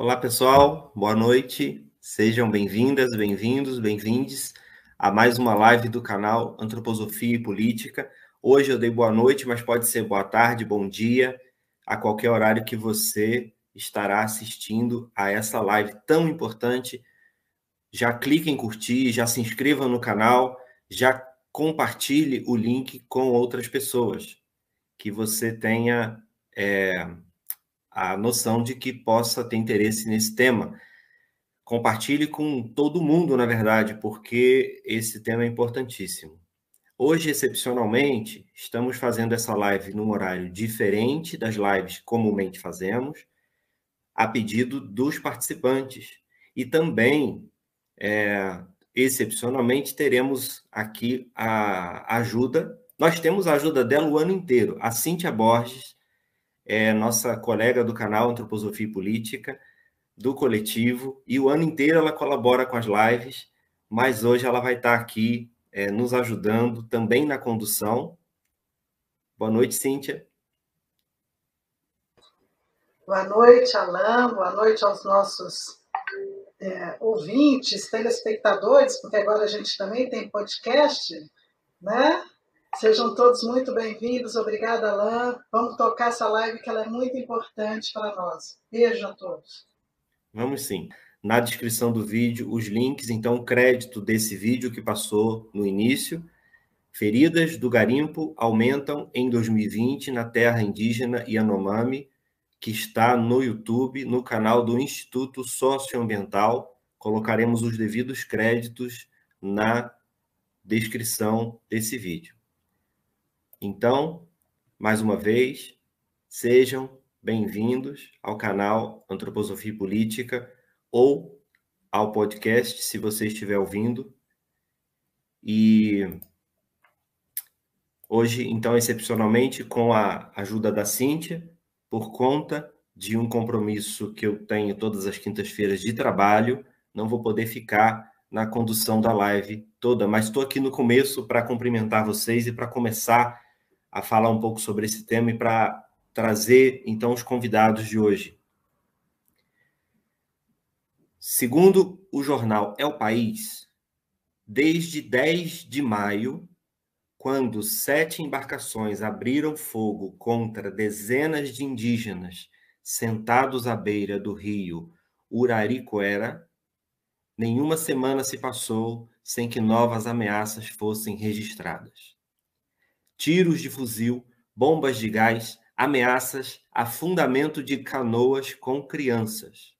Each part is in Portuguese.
Olá, pessoal. Boa noite. Sejam bem-vindas, bem-vindos, bem-vindes a mais uma live do canal Antroposofia e Política. Hoje eu dei boa noite, mas pode ser boa tarde, bom dia, a qualquer horário que você estará assistindo a essa live tão importante. Já clique em curtir, já se inscreva no canal, já compartilhe o link com outras pessoas, que você tenha é, a noção de que possa ter interesse nesse tema. Compartilhe com todo mundo, na verdade, porque esse tema é importantíssimo. Hoje, excepcionalmente, estamos fazendo essa live num horário diferente das lives que comumente fazemos, a pedido dos participantes. E também, é, excepcionalmente, teremos aqui a ajuda. Nós temos a ajuda dela o ano inteiro. A Cíntia Borges, é nossa colega do canal Antroposofia e Política, do coletivo, e o ano inteiro ela colabora com as lives, mas hoje ela vai estar aqui é, nos ajudando também na condução. Boa noite, Cíntia. Boa noite, Alain. Boa noite aos nossos é, ouvintes, telespectadores, porque agora a gente também tem podcast, né? Sejam todos muito bem-vindos. Obrigada, Alain. Vamos tocar essa live que ela é muito importante para nós. Beijo a todos. Vamos sim. Na descrição do vídeo, os links, então, crédito desse vídeo que passou no início. Feridas do garimpo aumentam em 2020 na terra indígena Yanomami, que está no YouTube, no canal do Instituto Socioambiental. Colocaremos os devidos créditos na descrição desse vídeo. Então, mais uma vez, sejam bem-vindos ao canal Antroposofia Política ou ao podcast, se você estiver ouvindo. E hoje, então, excepcionalmente, com a ajuda da Cíntia, por conta de um compromisso que eu tenho todas as quintas-feiras de trabalho, não vou poder ficar na condução da live toda, mas estou aqui no começo para cumprimentar vocês e para começar a falar um pouco sobre esse tema e para trazer então os convidados de hoje. Segundo o jornal É o País, desde 10 de maio, quando sete embarcações abriram fogo contra dezenas de indígenas sentados à beira do rio Uraricoera, nenhuma semana se passou sem que novas ameaças fossem registradas tiros de fuzil, bombas de gás, ameaças, afundamento de canoas com crianças.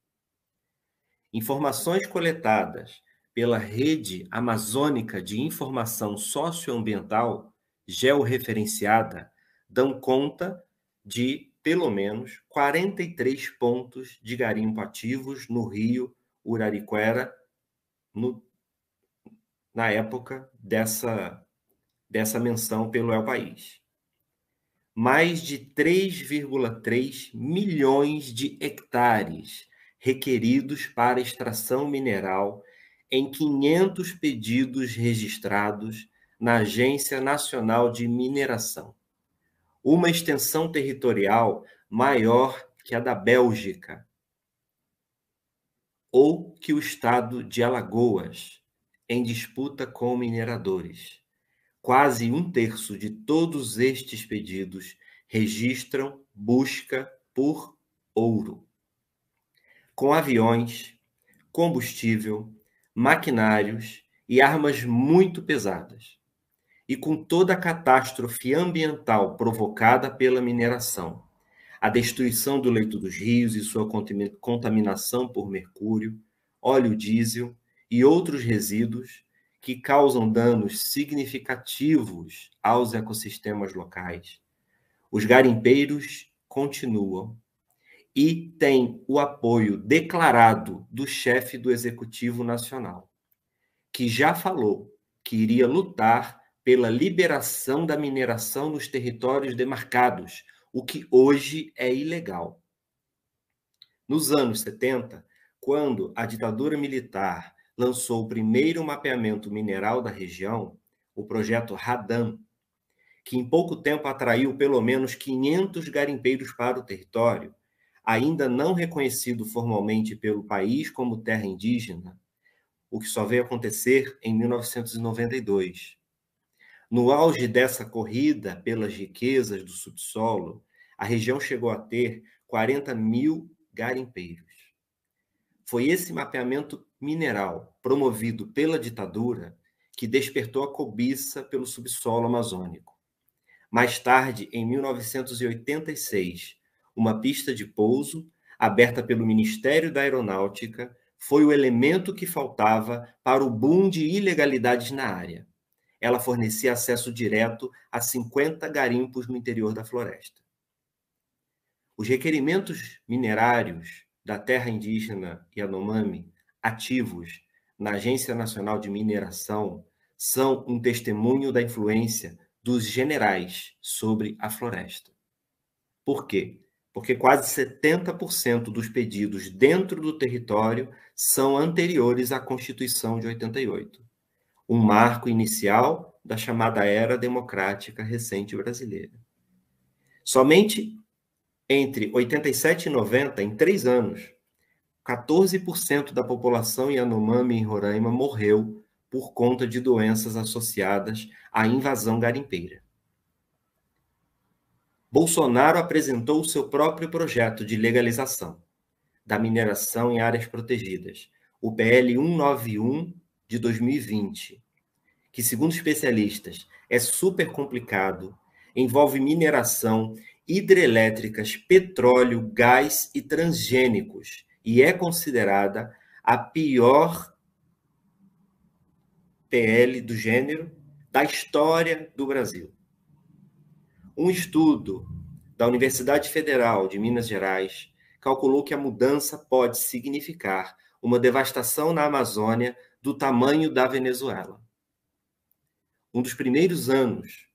Informações coletadas pela Rede Amazônica de Informação Socioambiental, georreferenciada, dão conta de pelo menos 43 pontos de garimpo ativos no rio Urariquera no, na época dessa dessa menção pelo El País. Mais de 3,3 milhões de hectares requeridos para extração mineral em 500 pedidos registrados na Agência Nacional de Mineração. Uma extensão territorial maior que a da Bélgica ou que o estado de Alagoas, em disputa com mineradores. Quase um terço de todos estes pedidos registram busca por ouro. Com aviões, combustível, maquinários e armas muito pesadas. E com toda a catástrofe ambiental provocada pela mineração, a destruição do leito dos rios e sua contaminação por mercúrio, óleo diesel e outros resíduos, que causam danos significativos aos ecossistemas locais. Os garimpeiros continuam e têm o apoio declarado do chefe do Executivo Nacional, que já falou que iria lutar pela liberação da mineração nos territórios demarcados, o que hoje é ilegal. Nos anos 70, quando a ditadura militar lançou o primeiro mapeamento mineral da região, o projeto Radan, que em pouco tempo atraiu pelo menos 500 garimpeiros para o território, ainda não reconhecido formalmente pelo país como terra indígena, o que só veio acontecer em 1992. No auge dessa corrida pelas riquezas do subsolo, a região chegou a ter 40 mil garimpeiros. Foi esse mapeamento mineral promovido pela ditadura que despertou a cobiça pelo subsolo amazônico. Mais tarde, em 1986, uma pista de pouso, aberta pelo Ministério da Aeronáutica, foi o elemento que faltava para o boom de ilegalidades na área. Ela fornecia acesso direto a 50 garimpos no interior da floresta. Os requerimentos minerários da terra indígena Yanomami, ativos na Agência Nacional de Mineração, são um testemunho da influência dos generais sobre a floresta. Por quê? Porque quase 70% dos pedidos dentro do território são anteriores à Constituição de 88, um marco inicial da chamada era democrática recente brasileira. Somente entre 87 e 90, em três anos, 14% da população Yanomami em Roraima morreu por conta de doenças associadas à invasão garimpeira. Bolsonaro apresentou o seu próprio projeto de legalização da mineração em áreas protegidas, o PL 191 de 2020, que, segundo especialistas, é super complicado, envolve mineração, hidrelétricas, petróleo, gás e transgênicos, e é considerada a pior PL do gênero da história do Brasil. Um estudo da Universidade Federal de Minas Gerais calculou que a mudança pode significar uma devastação na Amazônia do tamanho da Venezuela. Um dos primeiros anos,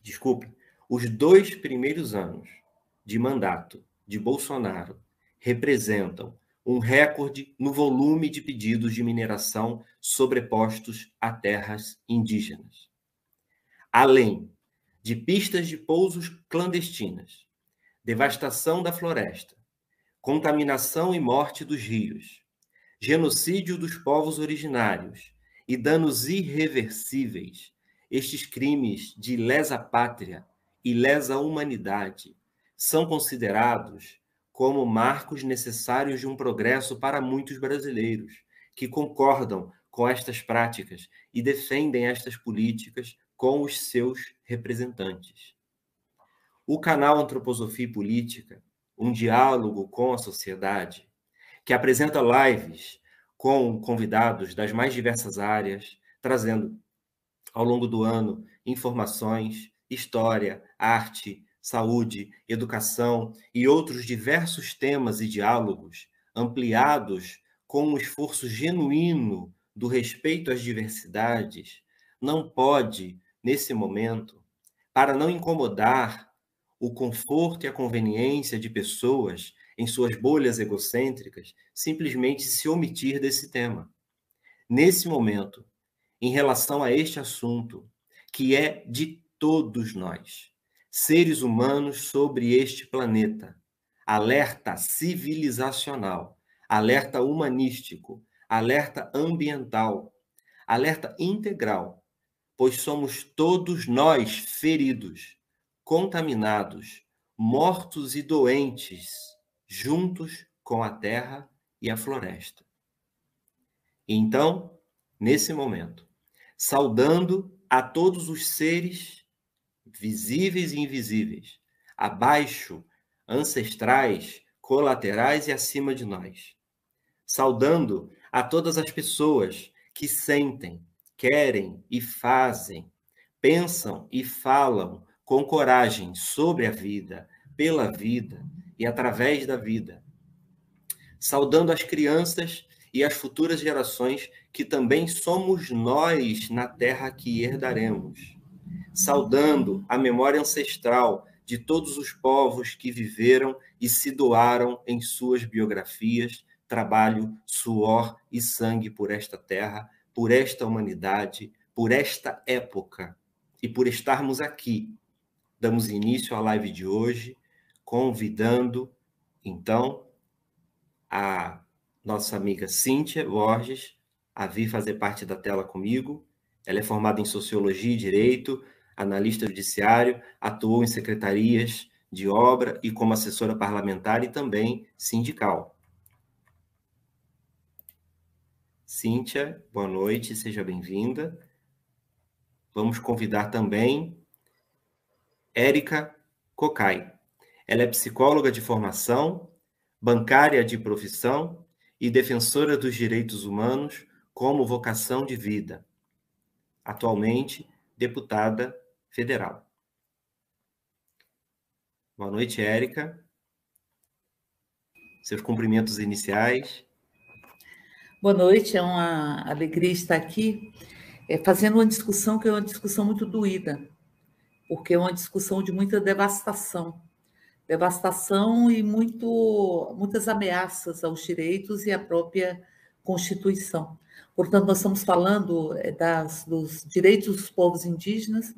desculpe, os dois primeiros anos de mandato de Bolsonaro representam um recorde no volume de pedidos de mineração sobrepostos a terras indígenas. Além de pistas de pousos clandestinas, devastação da floresta, contaminação e morte dos rios, genocídio dos povos originários e danos irreversíveis, estes crimes de lesa pátria e lesa humanidade são considerados como marcos necessários de um progresso para muitos brasileiros que concordam com estas práticas e defendem estas políticas com os seus representantes. O canal Antroposofia e Política, um diálogo com a sociedade, que apresenta lives com convidados das mais diversas áreas, trazendo ao longo do ano informações, história, arte, saúde, educação e outros diversos temas e diálogos ampliados com um esforço genuíno do respeito às diversidades, não pode, nesse momento, para não incomodar o conforto e a conveniência de pessoas em suas bolhas egocêntricas, simplesmente se omitir desse tema. Nesse momento, em relação a este assunto, que é de todos nós, seres humanos sobre este planeta. Alerta civilizacional, alerta humanístico, alerta ambiental, alerta integral, pois somos todos nós feridos, contaminados, mortos e doentes, juntos com a terra e a floresta. Então, nesse momento, saudando a todos os seres visíveis e invisíveis, abaixo, ancestrais, colaterais e acima de nós. Saudando a todas as pessoas que sentem, querem e fazem, pensam e falam com coragem sobre a vida, pela vida e através da vida. Saudando as crianças e as futuras gerações que também somos nós na terra que herdaremos saudando a memória ancestral de todos os povos que viveram e se doaram em suas biografias, trabalho, suor e sangue por esta terra, por esta humanidade, por esta época e por estarmos aqui. Damos início à live de hoje, convidando então a nossa amiga Cíntia Borges a vir fazer parte da tela comigo. Ela é formada em Sociologia e Direito, analista judiciário, atuou em secretarias de obra e como assessora parlamentar e também sindical. Cíntia, boa noite, seja bem-vinda. Vamos convidar também Érica Cocai. Ela é psicóloga de formação, bancária de profissão e defensora dos direitos humanos como vocação de vida. Atualmente, deputada federal. Boa noite, Érica. Seus cumprimentos iniciais. Boa noite, é uma alegria estar aqui é, fazendo uma discussão que é uma discussão muito doída, porque é uma discussão de muita devastação. Devastação e muito, muitas ameaças aos direitos e à própria Constituição. Portanto, nós estamos falando é, das, dos direitos dos povos indígenas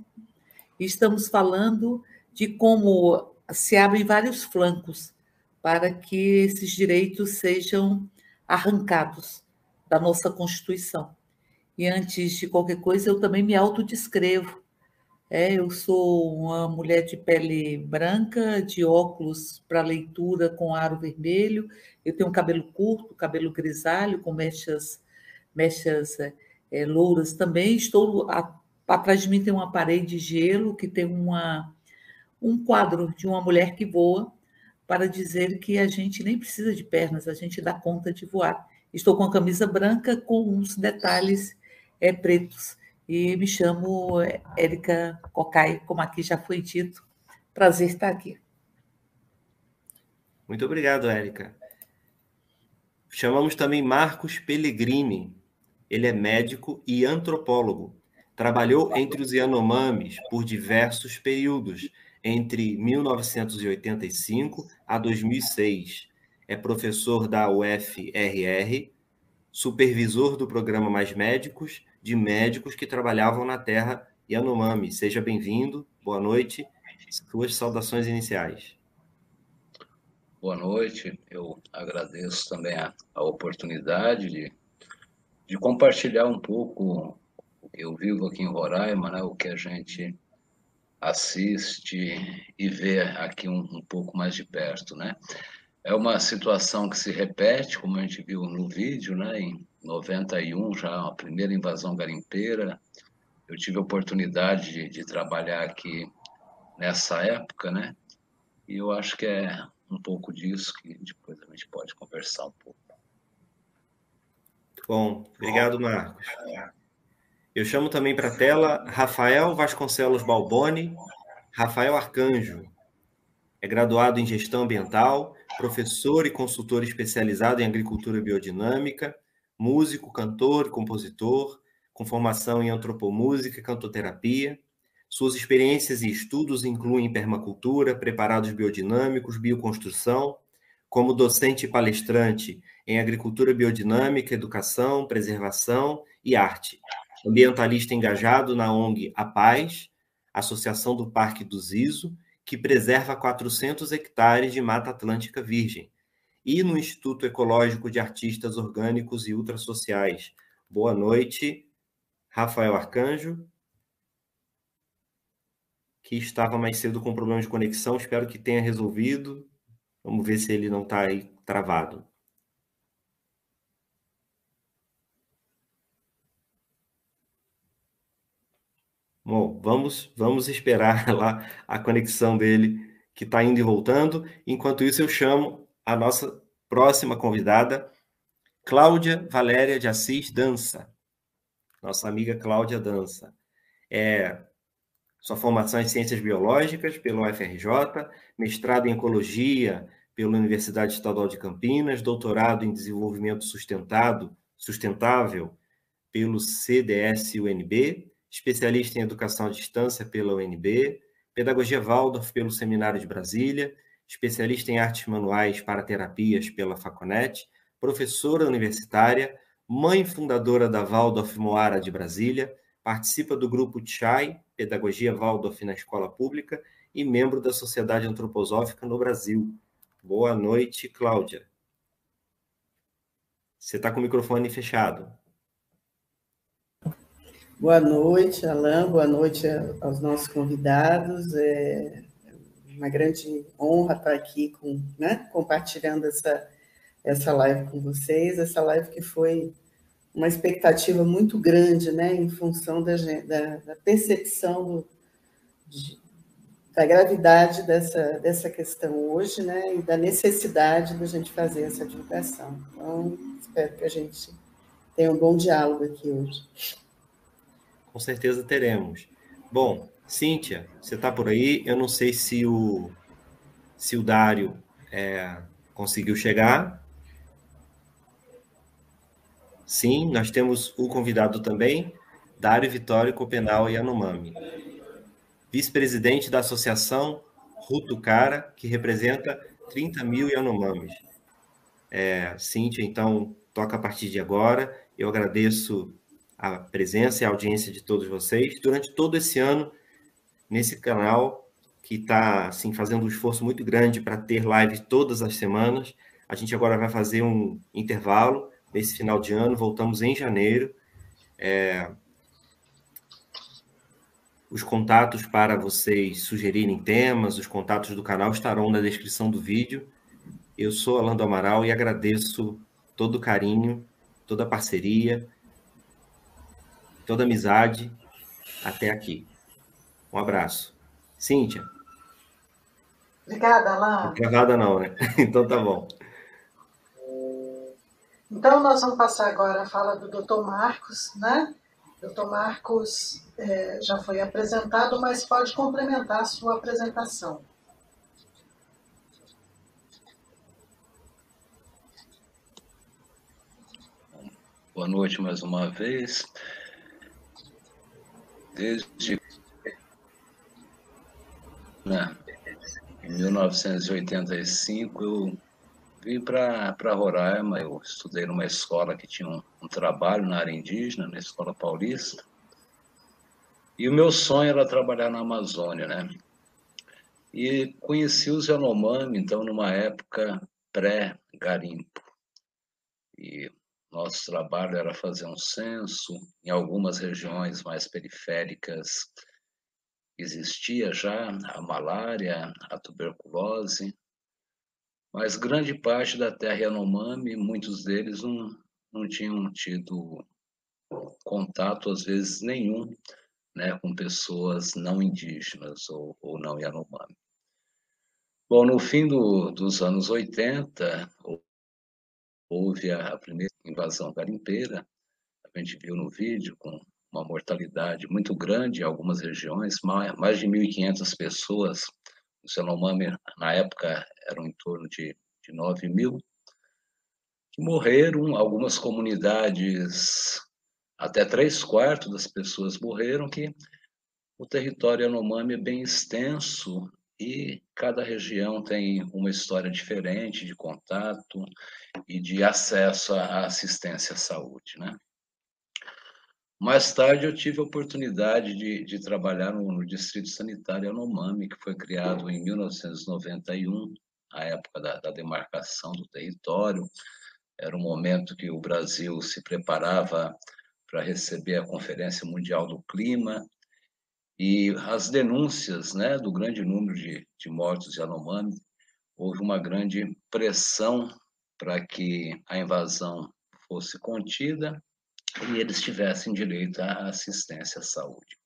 estamos falando de como se abrem vários flancos para que esses direitos sejam arrancados da nossa Constituição. E antes de qualquer coisa, eu também me autodescrevo. É, eu sou uma mulher de pele branca, de óculos para leitura com aro vermelho. Eu tenho um cabelo curto, cabelo grisalho, com mechas, mechas é, louras também. Estou atrás de mim tem uma parede de gelo que tem uma, um quadro de uma mulher que voa para dizer que a gente nem precisa de pernas, a gente dá conta de voar. Estou com a camisa branca com uns detalhes é, pretos. E me chamo Érica Cocai, como aqui já foi dito. Prazer estar aqui. Muito obrigado, Érica. Chamamos também Marcos Pellegrini. Ele é médico e antropólogo. Trabalhou entre os Yanomamis por diversos períodos, entre 1985 a 2006. É professor da UFRR, supervisor do programa Mais Médicos de médicos que trabalhavam na terra Yanomami. Seja bem-vindo, boa noite. Suas saudações iniciais. Boa noite, eu agradeço também a, a oportunidade de, de compartilhar um pouco. Eu vivo aqui em Roraima, né, o que a gente assiste e vê aqui um, um pouco mais de perto, né? É uma situação que se repete, como a gente viu no vídeo, né? Em 91, já a primeira invasão garimpeira. Eu tive a oportunidade de, de trabalhar aqui nessa época, né? E eu acho que é um pouco disso que depois a gente pode conversar um pouco. Bom, obrigado, Marcos. Eu chamo também para a tela Rafael Vasconcelos Balboni, Rafael Arcanjo. É graduado em gestão ambiental, professor e consultor especializado em agricultura biodinâmica, músico, cantor, compositor, com formação em antropomúsica e cantoterapia. Suas experiências e estudos incluem permacultura, preparados biodinâmicos, bioconstrução, como docente e palestrante em agricultura biodinâmica, educação, preservação e arte. Ambientalista engajado na ONG A Paz, Associação do Parque do Ziso, que preserva 400 hectares de Mata Atlântica Virgem, e no Instituto Ecológico de Artistas Orgânicos e Ultrasociais. Boa noite, Rafael Arcanjo, que estava mais cedo com problemas de conexão, espero que tenha resolvido. Vamos ver se ele não está aí travado. Bom, vamos, vamos esperar lá a conexão dele que está indo e voltando. Enquanto isso, eu chamo a nossa próxima convidada, Cláudia Valéria de Assis Dança. Nossa amiga Cláudia Dança. É, sua formação em Ciências Biológicas pelo UFRJ, mestrado em Ecologia pela Universidade Estadual de Campinas, doutorado em Desenvolvimento Sustentado, Sustentável pelo CDS-UNB, especialista em educação à distância pela UNB, pedagogia Waldorf pelo Seminário de Brasília, especialista em artes manuais para terapias pela Faconet, professora universitária, mãe fundadora da Waldorf Moara de Brasília, participa do grupo CHAI, Pedagogia Waldorf na Escola Pública, e membro da Sociedade Antroposófica no Brasil. Boa noite, Cláudia. Você está com o microfone fechado. Boa noite, Alain. Boa noite aos nossos convidados. É uma grande honra estar aqui com, né, compartilhando essa, essa live com vocês. Essa live que foi uma expectativa muito grande, né, em função da, da, da percepção de, da gravidade dessa, dessa questão hoje, né, e da necessidade da gente fazer essa divulgação. Então, espero que a gente tenha um bom diálogo aqui hoje. Com certeza teremos. Bom, Cíntia, você está por aí? Eu não sei se o, se o Dário é, conseguiu chegar. Sim, nós temos um convidado também, Dário Vitório Copenal Yanomami vice-presidente da associação Ruto Cara, que representa 30 mil Yanomamis. É, Cíntia, então, toca a partir de agora. Eu agradeço a presença e a audiência de todos vocês durante todo esse ano nesse canal que está assim, fazendo um esforço muito grande para ter live todas as semanas. A gente agora vai fazer um intervalo nesse final de ano, voltamos em janeiro. É, os contatos para vocês sugerirem temas, os contatos do canal estarão na descrição do vídeo. Eu sou Alando Amaral e agradeço todo o carinho, toda a parceria, toda amizade até aqui. Um abraço. Cíntia. Obrigada, Alain. Não gravada não, né? Então tá bom. Então nós vamos passar agora a fala do Dr. Marcos, né? Dr. Marcos é, já foi apresentado, mas pode complementar a sua apresentação. Boa noite mais uma vez. Desde né, 1985 eu vim para Roraima, eu estudei numa escola que tinha um, um trabalho na área indígena, na Escola Paulista. E o meu sonho era trabalhar na Amazônia, né? E conheci os Yanomami, então, numa época pré-garimpo. E nosso trabalho era fazer um censo. Em algumas regiões mais periféricas existia já a malária, a tuberculose, mas grande parte da terra Yanomami, muitos deles não, não tinham tido contato, às vezes nenhum, né, com pessoas não indígenas ou, ou não Yanomami. Bom, no fim do, dos anos 80, houve a, primeira invasão garimpeira, a gente viu no vídeo, com uma mortalidade muito grande em algumas regiões, mais, de 1.500 pessoas, o Yanomami, na época, eram em torno de, de 9 mil, que morreram, algumas comunidades até três quartos das pessoas morreram, que o território Yanomami é bem extenso e cada região tem uma história diferente de contato e de acesso à assistência à saúde, né? Mais tarde eu tive a oportunidade de, de trabalhar no, no, Distrito Sanitário Yanomami, que foi criado em 1991, a época da, da demarcação do território. Era um momento que o Brasil se preparava para receber a Conferência Mundial do Clima e as denúncias né, do grande número de, de mortos Yanomami, houve uma grande pressão para que a invasão fosse contida e eles tivessem direito à assistência à saúde.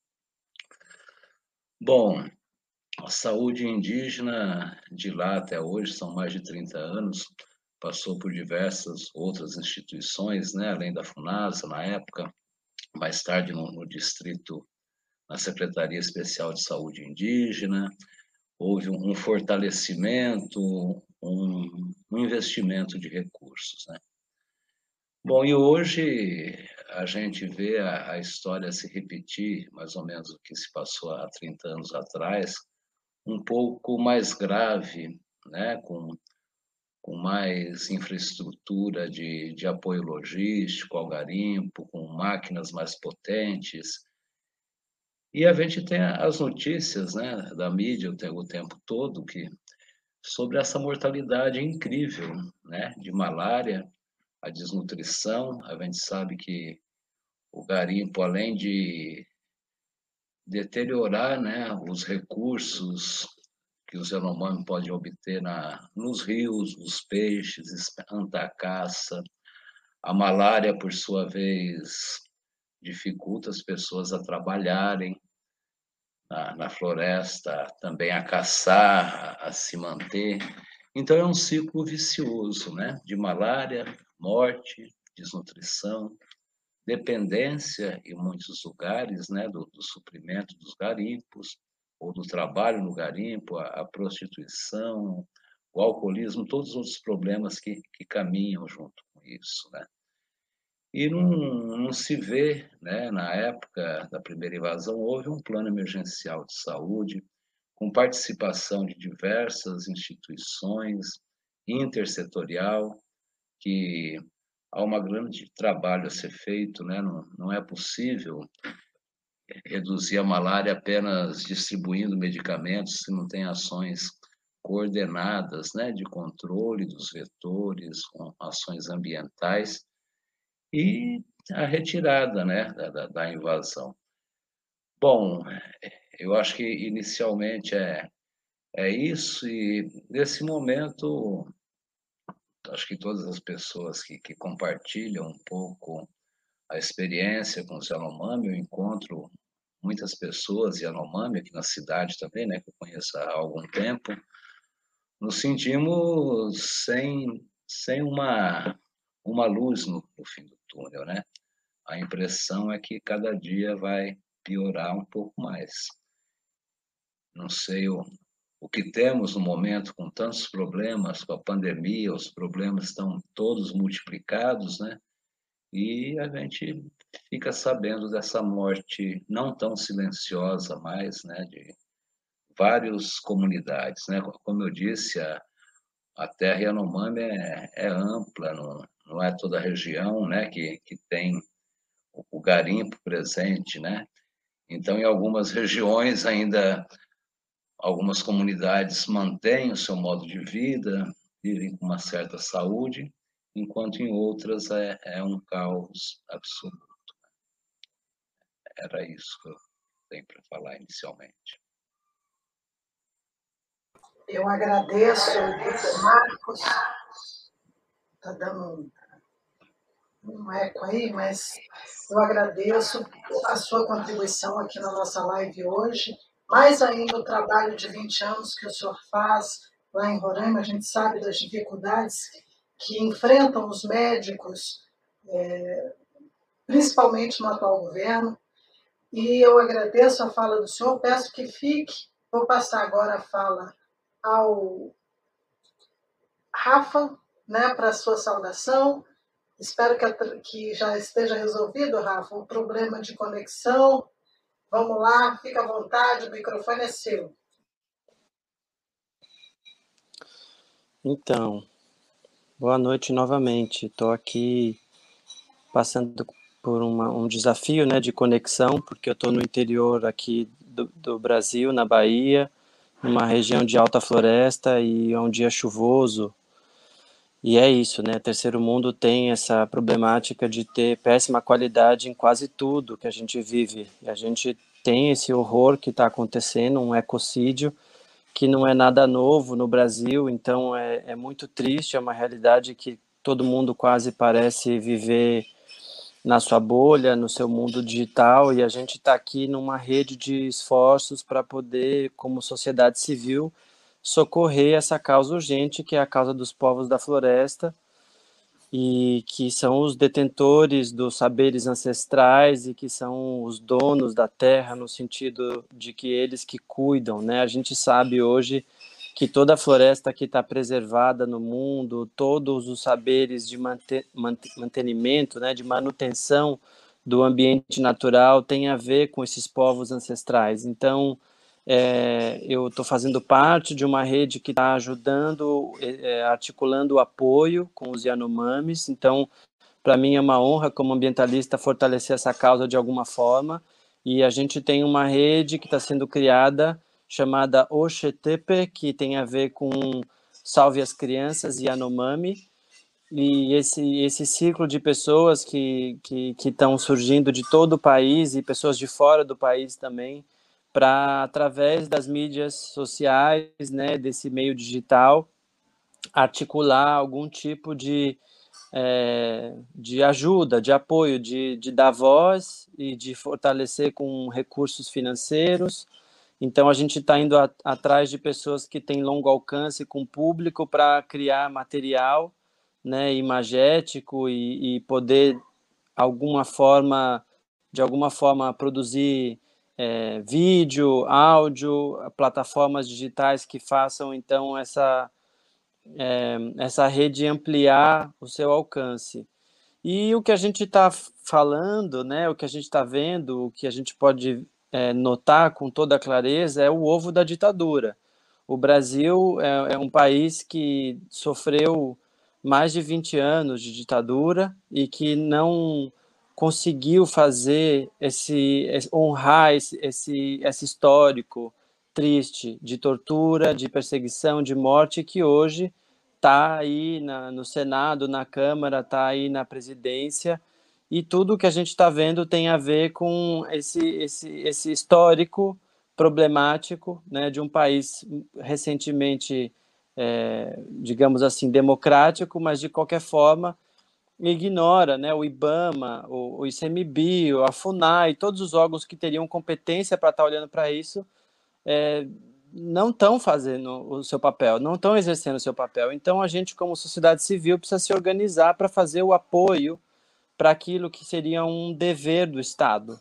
Bom, a saúde indígena de lá até hoje são mais de 30 anos, passou por diversas outras instituições, né, além da FUNASA na época, mais tarde no, no distrito, na Secretaria Especial de Saúde Indígena, houve um, fortalecimento, um, um, investimento de recursos, né. Bom, e hoje a gente vê a, a, história se repetir, mais ou menos o que se passou há 30 anos atrás, um pouco mais grave, né, com com mais infraestrutura de, de apoio logístico ao garimpo, com máquinas mais potentes. E a gente tem as notícias né, da mídia o tempo todo que sobre essa mortalidade incrível, né, de malária, a desnutrição. A gente sabe que o garimpo, além de deteriorar, né, os recursos que os Yanomami podem obter na, nos rios, os peixes, antacaça. A malária, por sua vez, dificulta as pessoas a trabalharem na, na floresta, também a caçar, a, a se manter. Então é um ciclo vicioso, né? De malária, morte, desnutrição, dependência em muitos lugares, né? Do, do suprimento dos garimpos ou do trabalho no garimpo, a, a prostituição, o alcoolismo, todos os outros problemas que, que caminham junto com isso, né? E não, não, se vê, né, na época da primeira invasão, houve um plano emergencial de saúde, com participação de diversas instituições, intersetorial, que há um grande trabalho a ser feito, né? não, não é possível reduzir a malária apenas distribuindo medicamentos se não tem ações coordenadas né, de controle dos vetores, com ações ambientais e a retirada né, da, da invasão. Bom, eu acho que inicialmente é, é isso, e nesse momento, acho que todas as pessoas que, que compartilham um pouco a experiência com os Yanomami, eu encontro muitas pessoas Yanomami aqui na cidade também, né, que eu conheço há algum tempo, nos sentimos sem, sem uma, uma luz no, no fim do túnel, né? A impressão é que cada dia vai piorar um pouco mais. Não sei o, o que temos no momento com tantos problemas, com a pandemia, os problemas estão todos multiplicados, né? E a gente fica sabendo dessa morte não tão silenciosa mais, né? De várias comunidades, né? Como eu disse, a, a terra Yanomami é, é ampla, não, não é toda a região, né? Que, que tem o, garimpo presente, né? Então, em algumas regiões ainda algumas comunidades mantêm o seu modo de vida, vivem com uma certa saúde, enquanto em outras é, é um caos absoluto. Era isso que eu tenho para falar inicialmente. Eu agradeço, Marcos. Está dando um, eco aí, mas eu agradeço a sua contribuição aqui na nossa live hoje. Mais ainda o trabalho de 20 anos que o senhor faz lá em Roraima, a gente sabe das dificuldades que enfrentam os médicos, é, principalmente no atual governo. E eu agradeço a fala do senhor, peço que fique. Vou passar agora a fala ao Rafa, né, para a sua saudação. Espero que, que já esteja resolvido, Rafa, o problema de conexão. Vamos lá, fica à vontade, o microfone é seu. Então, Boa noite novamente. Estou aqui passando por uma, um desafio né, de conexão, porque eu estou no interior aqui do, do, Brasil, na Bahia, numa região de alta floresta e é um dia chuvoso. E é isso, né? Terceiro mundo tem essa problemática de ter péssima qualidade em quase tudo que a gente vive. E a gente tem esse horror que está acontecendo, um ecocídio, que não é nada novo no Brasil, então é, é muito triste, é uma realidade que todo mundo quase parece viver na sua bolha, no seu mundo digital, e a gente está aqui numa rede de esforços para poder, como sociedade civil, socorrer essa causa urgente, que é a causa dos povos da floresta, e que são os detentores dos saberes ancestrais e que são os donos da terra no sentido de que eles que cuidam, né? A gente sabe hoje que toda a floresta que está preservada no mundo, todos os saberes de mantenimento, né, de manutenção do ambiente natural tem a ver com esses povos ancestrais. Então, é, eu estou fazendo parte de uma rede que está ajudando, é, é, articulando o apoio com os Yanomamis. Então, para mim é uma honra, como ambientalista, fortalecer essa causa de alguma forma. E a gente tem uma rede que está sendo criada chamada Oxetepe, que tem a ver com Salve as Crianças e e esse, esse ciclo de pessoas que estão que, que surgindo de todo o país e pessoas de fora do país também, para, através das mídias sociais, né, desse meio digital, articular algum tipo de, é, de ajuda, de apoio, de, de dar voz e de fortalecer com recursos financeiros. Então, a gente está indo a, atrás de pessoas que têm longo alcance com público para criar material né, imagético e, e poder, alguma forma, de alguma forma, produzir é, vídeo, áudio, plataformas digitais que façam então essa é, essa rede ampliar o seu alcance. E o que a gente está falando, né, o que a gente está vendo, o que a gente pode é, notar com toda clareza é o ovo da ditadura. O Brasil é, é um país que sofreu mais de 20 anos de ditadura e que não conseguiu fazer esse, honrar esse, esse, esse histórico triste de tortura, de perseguição, de morte que hoje está aí na, no Senado, na Câmara, está aí na presidência. E tudo que a gente está vendo tem a ver com esse, esse, esse histórico problemático né, de um país recentemente, é, digamos assim, democrático, mas de qualquer forma ignora né, o IBAMA, o, o ICMBio, a FUNAI, todos os órgãos que teriam competência para estar tá olhando para isso, é, não estão fazendo o seu papel, não estão exercendo o seu papel. Então, a gente, como sociedade civil, precisa se organizar para fazer o apoio para aquilo que seria um dever do Estado.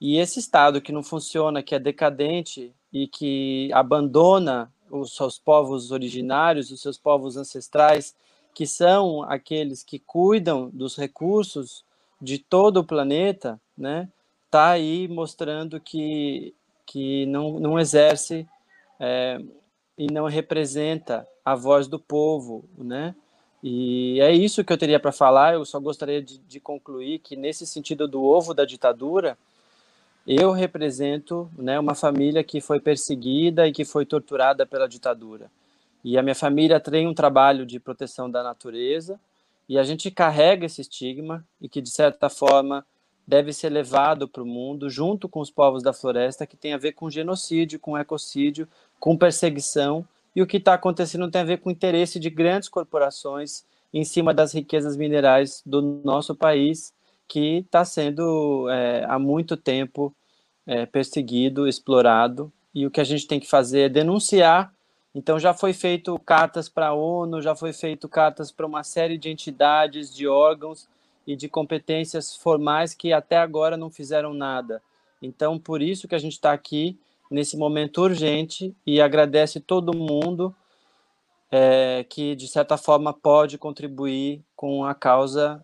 E esse Estado que não funciona, que é decadente e que abandona os seus povos originários, os seus povos ancestrais, que são aqueles que cuidam dos recursos de todo o planeta, né, está aí mostrando que, que não, não exerce é, e não representa a voz do povo, né? E é isso que eu teria para falar. Eu só gostaria de, de, concluir que, nesse sentido do ovo da ditadura, eu represento né, uma família que foi perseguida e que foi torturada pela ditadura. E a minha família tem um trabalho de proteção da natureza e a gente carrega esse estigma e que de certa forma deve ser levado para o mundo junto com os povos da floresta que tem a ver com genocídio, com ecocídio, com perseguição. E o que está acontecendo tem a ver com o interesse de grandes corporações em cima das riquezas minerais do nosso país que está sendo é, há muito tempo é, perseguido, explorado. E o que a gente tem que fazer é denunciar então já foi feito cartas para a ONU, já foi feito cartas para uma série de entidades, de órgãos e de competências formais que até agora não fizeram nada. Então por isso que a gente está aqui nesse momento urgente e agradece todo mundo é, que de certa forma pode contribuir com a causa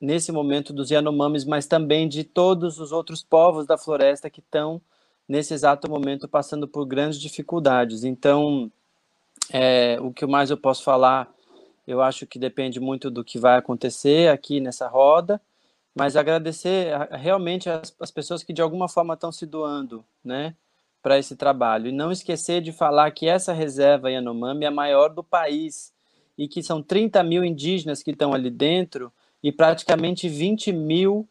nesse momento dos Yanomamis, mas também de todos os outros povos da floresta que estão nesse exato momento passando por grandes dificuldades. Então, é, o que mais eu posso falar, eu acho que depende muito do que vai acontecer aqui nessa roda, mas agradecer realmente as, as pessoas que de alguma forma estão se doando, né, para esse trabalho. E não esquecer de falar que essa reserva Yanomami é a maior do país e que são 30 mil indígenas que estão ali dentro e praticamente 20 mil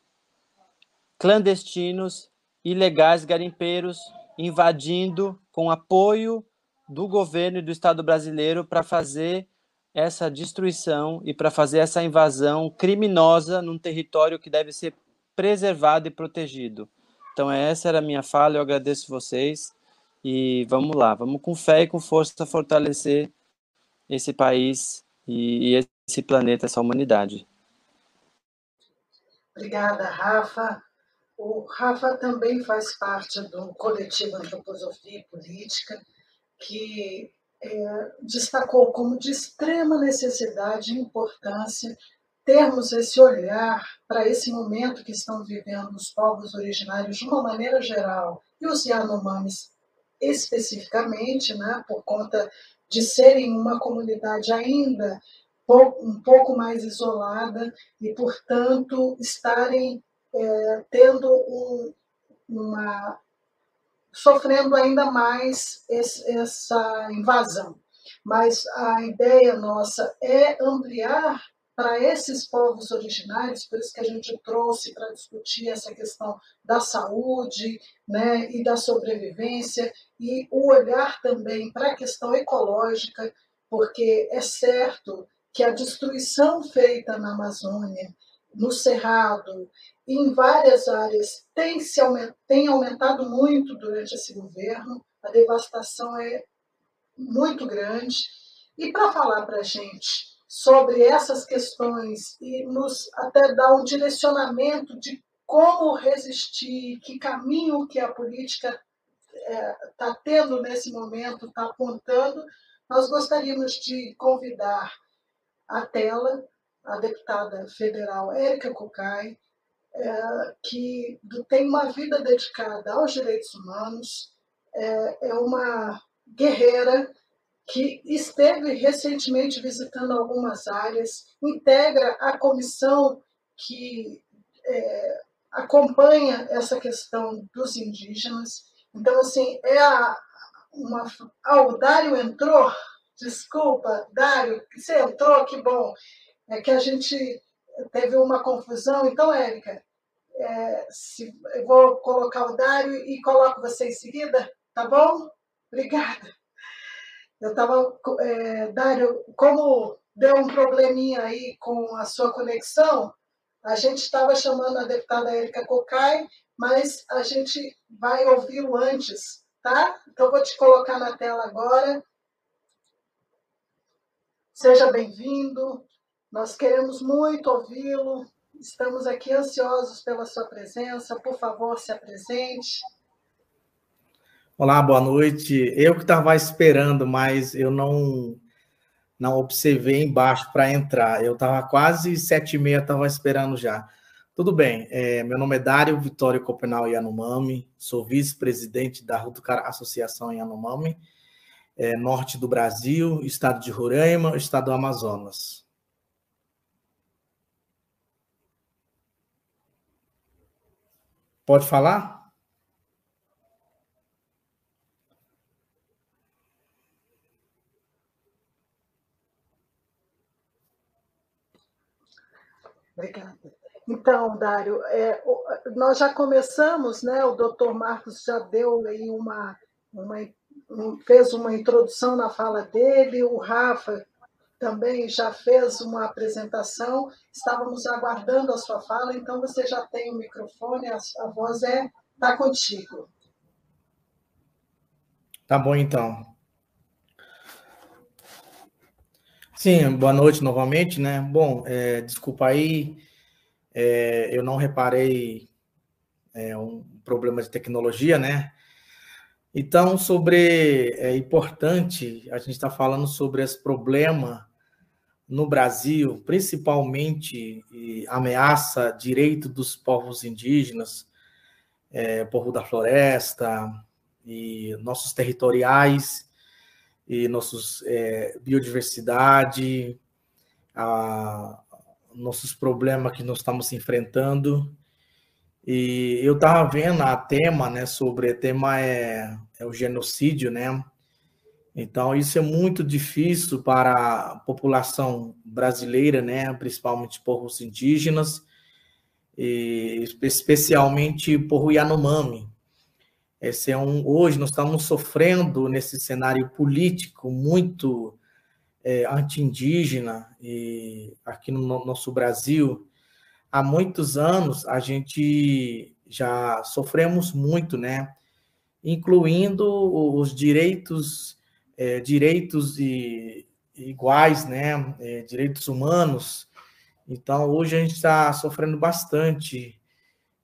clandestinos, ilegais, garimpeiros, invadindo com apoio do governo e do Estado brasileiro para fazer essa destruição e para fazer essa invasão criminosa num território que deve ser preservado e protegido. Então, essa era a minha fala, eu agradeço vocês e vamos lá, vamos com fé e com força fortalecer esse país e, e esse planeta, essa humanidade. Obrigada, Rafa. O Rafa também faz parte do coletivo Antroposofia e Política, que é, destacou como de extrema necessidade e importância termos esse olhar para esse momento que estão vivendo os povos originários de uma maneira geral e os Yanomamis especificamente, né, por conta de serem uma comunidade ainda um pouco mais isolada e, portanto, estarem é, tendo um, uma sofrendo ainda mais esse, essa invasão. mas a ideia nossa é ampliar para esses povos originários, por isso que a gente trouxe para discutir essa questão da saúde né, e da sobrevivência, e o olhar também para a questão ecológica, porque é certo que a destruição feita na Amazônia, no Cerrado, em várias áreas, tem, se aument, tem aumentado muito durante esse governo, a devastação é muito grande. E para falar para a gente sobre essas questões e nos até dar um direcionamento de como resistir, que caminho que a política está é, tá tendo nesse momento, está apontando, nós gostaríamos de convidar à tela a deputada federal Érica Cocai, é, que tem uma vida dedicada aos direitos humanos, é, é uma guerreira que esteve recentemente visitando algumas áreas, integra a comissão que é, acompanha essa questão dos indígenas. Então, assim, é a, uma. Ah, o Dário entrou? Desculpa, Dário, você entrou, que bom. É que a gente teve uma confusão. Então, Érica, é, se, eu vou colocar o Dário e coloco você em seguida, tá bom? Obrigada. Eu estava, é, Dário, como deu um probleminha aí com a sua conexão, a gente estava chamando a deputada Érica Cocai, mas a gente vai ouvi-lo antes, tá? Então, vou te colocar na tela agora. Seja bem-vindo. Nós queremos muito ouvi-lo. Estamos aqui ansiosos pela sua presença. Por favor, se apresente. Olá, boa noite. Eu que estava esperando, mas eu não não observei embaixo para entrar. Eu estava quase sete e meia, estava esperando já. Tudo bem. É, meu nome é Dário Vitório Copenal Yanomami. Sou vice-presidente da Rutucara Associação Yanomami, é, norte do Brasil, estado de Roraima, estado do Amazonas. Pode falar? Obrigada. Então, Dário, é, nós já começamos, né? O doutor Marcos já deu aí uma, uma fez uma introdução na fala dele, o Rafa também já fez uma apresentação. Estávamos aguardando a sua fala, então você já tem o microfone, a, a voz é tá contigo. Tá bom então. Sim, boa noite novamente, né? Bom, é, desculpa aí, é, eu não reparei é, um problema de tecnologia, né? Então, sobre é importante, a gente está falando sobre esse problema no Brasil, principalmente ameaça direito dos povos indígenas, é, povo da floresta e nossos territoriais e nossos é, biodiversidade, a, nossos problemas que nós estamos enfrentando. E eu estava vendo a tema, né, sobre o tema é, é o genocídio, né? Então isso é muito difícil para a população brasileira, né, principalmente povos indígenas, e especialmente povo Yanomami, esse é um, hoje nós estamos sofrendo nesse cenário político muito é, anti-indígena aqui no nosso Brasil há muitos anos a gente já sofremos muito, né? Incluindo os direitos é, direitos e, iguais, né? É, direitos humanos. Então hoje a gente está sofrendo bastante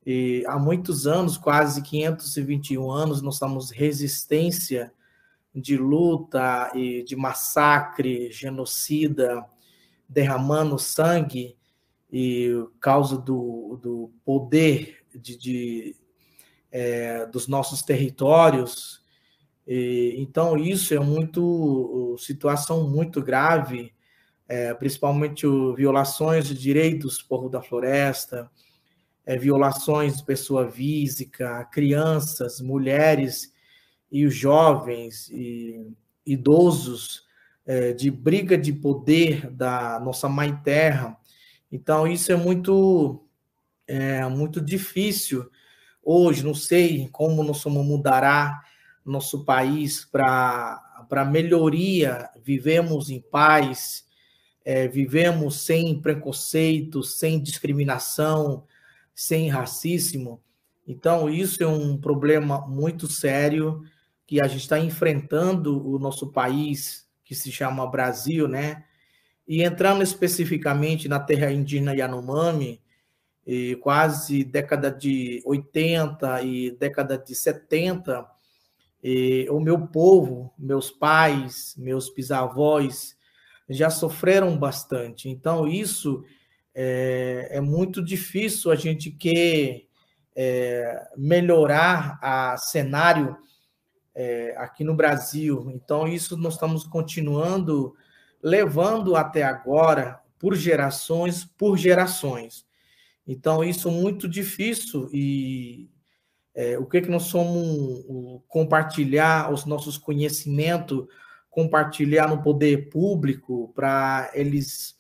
e há muitos anos, quase 521 anos, nós estamos resistência de luta e de massacre, genocida, derramando sangue e causa do, do poder de, de é, dos nossos territórios. E, então isso é muito situação muito grave, é, principalmente o, violações de direitos do povo da floresta, é, violações de pessoa física, crianças, mulheres e os jovens e idosos é, de briga de poder da nossa mãe terra. Então, isso é muito, é, muito difícil hoje. Não sei como nós vamos mudará nosso país para melhoria. Vivemos em paz, é, vivemos sem preconceito, sem discriminação, sem racismo. Então, isso é um problema muito sério que a gente está enfrentando o nosso país que se chama Brasil, né? E entrando especificamente na terra indígena Yanomami, e quase década de 80 e década de 70, e o meu povo, meus pais, meus bisavós, já sofreram bastante. Então, isso é, é muito difícil a gente quer é, melhorar a cenário é, aqui no Brasil. Então, isso nós estamos continuando levando até agora por gerações, por gerações. Então, isso é muito difícil e é, o que, que nós somos compartilhar os nossos conhecimentos, compartilhar no poder público para eles,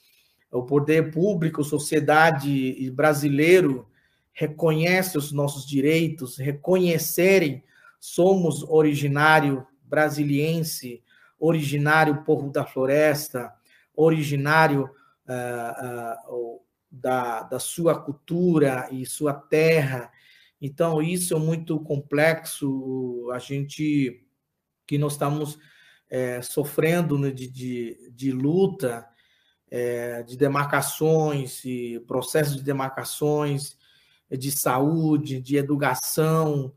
o poder público, sociedade brasileiro reconhece os nossos direitos, reconhecerem somos originário brasiliense, originário povo da floresta, originário uh, uh, da, da sua cultura e sua terra. Então, isso é muito complexo, a gente que nós estamos é, sofrendo né, de, de, de luta, é, de demarcações, e processos de demarcações, de saúde, de educação,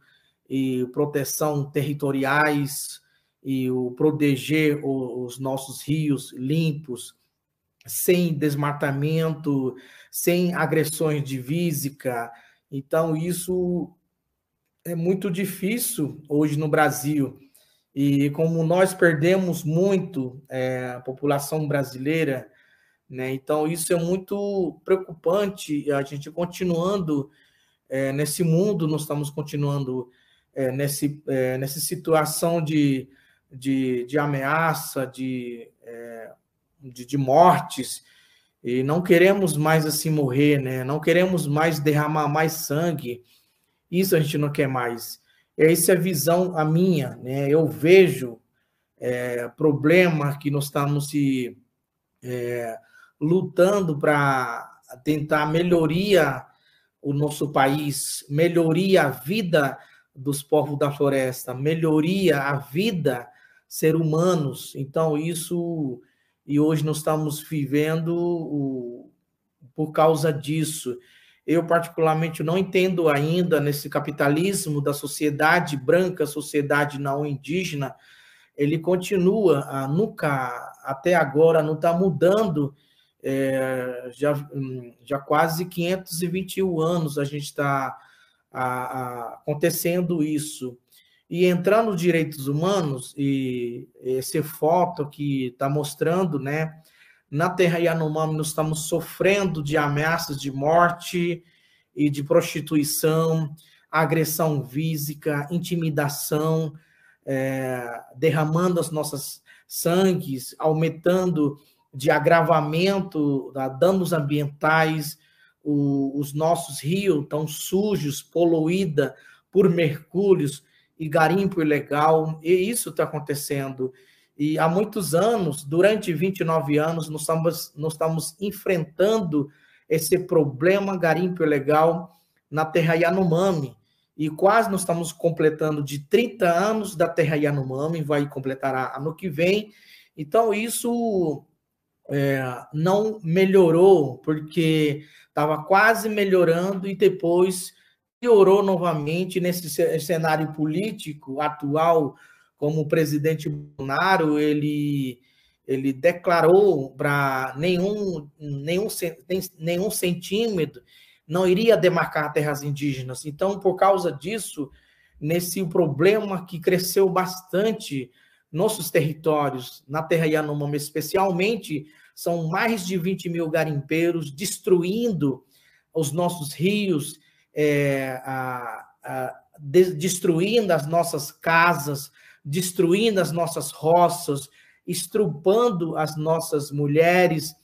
e proteção territoriais e o proteger os nossos rios limpos, sem desmatamento, sem agressões de física. Então, isso é muito difícil hoje no Brasil. E como nós perdemos muito é, a população brasileira, né, então isso é muito preocupante. A gente continuando é, nesse mundo, nós estamos continuando é, nesse, é, nessa situação de, de, de ameaça, de, é, de, de, mortes, e não queremos mais assim morrer, né? não queremos mais derramar mais sangue, isso a gente não quer mais. Essa é a visão, a minha, né? eu vejo é, problema que nós estamos se é, lutando para tentar melhoria o nosso país, melhoria a vida dos povos da floresta, melhoria a vida ser humanos. Então, isso, e hoje nós estamos vivendo o, por causa disso. Eu, particularmente, não entendo ainda nesse capitalismo da sociedade branca, sociedade não indígena, ele continua, a, nunca, até agora, não está mudando. É, já, já quase 521 anos a gente está acontecendo isso. E entrar nos direitos humanos, e esse foto que está mostrando, né? Na Terra Yanomami, nós estamos sofrendo de ameaças de morte e de prostituição, agressão física, intimidação, é, derramando as nossas sangues, aumentando de agravamento da danos ambientais, o, os nossos rios estão sujos, poluída por mercúrios e garimpo ilegal, e isso está acontecendo. E há muitos anos, durante 29 anos, nós estamos, nós estamos enfrentando esse problema garimpo ilegal na terra Yanomami. E quase nós estamos completando de 30 anos da terra Yanomami, vai completar ano que vem. Então, isso é, não melhorou, porque estava quase melhorando e depois piorou novamente nesse cenário político atual, como o presidente Bolsonaro, ele, ele declarou para nenhum, nenhum, nenhum centímetro não iria demarcar terras indígenas. Então, por causa disso, nesse problema que cresceu bastante nossos territórios, na terra Yanomami especialmente, são mais de 20 mil garimpeiros destruindo os nossos rios, é, a, a, de, destruindo as nossas casas, destruindo as nossas roças estrupando as nossas mulheres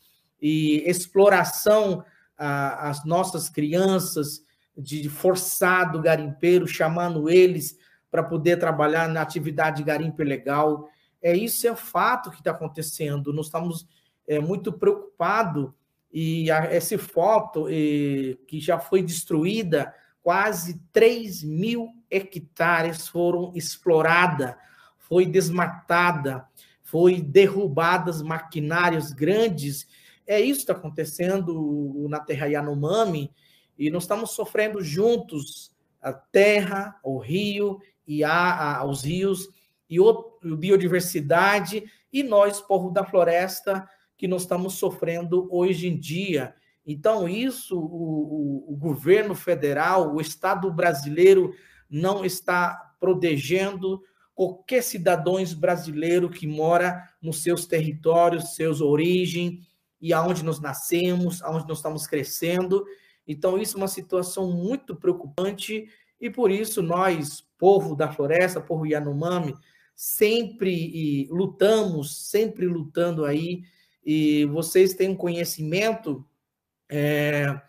e exploração às nossas crianças de forçado garimpeiro, chamando eles para poder trabalhar na atividade de garimpo ilegal. É isso é fato que está acontecendo. Nós estamos é, muito preocupados e a, essa foto e, que já foi destruída, quase 3 mil hectares foram exploradas, foi desmatada, foi derrubadas maquinários grandes. É isso que está acontecendo na terra Yanomami, e nós estamos sofrendo juntos a terra, o rio e a, a, os rios e a biodiversidade e nós, povo da floresta, que nós estamos sofrendo hoje em dia. Então, isso o, o, o governo federal, o Estado brasileiro não está protegendo qualquer cidadão brasileiro que mora nos seus territórios, seus origens, e aonde nós nascemos, aonde nós estamos crescendo. Então, isso é uma situação muito preocupante e por isso nós, povo da floresta, povo Yanomami, sempre lutamos, sempre lutando aí, e vocês têm um conhecimento é,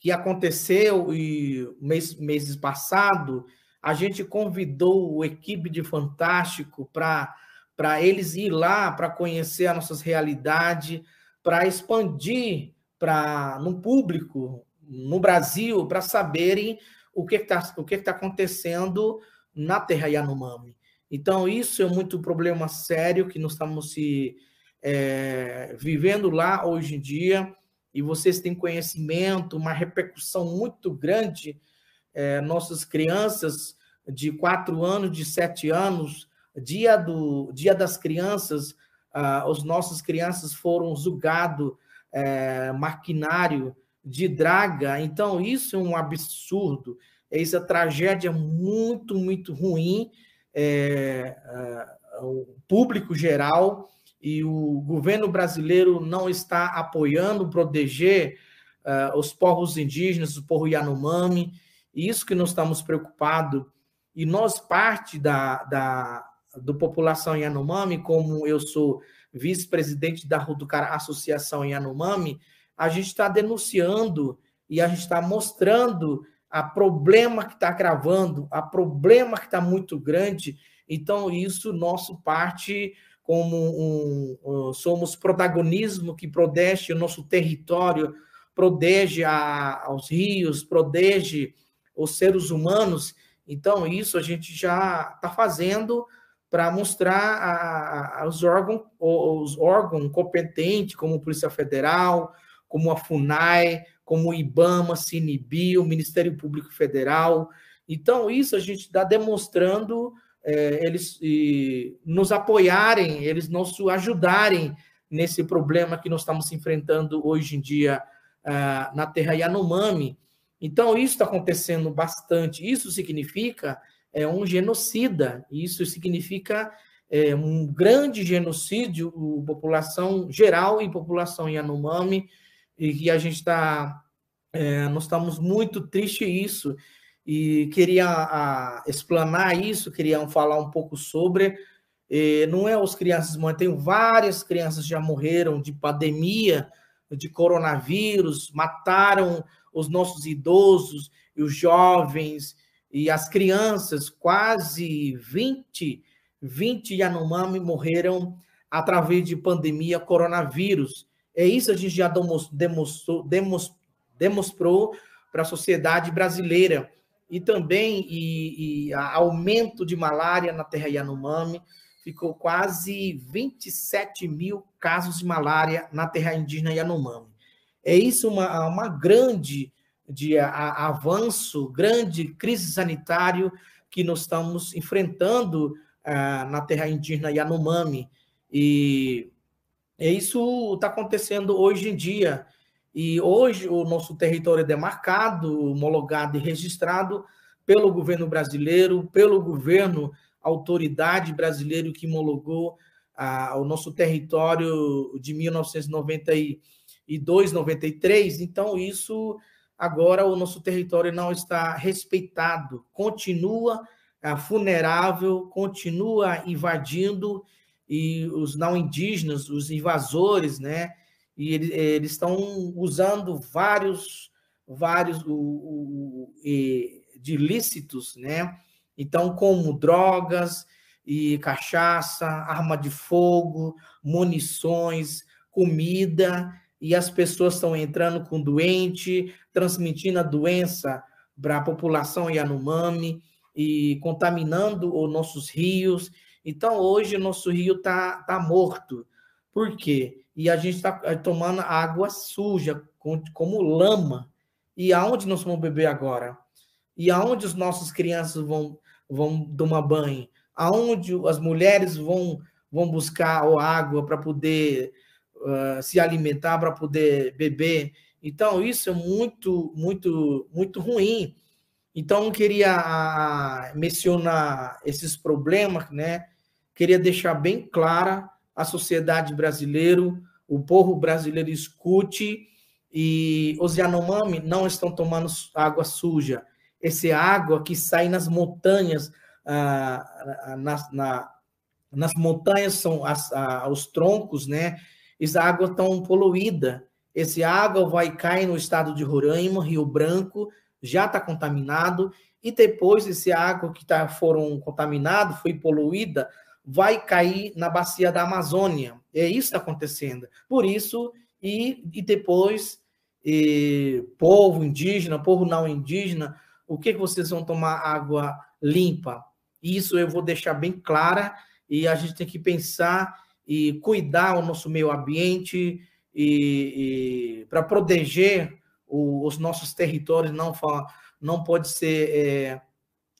que aconteceu e mês, meses passado, a gente convidou o equipe de Fantástico para eles ir lá para conhecer a nossa realidade, para expandir para no público no Brasil para saberem o que está o que está acontecendo na Terra Yanomami. Então isso é muito problema sério que nós estamos se é, vivendo lá hoje em dia e vocês têm conhecimento, uma repercussão muito grande. É, nossas crianças de quatro anos, de sete anos, dia do dia das crianças, ah, os nossos crianças foram julgados é, maquinário de draga. Então, isso é um absurdo. É essa tragédia muito, muito ruim. É, é, o público geral e o governo brasileiro não está apoiando, proteger uh, os povos indígenas, o povo Yanomami. Isso que nós estamos preocupados. E nós, parte da, da do população Yanomami, como eu sou vice-presidente da Ruducara Associação Yanomami, a gente está denunciando e a gente está mostrando a problema que está gravando, a problema que está muito grande. Então, isso nosso parte como um, um, somos protagonismo que protege o nosso território, protege a, aos rios, protege os seres humanos. Então, isso a gente já está fazendo para mostrar a, a, os órgãos os órgãos competentes, como Polícia Federal, como a FUNAI, como o IBAMA, Sinibio, o Ministério Público Federal. Então, isso a gente está demonstrando é, eles e, nos apoiarem, eles nos ajudarem nesse problema que nós estamos enfrentando hoje em dia uh, na terra Yanomami. Então, isso está acontecendo bastante. Isso significa é, um genocida, isso significa é, um grande genocídio, população geral e população Yanomami, e que a gente está, é, nós estamos muito tristes isso, e queria a, explanar isso, queria falar um pouco sobre, e não é os crianças morrendo, tem várias crianças já morreram de pandemia, de coronavírus, mataram os nossos idosos e os jovens e as crianças, quase 20, 20 Yanomami morreram através de pandemia coronavírus. É isso a gente já demonstrou, demonstrou para a sociedade brasileira. E também e, e aumento de malária na terra Yanomami, ficou quase 27 mil casos de malária na terra indígena Yanomami. É isso uma, uma grande de avanço, grande crise sanitária que nós estamos enfrentando ah, na terra indígena Yanomami. E é isso está acontecendo hoje em dia. E hoje o nosso território é demarcado, homologado e registrado pelo governo brasileiro, pelo governo, autoridade brasileira que homologou ah, o nosso território de 1992, 93. Então, isso agora o nosso território não está respeitado, continua ah, vulnerável, continua invadindo e os não indígenas, os invasores, né? E eles, eles estão usando vários, vários o, o, de ilícitos, né? Então, como drogas e cachaça, arma de fogo, munições, comida, e as pessoas estão entrando com doente, transmitindo a doença para a população Yanomami e contaminando os nossos rios. Então, hoje, nosso rio está tá morto. Por quê? E a gente está eh, tomando água suja, como lama. E aonde nós vamos beber agora? E aonde as nossas crianças vão, vão tomar banho? Aonde as mulheres vão, vão buscar água para poder uh, se alimentar, para poder beber? Então, isso é muito, muito, muito ruim. Então, eu queria ah, mencionar esses problemas, né? Queria deixar bem clara a sociedade brasileira, o povo brasileiro escute e os Yanomami não estão tomando água suja. Essa água que sai nas montanhas, ah, na, na, nas montanhas são as, ah, os troncos, né? Essa água tão poluída. Essa água vai cair no estado de Roraima, Rio Branco, já está contaminado, e depois esse água que tá, foram contaminado, foi poluída, vai cair na bacia da Amazônia. É isso que acontecendo. Por isso, e, e depois, e, povo indígena, povo não indígena, o que, que vocês vão tomar água limpa? Isso eu vou deixar bem clara, e a gente tem que pensar e cuidar o nosso meio ambiente e, e para proteger o, os nossos territórios não, não pode ser é,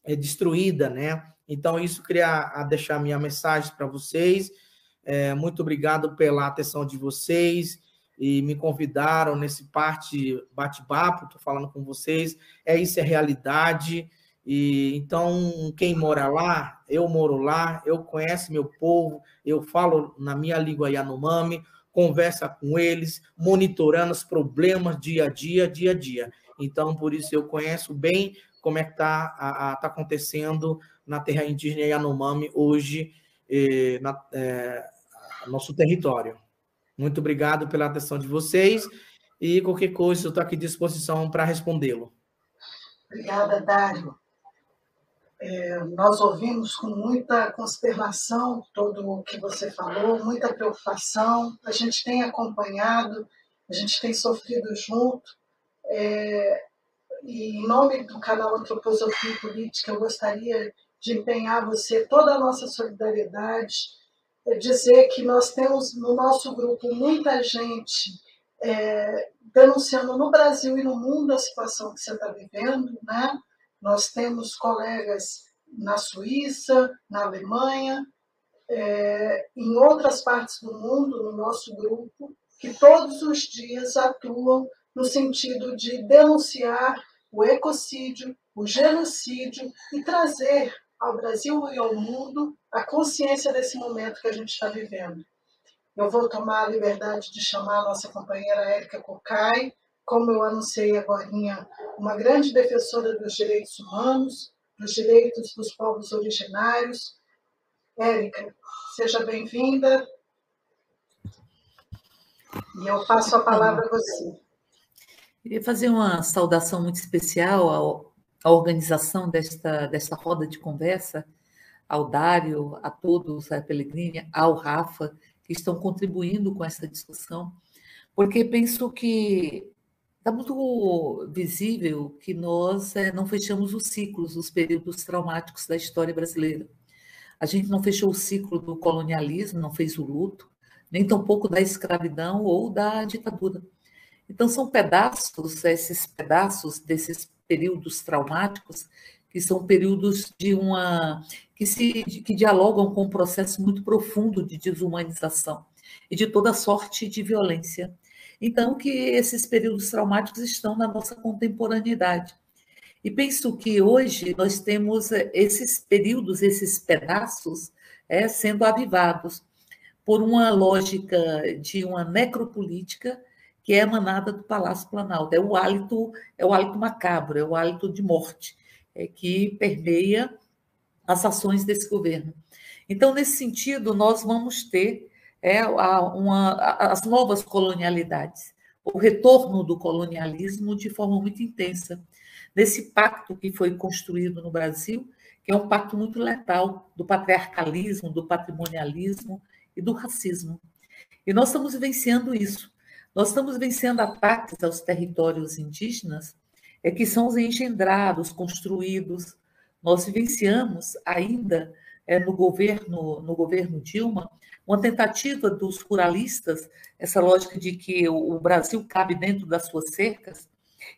é destruída, né? Então, isso queria a deixar minha mensagem para vocês. É, muito obrigado pela atenção de vocês e me convidaram nesse parte bate-papo, estou falando com vocês. É isso, é realidade. E então, quem mora lá, eu moro lá, eu conheço meu povo, eu falo na minha língua Yanomami, conversa com eles, monitorando os problemas dia a dia, dia a dia. Então, por isso eu conheço bem como é que está tá acontecendo na terra indígena Yanomami hoje, eh, na, eh, nosso território. Muito obrigado pela atenção de vocês e qualquer coisa eu estou aqui à disposição para respondê-lo. Obrigada, Dário. É, nós ouvimos com muita consternação todo o que você falou, muita preocupação. A gente tem acompanhado, a gente tem sofrido junto. É, e em nome do canal Antroposofia Política, eu gostaria de empenhar você toda a nossa solidariedade, é dizer que nós temos no nosso grupo muita gente é, denunciando no Brasil e no mundo a situação que você está vivendo, né? Nós temos colegas na Suíça, na Alemanha, é, em outras partes do mundo, no nosso grupo, que todos os dias atuam no sentido de denunciar o ecocídio, o genocídio e trazer ao Brasil e ao mundo a consciência desse momento que a gente está vivendo. Eu vou tomar a liberdade de chamar a nossa companheira Érica Cocai, como eu anunciei agora, uma grande defensora dos direitos humanos, dos direitos dos povos originários. Érica, seja bem-vinda. E eu passo a palavra a você. Queria fazer uma saudação muito especial ao, à organização desta, desta roda de conversa, ao Dário, a todos, a Pelegrini, ao Rafa, que estão contribuindo com essa discussão, porque penso que Está muito visível que nós é, não fechamos os ciclos, os períodos traumáticos da história brasileira. A gente não fechou o ciclo do colonialismo, não fez o luto, nem tampouco da escravidão ou da ditadura. Então, são pedaços, esses pedaços desses períodos traumáticos, que são períodos de uma. que, se, que dialogam com um processo muito profundo de desumanização e de toda sorte de violência então, que esses períodos traumáticos estão na nossa contemporaneidade. E penso que hoje nós temos eh, esses períodos, esses pedaços, é, sendo avivados por uma lógica de uma necropolítica que é emanada do Palácio Planalto. É o hálito, é o hálito macabro, é o hálito de morte é, que permeia as ações desse governo. Então, nesse sentido, nós vamos ter é, uma, as novas colonialidades, o retorno do colonialismo de forma muito intensa. Nesse pacto que foi construído no Brasil, que é um pacto muito letal do patriarcalismo, do patrimonialismo e do racismo. E nós estamos vivenciando isso. Nós estamos vencendo ataques aos territórios indígenas é que são engendrados, construídos. Nós vivenciamos ainda é, no governo no governo Dilma uma tentativa dos ruralistas, essa lógica de que o Brasil cabe dentro das suas cercas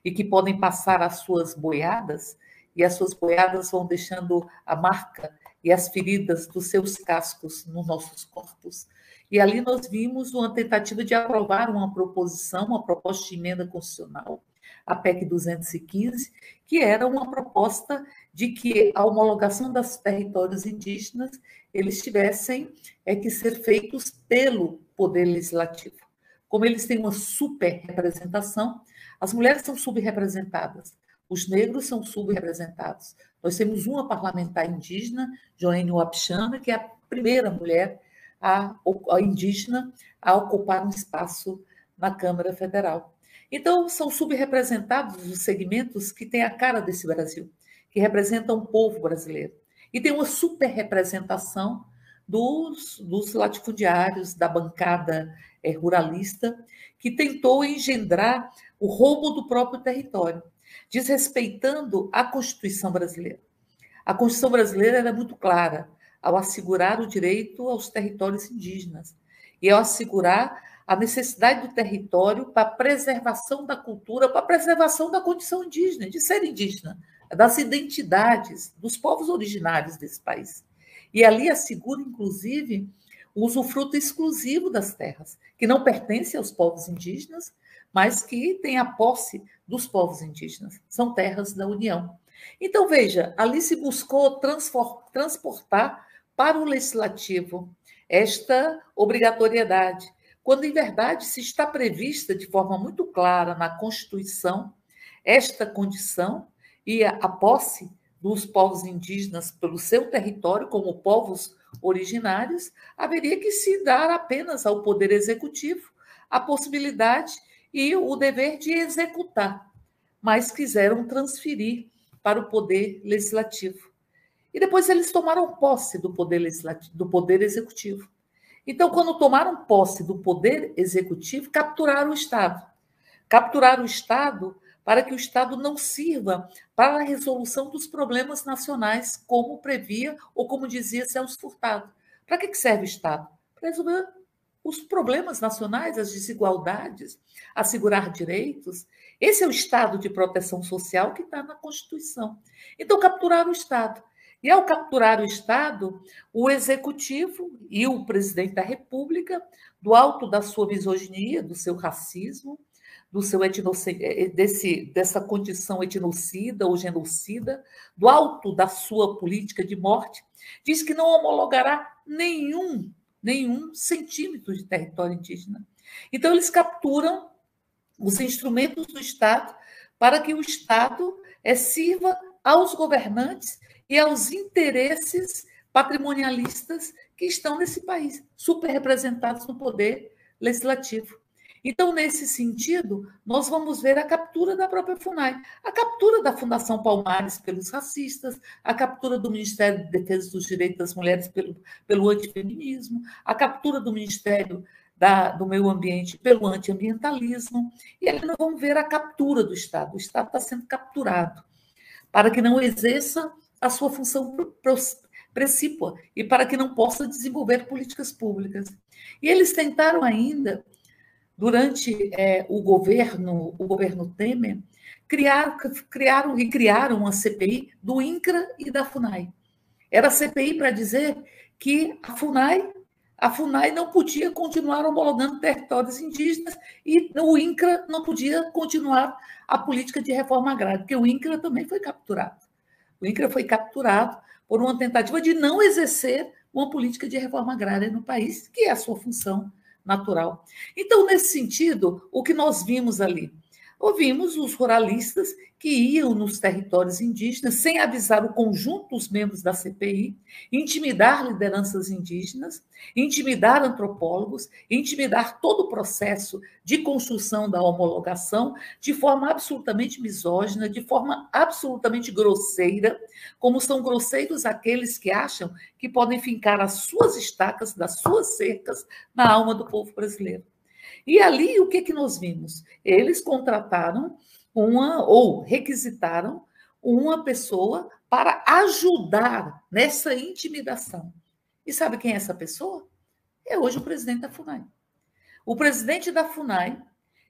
e que podem passar as suas boiadas e as suas boiadas vão deixando a marca e as feridas dos seus cascos nos nossos corpos. E ali nós vimos uma tentativa de aprovar uma proposição, uma proposta de emenda constitucional, a PEC 215, que era uma proposta de que a homologação dos territórios indígenas eles tivessem é, que ser feitos pelo Poder Legislativo. Como eles têm uma super representação, as mulheres são subrepresentadas, os negros são subrepresentados. Nós temos uma parlamentar indígena, Joênia Wapchana, que é a primeira mulher a, a indígena a ocupar um espaço na Câmara Federal. Então, são subrepresentados os segmentos que têm a cara desse Brasil, que representam o povo brasileiro. E tem uma superrepresentação dos, dos latifundiários, da bancada é, ruralista, que tentou engendrar o roubo do próprio território, desrespeitando a Constituição brasileira. A Constituição brasileira era muito clara ao assegurar o direito aos territórios indígenas e ao assegurar a necessidade do território para a preservação da cultura, para a preservação da condição indígena, de ser indígena, das identidades dos povos originários desse país. E ali assegura, inclusive, o usufruto exclusivo das terras, que não pertence aos povos indígenas, mas que tem a posse dos povos indígenas. São terras da União. Então, veja, ali se buscou transportar para o legislativo esta obrigatoriedade, quando em verdade se está prevista de forma muito clara na Constituição esta condição e a, a posse dos povos indígenas pelo seu território como povos originários, haveria que se dar apenas ao poder executivo a possibilidade e o dever de executar, mas quiseram transferir para o poder legislativo. E depois eles tomaram posse do poder legislativo, do poder executivo. Então, quando tomaram posse do poder executivo, capturaram o Estado. Capturaram o Estado para que o Estado não sirva para a resolução dos problemas nacionais, como previa ou como dizia Celso Furtado. Para que serve o Estado? Para resolver os problemas nacionais, as desigualdades, assegurar direitos. Esse é o Estado de proteção social que está na Constituição. Então, capturaram o Estado. E ao capturar o Estado, o executivo e o presidente da República, do alto da sua misoginia, do seu racismo, do seu eh, desse, dessa condição etnocida ou genocida, do alto da sua política de morte, diz que não homologará nenhum, nenhum centímetro de território indígena. Então, eles capturam os instrumentos do Estado para que o Estado é, sirva aos governantes e aos interesses patrimonialistas que estão nesse país, super representados no poder legislativo. Então, nesse sentido, nós vamos ver a captura da própria FUNAI, a captura da Fundação Palmares pelos racistas, a captura do Ministério de Defesa dos Direitos das Mulheres pelo, pelo antifeminismo, a captura do Ministério da, do Meio Ambiente pelo antiambientalismo, e aí nós vamos ver a captura do Estado. O Estado está sendo capturado para que não exerça a sua função precípua e para que não possa desenvolver políticas públicas. E eles tentaram ainda, durante é, o governo, o governo Temer, criar, criaram e criaram uma CPI do INCRA e da FUNAI. Era CPI para dizer que a FUNAI, a FUNAI não podia continuar homologando territórios indígenas e o INCRA não podia continuar a política de reforma agrária, porque o INCRA também foi capturado. O INCRA foi capturado por uma tentativa de não exercer uma política de reforma agrária no país, que é a sua função natural. Então, nesse sentido, o que nós vimos ali? Ouvimos os ruralistas que iam nos territórios indígenas sem avisar o conjunto dos membros da CPI, intimidar lideranças indígenas, intimidar antropólogos, intimidar todo o processo de construção da homologação de forma absolutamente misógina, de forma absolutamente grosseira, como são grosseiros aqueles que acham que podem fincar as suas estacas das suas cercas na alma do povo brasileiro. E ali o que, que nós vimos? Eles contrataram uma, ou requisitaram uma pessoa para ajudar nessa intimidação. E sabe quem é essa pessoa? É hoje o presidente da FUNAI. O presidente da FUNAI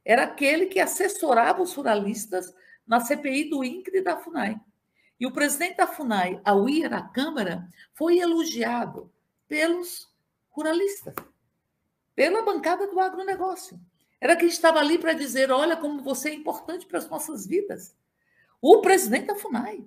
era aquele que assessorava os ruralistas na CPI do INCRE da FUNAI. E o presidente da FUNAI, ao ir à Câmara, foi elogiado pelos ruralistas pela bancada do agronegócio. Era quem estava ali para dizer: olha como você é importante para as nossas vidas. O presidente da FUNAI.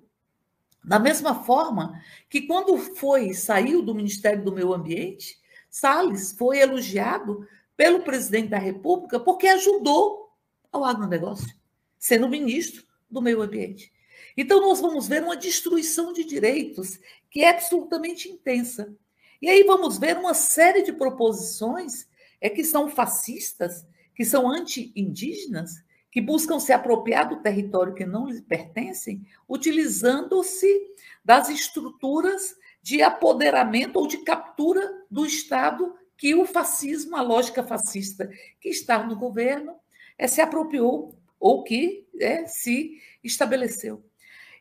Da mesma forma que, quando foi, saiu do Ministério do Meio Ambiente, Salles foi elogiado pelo presidente da República porque ajudou ao agronegócio, sendo ministro do Meio Ambiente. Então, nós vamos ver uma destruição de direitos que é absolutamente intensa. E aí vamos ver uma série de proposições é que são fascistas, que são anti-indígenas, que buscam se apropriar do território que não lhes pertencem, utilizando-se das estruturas de apoderamento ou de captura do Estado que o fascismo, a lógica fascista que está no governo, é, se apropriou ou que é, se estabeleceu.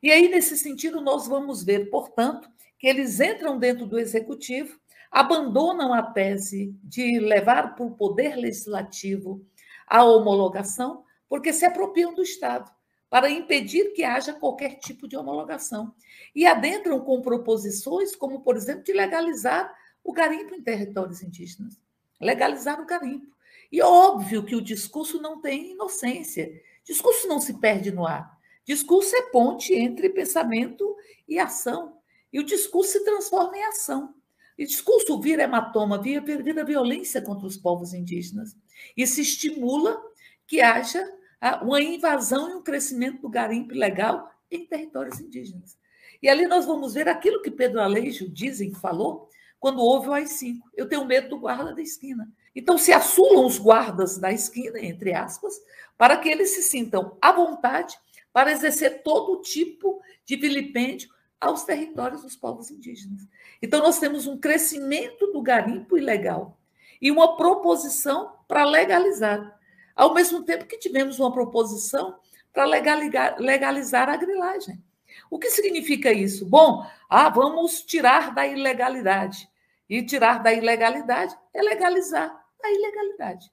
E aí, nesse sentido, nós vamos ver, portanto, que eles entram dentro do executivo abandonam a tese de levar para o poder legislativo a homologação, porque se apropriam do Estado para impedir que haja qualquer tipo de homologação. E adentram com proposições como, por exemplo, de legalizar o garimpo em territórios indígenas. Legalizar o garimpo. E óbvio que o discurso não tem inocência. Discurso não se perde no ar. Discurso é ponte entre pensamento e ação. E o discurso se transforma em ação. E discurso vira hematoma, vira, vira violência contra os povos indígenas. E se estimula que haja ah, uma invasão e um crescimento do garimpo ilegal em territórios indígenas. E ali nós vamos ver aquilo que Pedro Aleixo dizem, falou, quando houve o AI-5. Eu tenho medo do guarda da esquina. Então se assulam os guardas da esquina, entre aspas, para que eles se sintam à vontade para exercer todo tipo de vilipêndio aos territórios dos povos indígenas. Então, nós temos um crescimento do garimpo ilegal e uma proposição para legalizar, ao mesmo tempo que tivemos uma proposição para legalizar, a grilagem. O que significa isso? Bom, ah, vamos tirar da ilegalidade. E tirar da ilegalidade é legalizar a ilegalidade.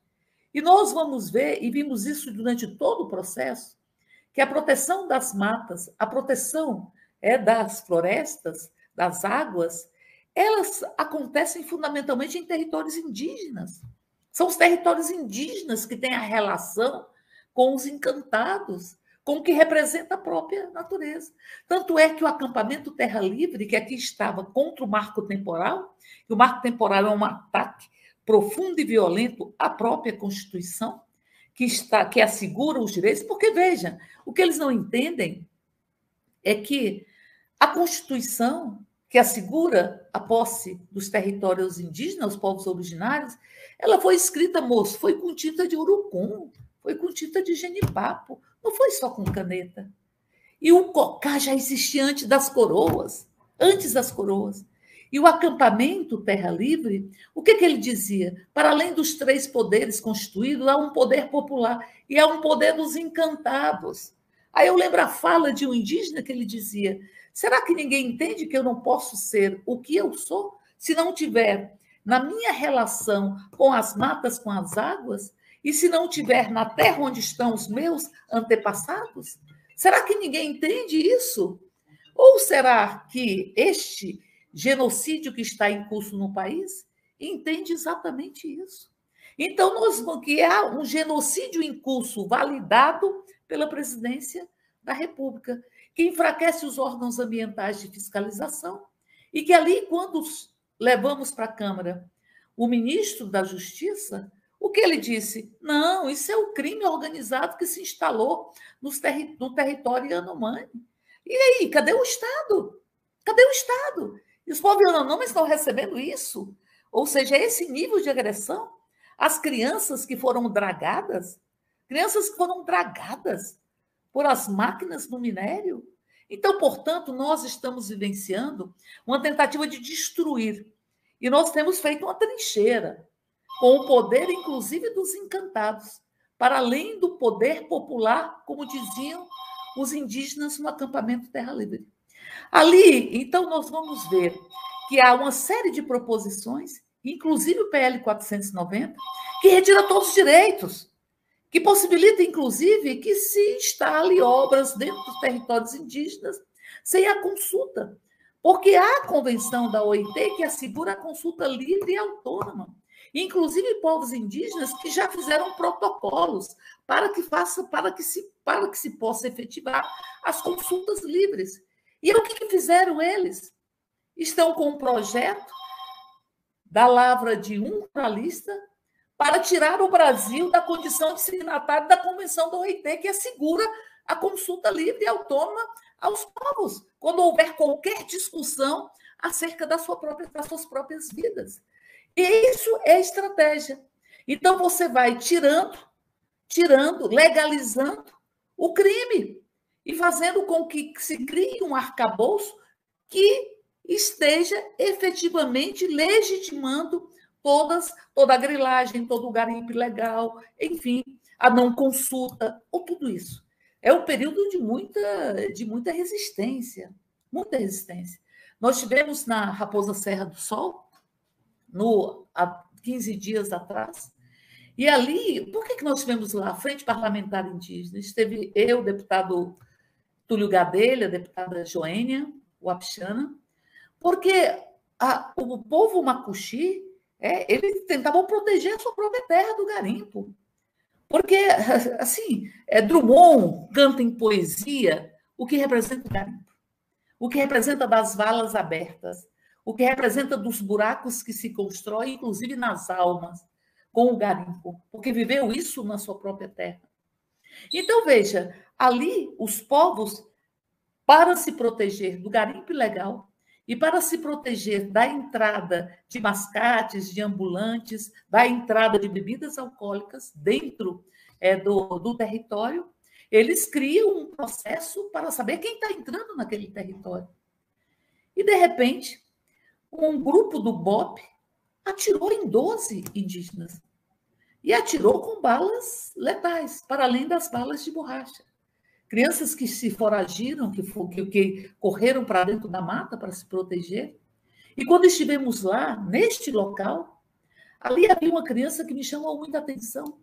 E nós vamos ver, e vimos isso durante todo o processo, que a proteção das matas, a proteção é das florestas, das águas, elas acontecem fundamentalmente em territórios indígenas. São os territórios indígenas que têm a relação com os encantados, com o que representa a própria natureza. Tanto é que o acampamento Terra Livre, que aqui estava contra o marco temporal, e o marco temporal é um ataque profundo e violento à própria Constituição, que, está, que assegura os direitos, porque, veja, o que eles não entendem é que a Constituição, que assegura a posse dos territórios indígenas, os povos originários, ela foi escrita, moço, foi com tinta de urucum, foi com tinta de genipapo, não foi só com caneta. E o cocá já existia antes das coroas, antes das coroas. E o acampamento Terra Livre, o que, que ele dizia? Para além dos três poderes constituídos, há um poder popular e há um poder dos encantados. Aí eu lembro a fala de um indígena que ele dizia: Será que ninguém entende que eu não posso ser o que eu sou se não tiver na minha relação com as matas, com as águas, e se não tiver na terra onde estão os meus antepassados? Será que ninguém entende isso? Ou será que este genocídio que está em curso no país entende exatamente isso? Então, nós que há um genocídio em curso validado pela presidência da República que enfraquece os órgãos ambientais de fiscalização e que ali, quando levamos para a Câmara o ministro da Justiça, O que ele disse? Não, isso é o crime organizado que se instalou terri no território Yanomami. E aí, cadê o Estado? Cadê o Estado? E os povos Yanomami estão recebendo isso? Ou seja, esse nível de agressão? As crianças que foram dragadas, crianças que foram dragadas por as máquinas do minério. Então, portanto, nós estamos vivenciando uma tentativa de destruir. E nós temos feito uma trincheira, com o poder, inclusive, dos encantados, para além do poder popular, como diziam os indígenas no acampamento Terra Livre. Ali, então, nós vamos ver que há uma série de proposições, inclusive o PL 490, que retira todos os direitos, que possibilita, inclusive, que se instale obras dentro dos territórios indígenas sem a consulta. Porque há a convenção da OIT que assegura a consulta livre e autônoma. Inclusive povos indígenas que já fizeram protocolos para que faça, para que se, para que se possa efetivar as consultas livres. E o que, fizeram eles? Estão com um projeto da lavra de um ruralista para tirar o Brasil da condição de signatário da Convenção do OIT, que assegura a consulta livre e autônoma aos povos, quando houver qualquer discussão acerca da sua própria, das suas próprias vidas. E isso é estratégia. Então você vai tirando, tirando, legalizando o crime e fazendo com que se crie um arcabouço que esteja efetivamente legitimando todas, toda a grilagem, todo o garimpo ilegal, enfim, a não consulta, ou tudo isso. É um período de muita, de muita resistência, muita resistência. Nós tivemos na Raposa Serra do Sol, no, há 15 dias atrás, e ali, por que, que nós tivemos lá a Frente Parlamentar Indígena? Esteve eu, deputado Túlio Gadelha, deputada Joênia, o Apixana, porque a, o povo macuxi é, eles tentavam proteger a sua própria terra do garimpo. Porque, assim, é, Drummond canta em poesia o que representa o garimpo, o que representa das valas abertas, o que representa dos buracos que se constroem, inclusive nas almas, com o garimpo, porque viveu isso na sua própria terra. Então, veja, ali os povos, para se proteger do garimpo ilegal, e para se proteger da entrada de mascates, de ambulantes, da entrada de bebidas alcoólicas dentro é, do, do território, eles criam um processo para saber quem está entrando naquele território. E, de repente, um grupo do BOP atirou em 12 indígenas. E atirou com balas letais, para além das balas de borracha crianças que se foragiram, que, que, que correram para dentro da mata para se proteger. E quando estivemos lá, neste local, ali havia uma criança que me chamou muita atenção.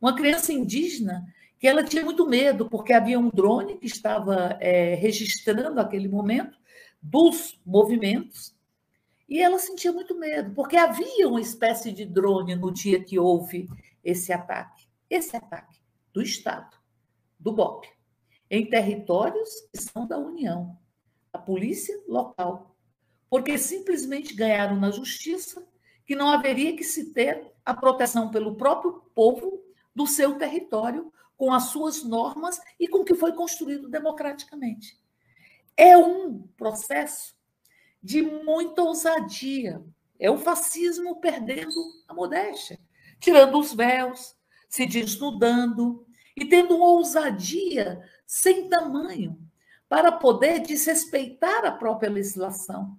Uma criança indígena que ela tinha muito medo, porque havia um drone que estava é, registrando aquele momento dos movimentos, e ela sentia muito medo, porque havia uma espécie de drone no dia que houve esse ataque. Esse ataque do Estado, do BOP em territórios que são da União, a polícia local, porque simplesmente ganharam na justiça que não haveria que se ter a proteção pelo próprio povo do seu território, com as suas normas e com o que foi construído democraticamente. É um processo de muita ousadia. É o fascismo perdendo a modéstia, tirando os véus, se desnudando e tendo uma ousadia sem tamanho para poder desrespeitar a própria legislação,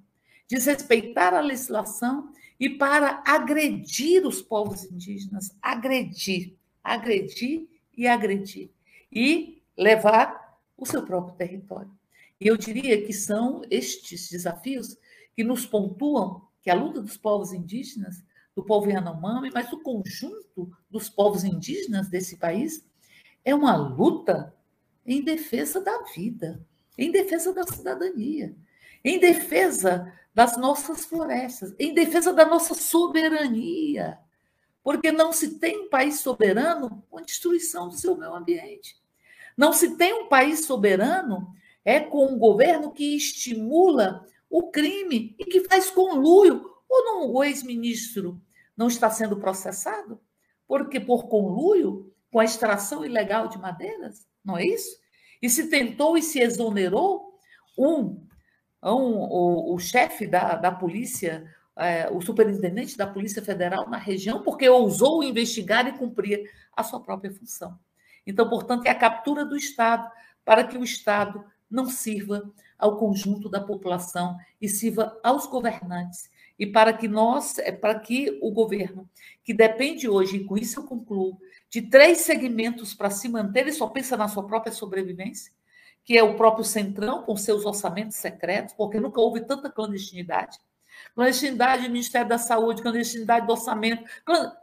desrespeitar a legislação e para agredir os povos indígenas, agredir, agredir e agredir e levar o seu próprio território. E eu diria que são estes desafios que nos pontuam que a luta dos povos indígenas, do povo Yanomami, mas do conjunto dos povos indígenas desse país, é uma luta em defesa da vida, em defesa da cidadania, em defesa das nossas florestas, em defesa da nossa soberania. Porque não se tem um país soberano com a destruição do seu meio ambiente. Não se tem um país soberano é com um governo que estimula o crime e que faz conluio. Ou não, o ex-ministro não está sendo processado? porque por conluio com a extração ilegal de madeiras, não é isso? E se tentou e se exonerou um, um o, o chefe da, da polícia, é, o superintendente da Polícia Federal na região, porque ousou investigar e cumprir a sua própria função. Então, portanto, é a captura do Estado para que o Estado não sirva ao conjunto da população e sirva aos governantes. E para que nós, é para que o governo, que depende hoje, e com isso eu concluo, de três segmentos para se manter, ele só pensa na sua própria sobrevivência, que é o próprio Centrão, com seus orçamentos secretos, porque nunca houve tanta clandestinidade. Clandestinidade do Ministério da Saúde, clandestinidade do orçamento.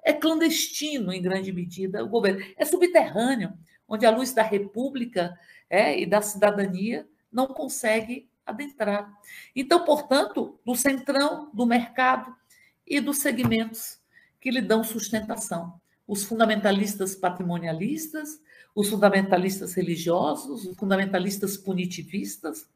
É clandestino, em grande medida, o governo. É subterrâneo, onde a luz da República é, e da cidadania não consegue adentrar. Então, portanto, do centrão, do mercado e dos segmentos que lhe dão sustentação. Os fundamentalistas patrimonialistas, os fundamentalistas religiosos, os fundamentalistas punitivistas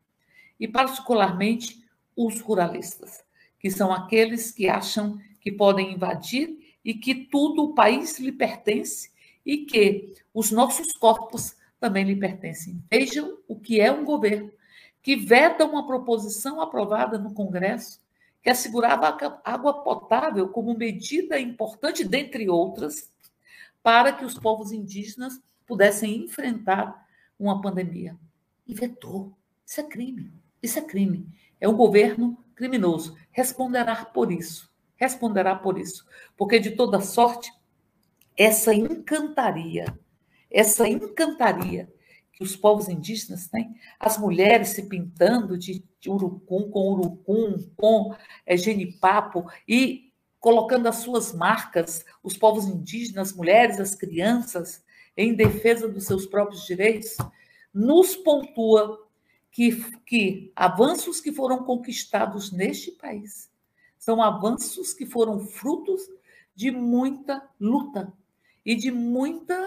e, particularmente, os ruralistas, que são aqueles que acham que podem invadir e que tudo o país lhe pertence e que os nossos corpos também lhe pertencem. Vejam o que é um governo que veta uma proposição aprovada no Congresso que assegurava água potável como medida importante, dentre outras, para que os povos indígenas pudessem enfrentar uma pandemia. E vetou. Isso é crime. Isso é crime. É um governo criminoso. Responderá por isso. Responderá por isso. Porque, de toda sorte, essa encantaria, essa encantaria que os povos indígenas têm, as mulheres se pintando de, de urucum com urucum, com é, genipapo e colocando as suas marcas, os povos indígenas, as mulheres, as crianças, em defesa dos seus próprios direitos, nos pontua que, que avanços que foram conquistados neste país são avanços que foram frutos de muita luta e de muita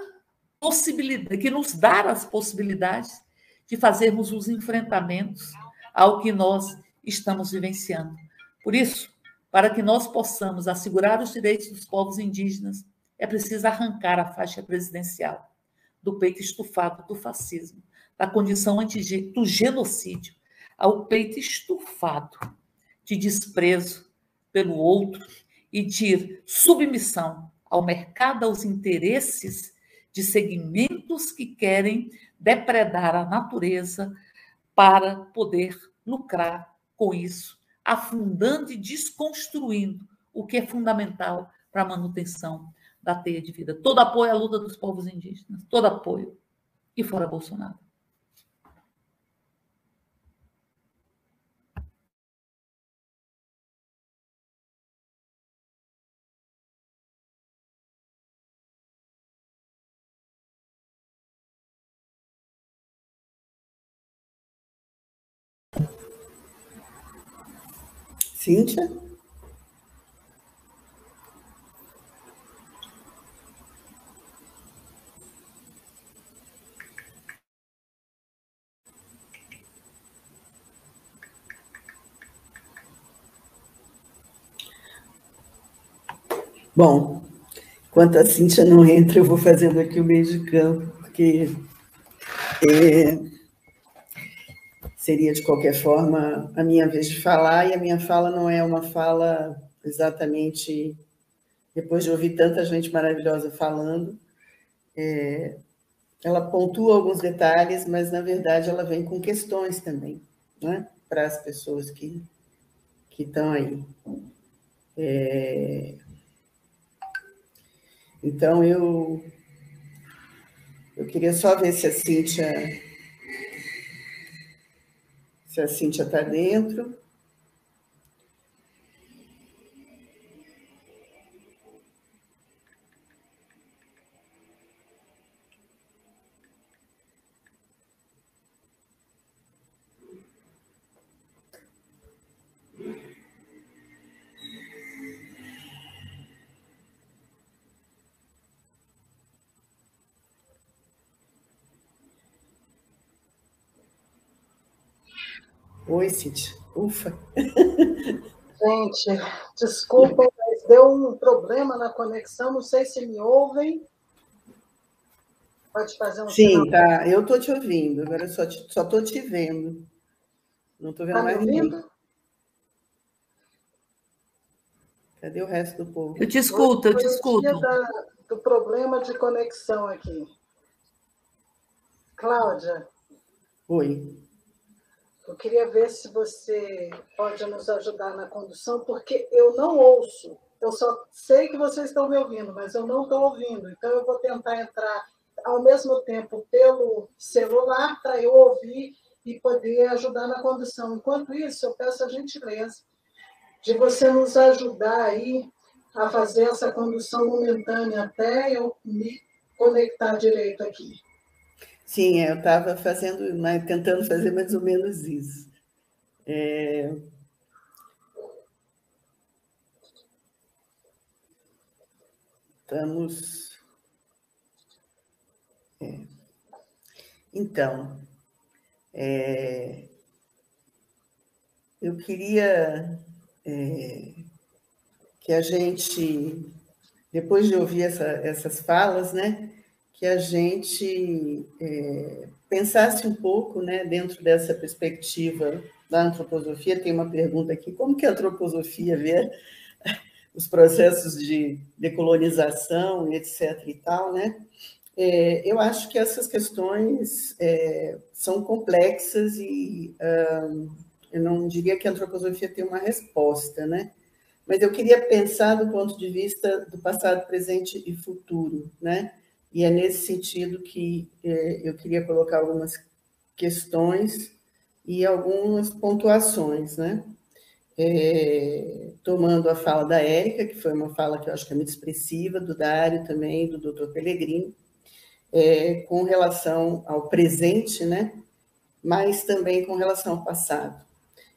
possibilidade, que nos dá as possibilidades de fazermos os enfrentamentos ao que nós estamos vivenciando. Por isso, para que nós possamos assegurar os direitos dos povos indígenas, é preciso arrancar a faixa presidencial do peito estufado do fascismo, da condição do genocídio, ao peito estufado de desprezo pelo outro e de submissão ao mercado, aos interesses de segmentos que querem depredar a natureza para poder lucrar com isso, afundando e desconstruindo o que é fundamental para a manutenção da teia de vida. Todo apoio à luta dos povos indígenas, todo apoio. E fora Bolsonaro. Cíntia? Bom, enquanto a Cíntia não entra, eu vou fazendo aqui o meio de campo, porque é, seria, de qualquer forma, a minha vez de falar, e a minha fala não é uma fala exatamente depois de ouvir tanta gente maravilhosa falando. É, ela pontua alguns detalhes, mas, na verdade, ela vem com questões também, né, para as pessoas que, que estão aí. É, então, eu, eu queria só ver se a Cíntia se a Cíntia está dentro. Oi, Cíntia. Ufa. Gente, desculpa, mas deu um problema na conexão, não sei se me ouvem. Pode fazer um Sim, sinal. tá. Eu estou te ouvindo, agora só estou te vendo. Não estou vendo tá mais ninguém. Cadê o resto do povo? Eu te escuto, eu te escuto. Da, do problema de conexão aqui. Cláudia. Oi. Eu queria ver se você pode nos ajudar na condução, porque eu não ouço. Eu só sei que vocês estão me ouvindo, mas eu não estou ouvindo. Então, eu vou tentar entrar ao mesmo tempo pelo celular para eu ouvir e poder ajudar na condução. Enquanto isso, eu peço a gentileza de você nos ajudar aí a fazer essa condução momentânea até eu me conectar direito aqui. Sim, eu estava fazendo, né, tentando fazer mais ou menos isso. É... Estamos. É. Então, é... eu queria é... que a gente, depois de ouvir essa, essas falas, né, que a gente é, pensasse um pouco, né, dentro dessa perspectiva da antroposofia. Tem uma pergunta aqui: como que a antroposofia vê os processos de decolonização, etc. e tal, né? É, eu acho que essas questões é, são complexas e eu não diria que a antroposofia tem uma resposta, né? Mas eu queria pensar do ponto de vista do passado, presente e futuro, né? E é nesse sentido que é, eu queria colocar algumas questões e algumas pontuações, né? É, tomando a fala da Érica, que foi uma fala que eu acho que é muito expressiva, do Dário também, do doutor Pellegrini, é, com relação ao presente, né? mas também com relação ao passado.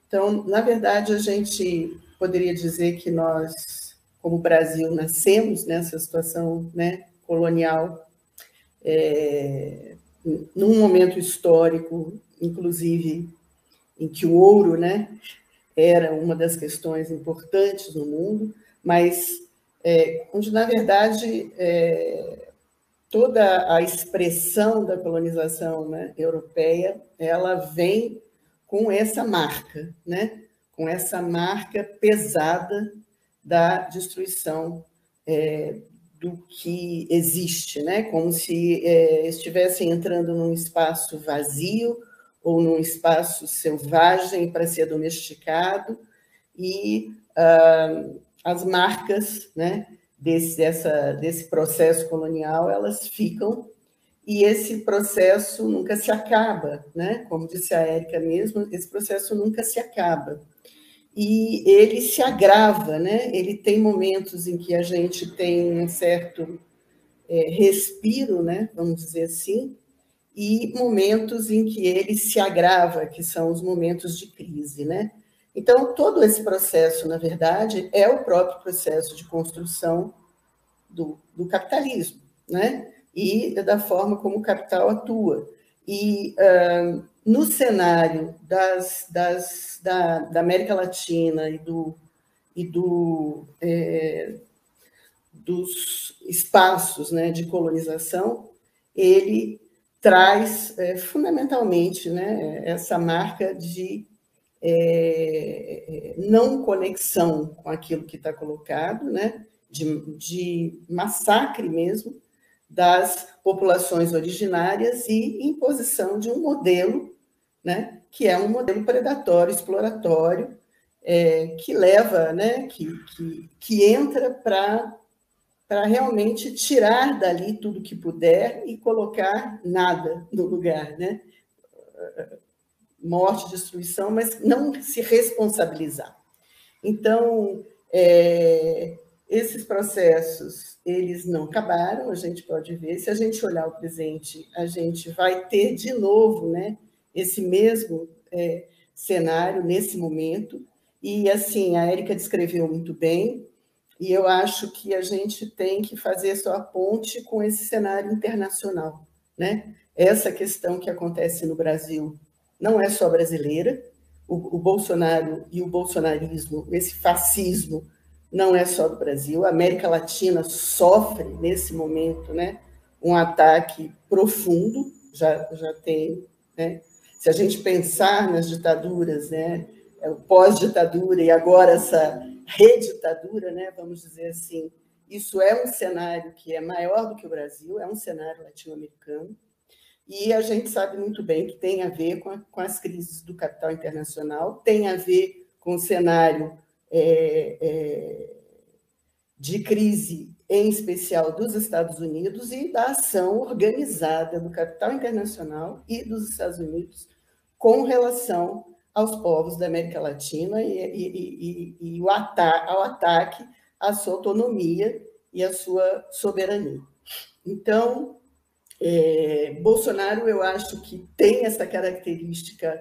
Então, na verdade, a gente poderia dizer que nós, como Brasil, nascemos nessa situação né, colonial, é, num momento histórico, inclusive, em que o ouro né, era uma das questões importantes no mundo, mas é, onde, na verdade, é, toda a expressão da colonização né, europeia ela vem com essa marca, né, com essa marca pesada da destruição é, do que existe, né? como se é, estivessem entrando num espaço vazio ou num espaço selvagem para ser domesticado, e ah, as marcas né, desse, dessa, desse processo colonial elas ficam, e esse processo nunca se acaba, né? como disse a Érica mesmo, esse processo nunca se acaba e ele se agrava, né? Ele tem momentos em que a gente tem um certo é, respiro, né? Vamos dizer assim, e momentos em que ele se agrava, que são os momentos de crise, né? Então, todo esse processo, na verdade, é o próprio processo de construção do, do capitalismo, né? E da forma como o capital atua. E uh, no cenário das, das, da, da, América Latina e, do, e do, é, dos espaços né, de colonização, ele traz é, fundamentalmente né, essa marca de é, não conexão com aquilo que está colocado, né, de, de massacre mesmo, das populações originárias e imposição de um modelo, né, que é um modelo predatório, exploratório, é, que leva, né, que, que, que entra para realmente tirar dali tudo que puder e colocar nada no lugar, né? Morte, destruição, mas não se responsabilizar. Então, é, esses processos, eles não acabaram, a gente pode ver. Se a gente olhar o presente, a gente vai ter de novo né, esse mesmo é, cenário nesse momento. E, assim, a Érica descreveu muito bem, e eu acho que a gente tem que fazer só a ponte com esse cenário internacional. Né? Essa questão que acontece no Brasil não é só brasileira, o, o Bolsonaro e o bolsonarismo, esse fascismo, não é só do Brasil, a América Latina sofre nesse momento, né, um ataque profundo, já, já tem, né, se a gente pensar nas ditaduras, né, é pós-ditadura e agora essa reditadura, né, vamos dizer assim, isso é um cenário que é maior do que o Brasil, é um cenário latino-americano, e a gente sabe muito bem que tem a ver com, a, com as crises do capital internacional, tem a ver com o cenário é, é, de crise, em especial dos Estados Unidos, e da ação organizada do capital internacional e dos Estados Unidos com relação aos povos da América Latina e, e, e, e o ata ao ataque à sua autonomia e à sua soberania. Então, é, Bolsonaro, eu acho que tem essa característica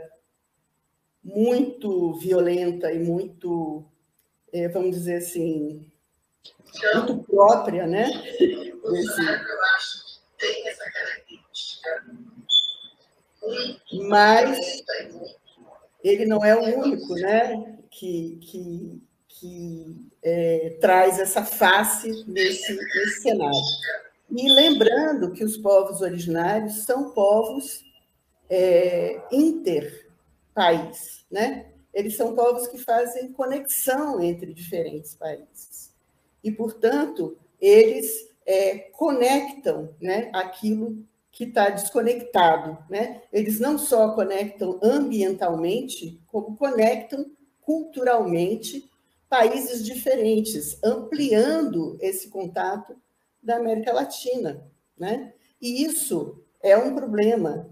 muito violenta e muito, vamos dizer assim, muito própria, né? Bolsonaro, eu acho que tem essa característica. Mas ele não é o único, né? Que, que, que é, traz essa face nesse, nesse cenário. E lembrando que os povos originários são povos é, interpaís, né? Eles são povos que fazem conexão entre diferentes países. E, portanto, eles é, conectam né, aquilo que está desconectado. Né? Eles não só conectam ambientalmente, como conectam culturalmente países diferentes, ampliando esse contato da América Latina. Né? E isso é um problema,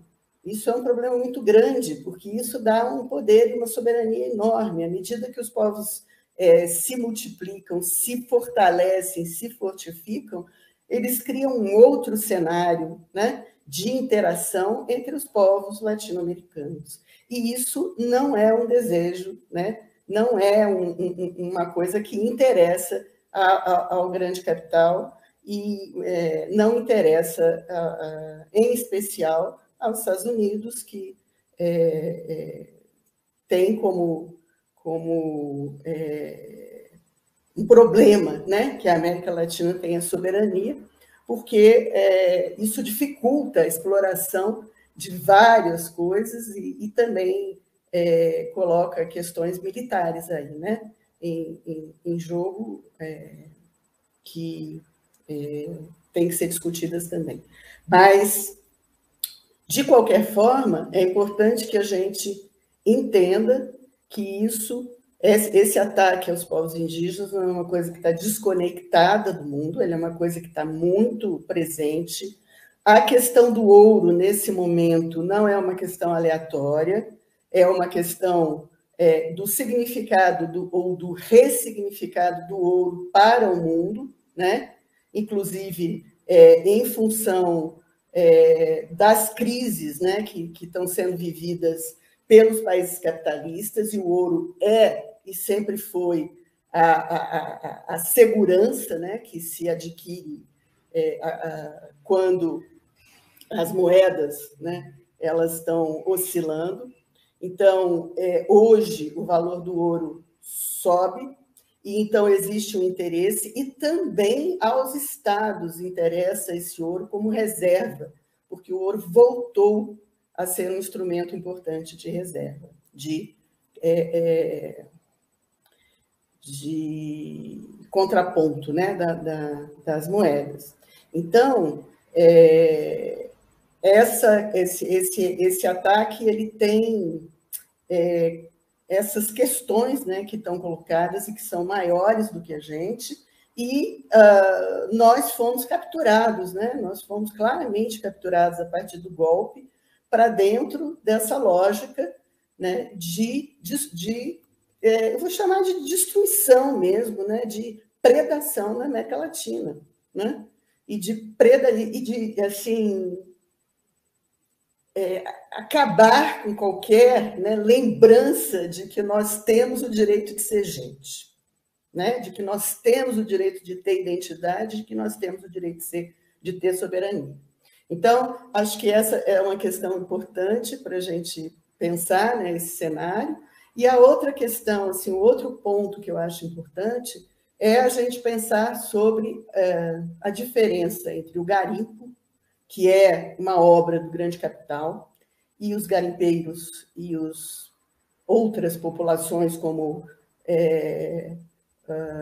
isso é um problema muito grande, porque isso dá um poder e uma soberania enorme. À medida que os povos é, se multiplicam, se fortalecem, se fortificam, eles criam um outro cenário né, de interação entre os povos latino-americanos. E isso não é um desejo, né, não é um, um, uma coisa que interessa a, a, ao grande capital, e é, não interessa, a, em especial, aos Estados Unidos, que é, é, tem como, como é, um problema né, que a América Latina tenha soberania, porque é, isso dificulta a exploração de várias coisas e, e também é, coloca questões militares aí, né, em, em, em jogo que é, têm que ser discutidas também. Mas, de qualquer forma, é importante que a gente entenda que isso, esse ataque aos povos indígenas não é uma coisa que está desconectada do mundo, ele é uma coisa que está muito presente. A questão do ouro, nesse momento, não é uma questão aleatória, é uma questão é, do significado do, ou do ressignificado do ouro para o mundo, né? inclusive é, em função é, das crises né, que, que estão sendo vividas pelos países capitalistas, e o ouro é e sempre foi a, a, a, a segurança né, que se adquire é, quando as moedas né, elas estão oscilando. Então, é, hoje, o valor do ouro sobe, e então existe um interesse, e também aos estados interessa esse ouro como reserva, porque o ouro voltou a ser um instrumento importante de reserva, de, é, é, de contraponto né, da, da, das moedas. Então, é, essa, esse, esse, esse ataque ele tem é, essas questões né, que estão colocadas e que são maiores do que a gente, e uh, nós fomos capturados, né? nós fomos claramente capturados a partir do golpe para dentro dessa lógica né, de, de, de é, eu vou chamar de destruição mesmo, né, de predação na América Latina, né, e de preda e de assim é, acabar com qualquer né, lembrança de que nós temos o direito de ser gente, né? de que nós temos o direito de ter identidade, de que nós temos o direito de, ser, de ter soberania. Então, acho que essa é uma questão importante para a gente pensar nesse né, cenário. E a outra questão, assim, o outro ponto que eu acho importante é a gente pensar sobre é, a diferença entre o garimpo, que é uma obra do grande capital, e os garimpeiros e os outras populações como é,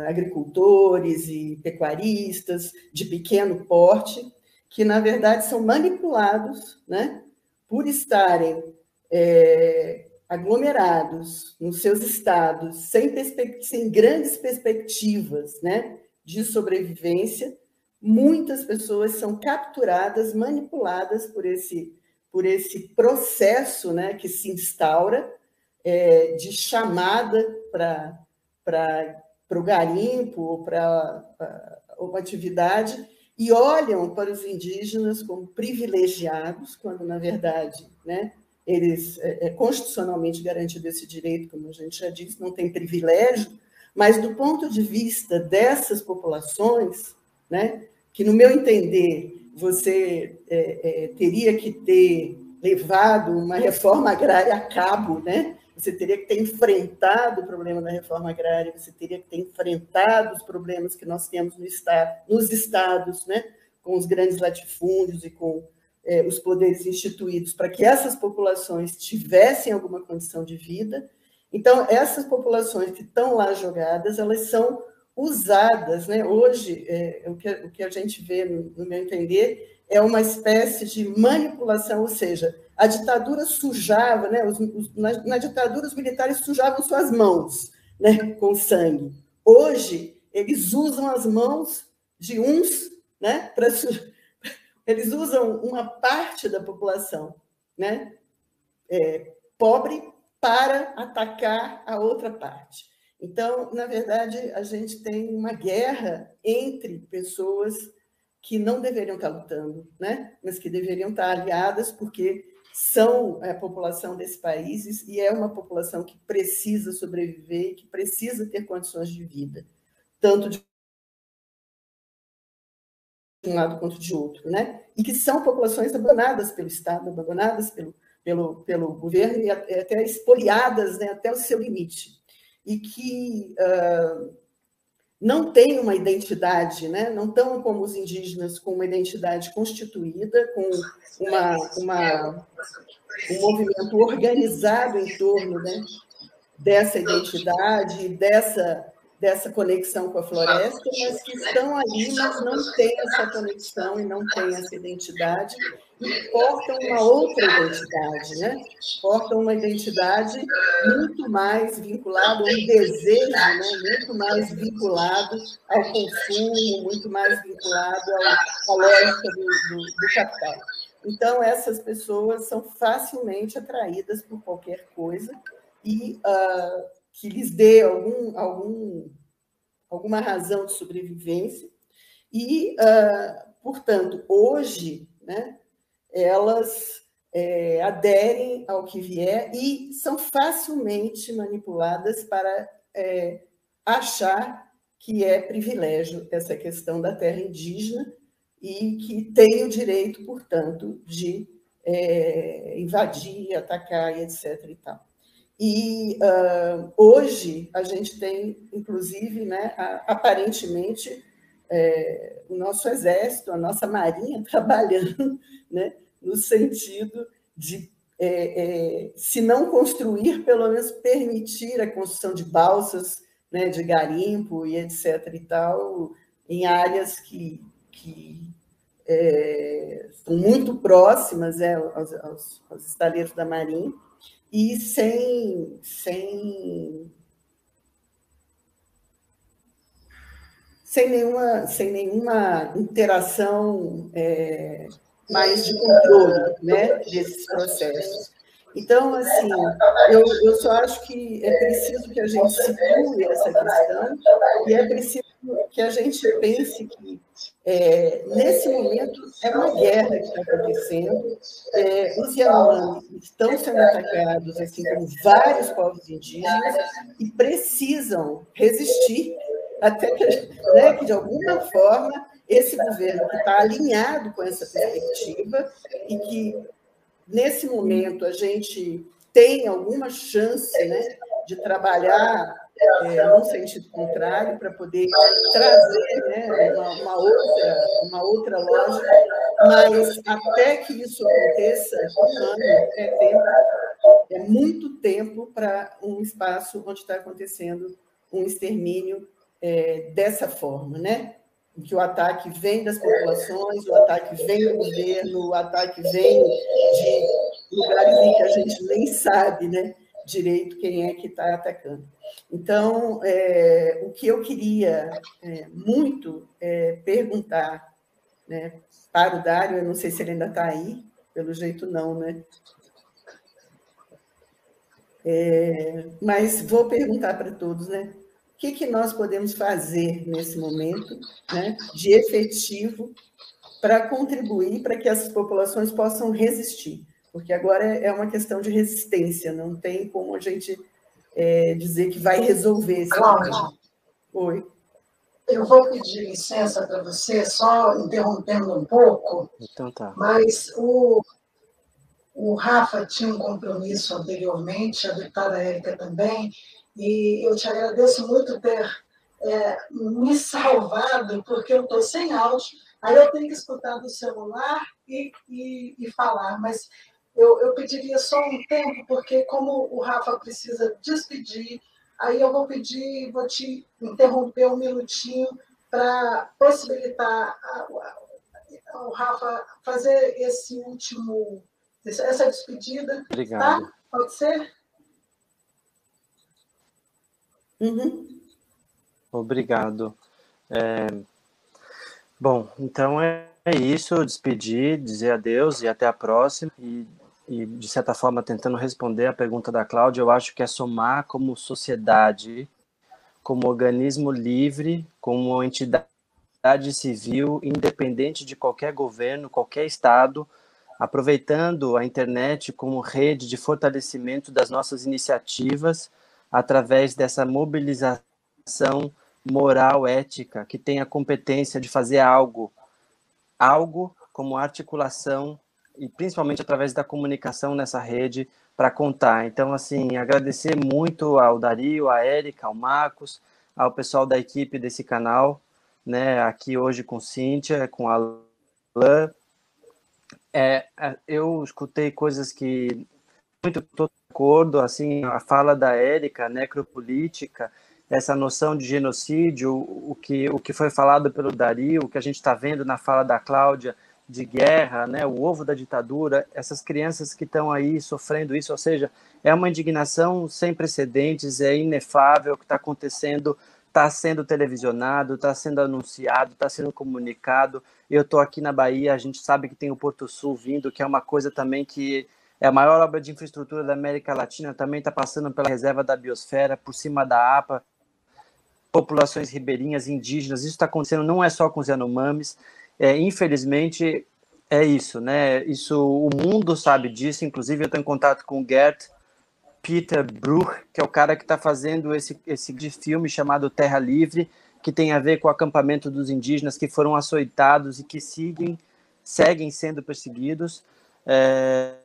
agricultores e pecuaristas de pequeno porte, que na verdade são manipulados, né, por estarem é, aglomerados nos seus estados, sem, sem grandes perspectivas, né, de sobrevivência, muitas pessoas são capturadas, manipuladas por esse por esse processo, né, que se instaura é, de chamada para o garimpo ou para uma atividade e olham para os indígenas como privilegiados, quando, na verdade, né, eles é, é constitucionalmente garantido esse direito, como a gente já disse, não tem privilégio, mas do ponto de vista dessas populações, né, que, no meu entender, você é, é, teria que ter levado uma reforma agrária a cabo, né, você teria que ter enfrentado o problema da reforma agrária, você teria que ter enfrentado os problemas que nós temos no estado, nos estados, né, com os grandes latifúndios e com é, os poderes instituídos, para que essas populações tivessem alguma condição de vida. Então, essas populações que estão lá jogadas, elas são usadas. Né? Hoje, é, o, que, o que a gente vê, no, no meu entender, é uma espécie de manipulação, ou seja, a ditadura sujava, né? Os, os, na, na, ditadura, os militares sujavam suas mãos né? com sangue. Hoje, eles usam as mãos de uns, né? Pra, eles usam uma parte da população né? É, pobre para atacar a outra parte. Então, na verdade, a gente tem uma guerra entre pessoas que não deveriam estar lutando, né? mas que deveriam estar aliadas, porque são a população desse país e é uma população que precisa sobreviver, que precisa ter condições de vida, tanto de um lado quanto de outro, né? E que são populações abandonadas pelo Estado, abandonadas pelo, pelo, pelo governo e até espoliadas né, até o seu limite. E que uh, não têm uma identidade, né? não estão como os indígenas com uma identidade constituída, com uma, uma, um movimento organizado em torno né? dessa identidade, dessa dessa conexão com a floresta, mas que estão ali, mas não têm essa conexão e não têm essa identidade, e portam uma outra identidade, né? Portam uma identidade muito mais vinculada um desejo, né? muito mais vinculado ao consumo, muito mais vinculado à lógica do, do, do capital. Então, essas pessoas são facilmente atraídas por qualquer coisa e uh, que lhes dê algum, algum, alguma razão de sobrevivência. E, uh, portanto, hoje, né, elas é, aderem ao que vier e são facilmente manipuladas para é, achar que é privilégio essa questão da terra indígena e que tem o direito, portanto, de é, invadir, atacar e etc. E tal. E uh, hoje a gente tem, inclusive, né, aparentemente, é, o nosso exército, a nossa marinha trabalhando né, no sentido de, é, é, se não construir, pelo menos permitir a construção de balsas, né, de garimpo e etc. e tal, em áreas que, que é, são muito próximas é, aos, aos, aos estaleiros da Marinha e sem, sem, sem, nenhuma, sem nenhuma interação é, mais de controle né, desses processos. Então, assim, eu, eu só acho que é preciso que a gente situe essa questão e é preciso que a gente pense que, é, nesse momento, é uma guerra que está acontecendo. É, os Yanomami estão sendo atacados, assim como vários povos indígenas, e precisam resistir até que, né, que de alguma forma, esse governo que está alinhado com essa perspectiva e que, nesse momento, a gente tem alguma chance né, de trabalhar é, num sentido contrário, para poder trazer né, uma, uma, outra, uma outra lógica, mas até que isso aconteça, um ano é tempo, é muito tempo para um espaço onde está acontecendo um extermínio é, dessa forma, né? Que o ataque vem das populações, o ataque vem do governo, o ataque vem de lugares em que a gente nem sabe, né? direito quem é que está atacando. Então, é, o que eu queria é, muito é, perguntar né, para o Dário, eu não sei se ele ainda está aí, pelo jeito não, né? É, mas vou perguntar para todos, né? O que, que nós podemos fazer nesse momento né, de efetivo para contribuir para que essas populações possam resistir? porque agora é uma questão de resistência, não tem como a gente é, dizer que vai resolver esse problema. Oi. Eu vou pedir licença para você, só interrompendo um pouco. Então tá. Mas o, o Rafa tinha um compromisso anteriormente, a deputada Érica também, e eu te agradeço muito ter é, me salvado, porque eu estou sem áudio, aí eu tenho que escutar do celular e, e, e falar, mas eu, eu pediria só um tempo, porque como o Rafa precisa despedir, aí eu vou pedir, vou te interromper um minutinho para possibilitar o Rafa fazer esse último, essa despedida. Tá? Obrigado. Tá? Pode ser? Uhum. Obrigado. É... Bom, então é isso, despedir, dizer adeus e até a próxima. E e de certa forma tentando responder a pergunta da Cláudia, eu acho que é somar como sociedade, como organismo livre, como entidade civil independente de qualquer governo, qualquer estado, aproveitando a internet como rede de fortalecimento das nossas iniciativas através dessa mobilização moral ética que tem a competência de fazer algo, algo como articulação e principalmente através da comunicação nessa rede para contar. Então, assim, agradecer muito ao Dario, à Érica, ao Marcos, ao pessoal da equipe desse canal, né, aqui hoje com Cíntia, com a Alain. É, é, eu escutei coisas que muito estou de acordo, assim, a fala da Érica, necropolítica, essa noção de genocídio, o que, o que foi falado pelo Dario, o que a gente está vendo na fala da Cláudia, de guerra, né, o ovo da ditadura, essas crianças que estão aí sofrendo isso, ou seja, é uma indignação sem precedentes, é inefável o que está acontecendo, está sendo televisionado, está sendo anunciado, está sendo comunicado. Eu estou aqui na Bahia, a gente sabe que tem o Porto Sul vindo, que é uma coisa também que é a maior obra de infraestrutura da América Latina, também está passando pela reserva da biosfera, por cima da APA, populações ribeirinhas, indígenas, isso está acontecendo não é só com os Yanomamis, é, infelizmente, é isso, né? Isso, o mundo sabe disso. Inclusive, eu estou em contato com o Gert Peter Bruch, que é o cara que está fazendo esse, esse filme chamado Terra Livre, que tem a ver com o acampamento dos indígenas que foram açoitados e que seguem, seguem sendo perseguidos. É,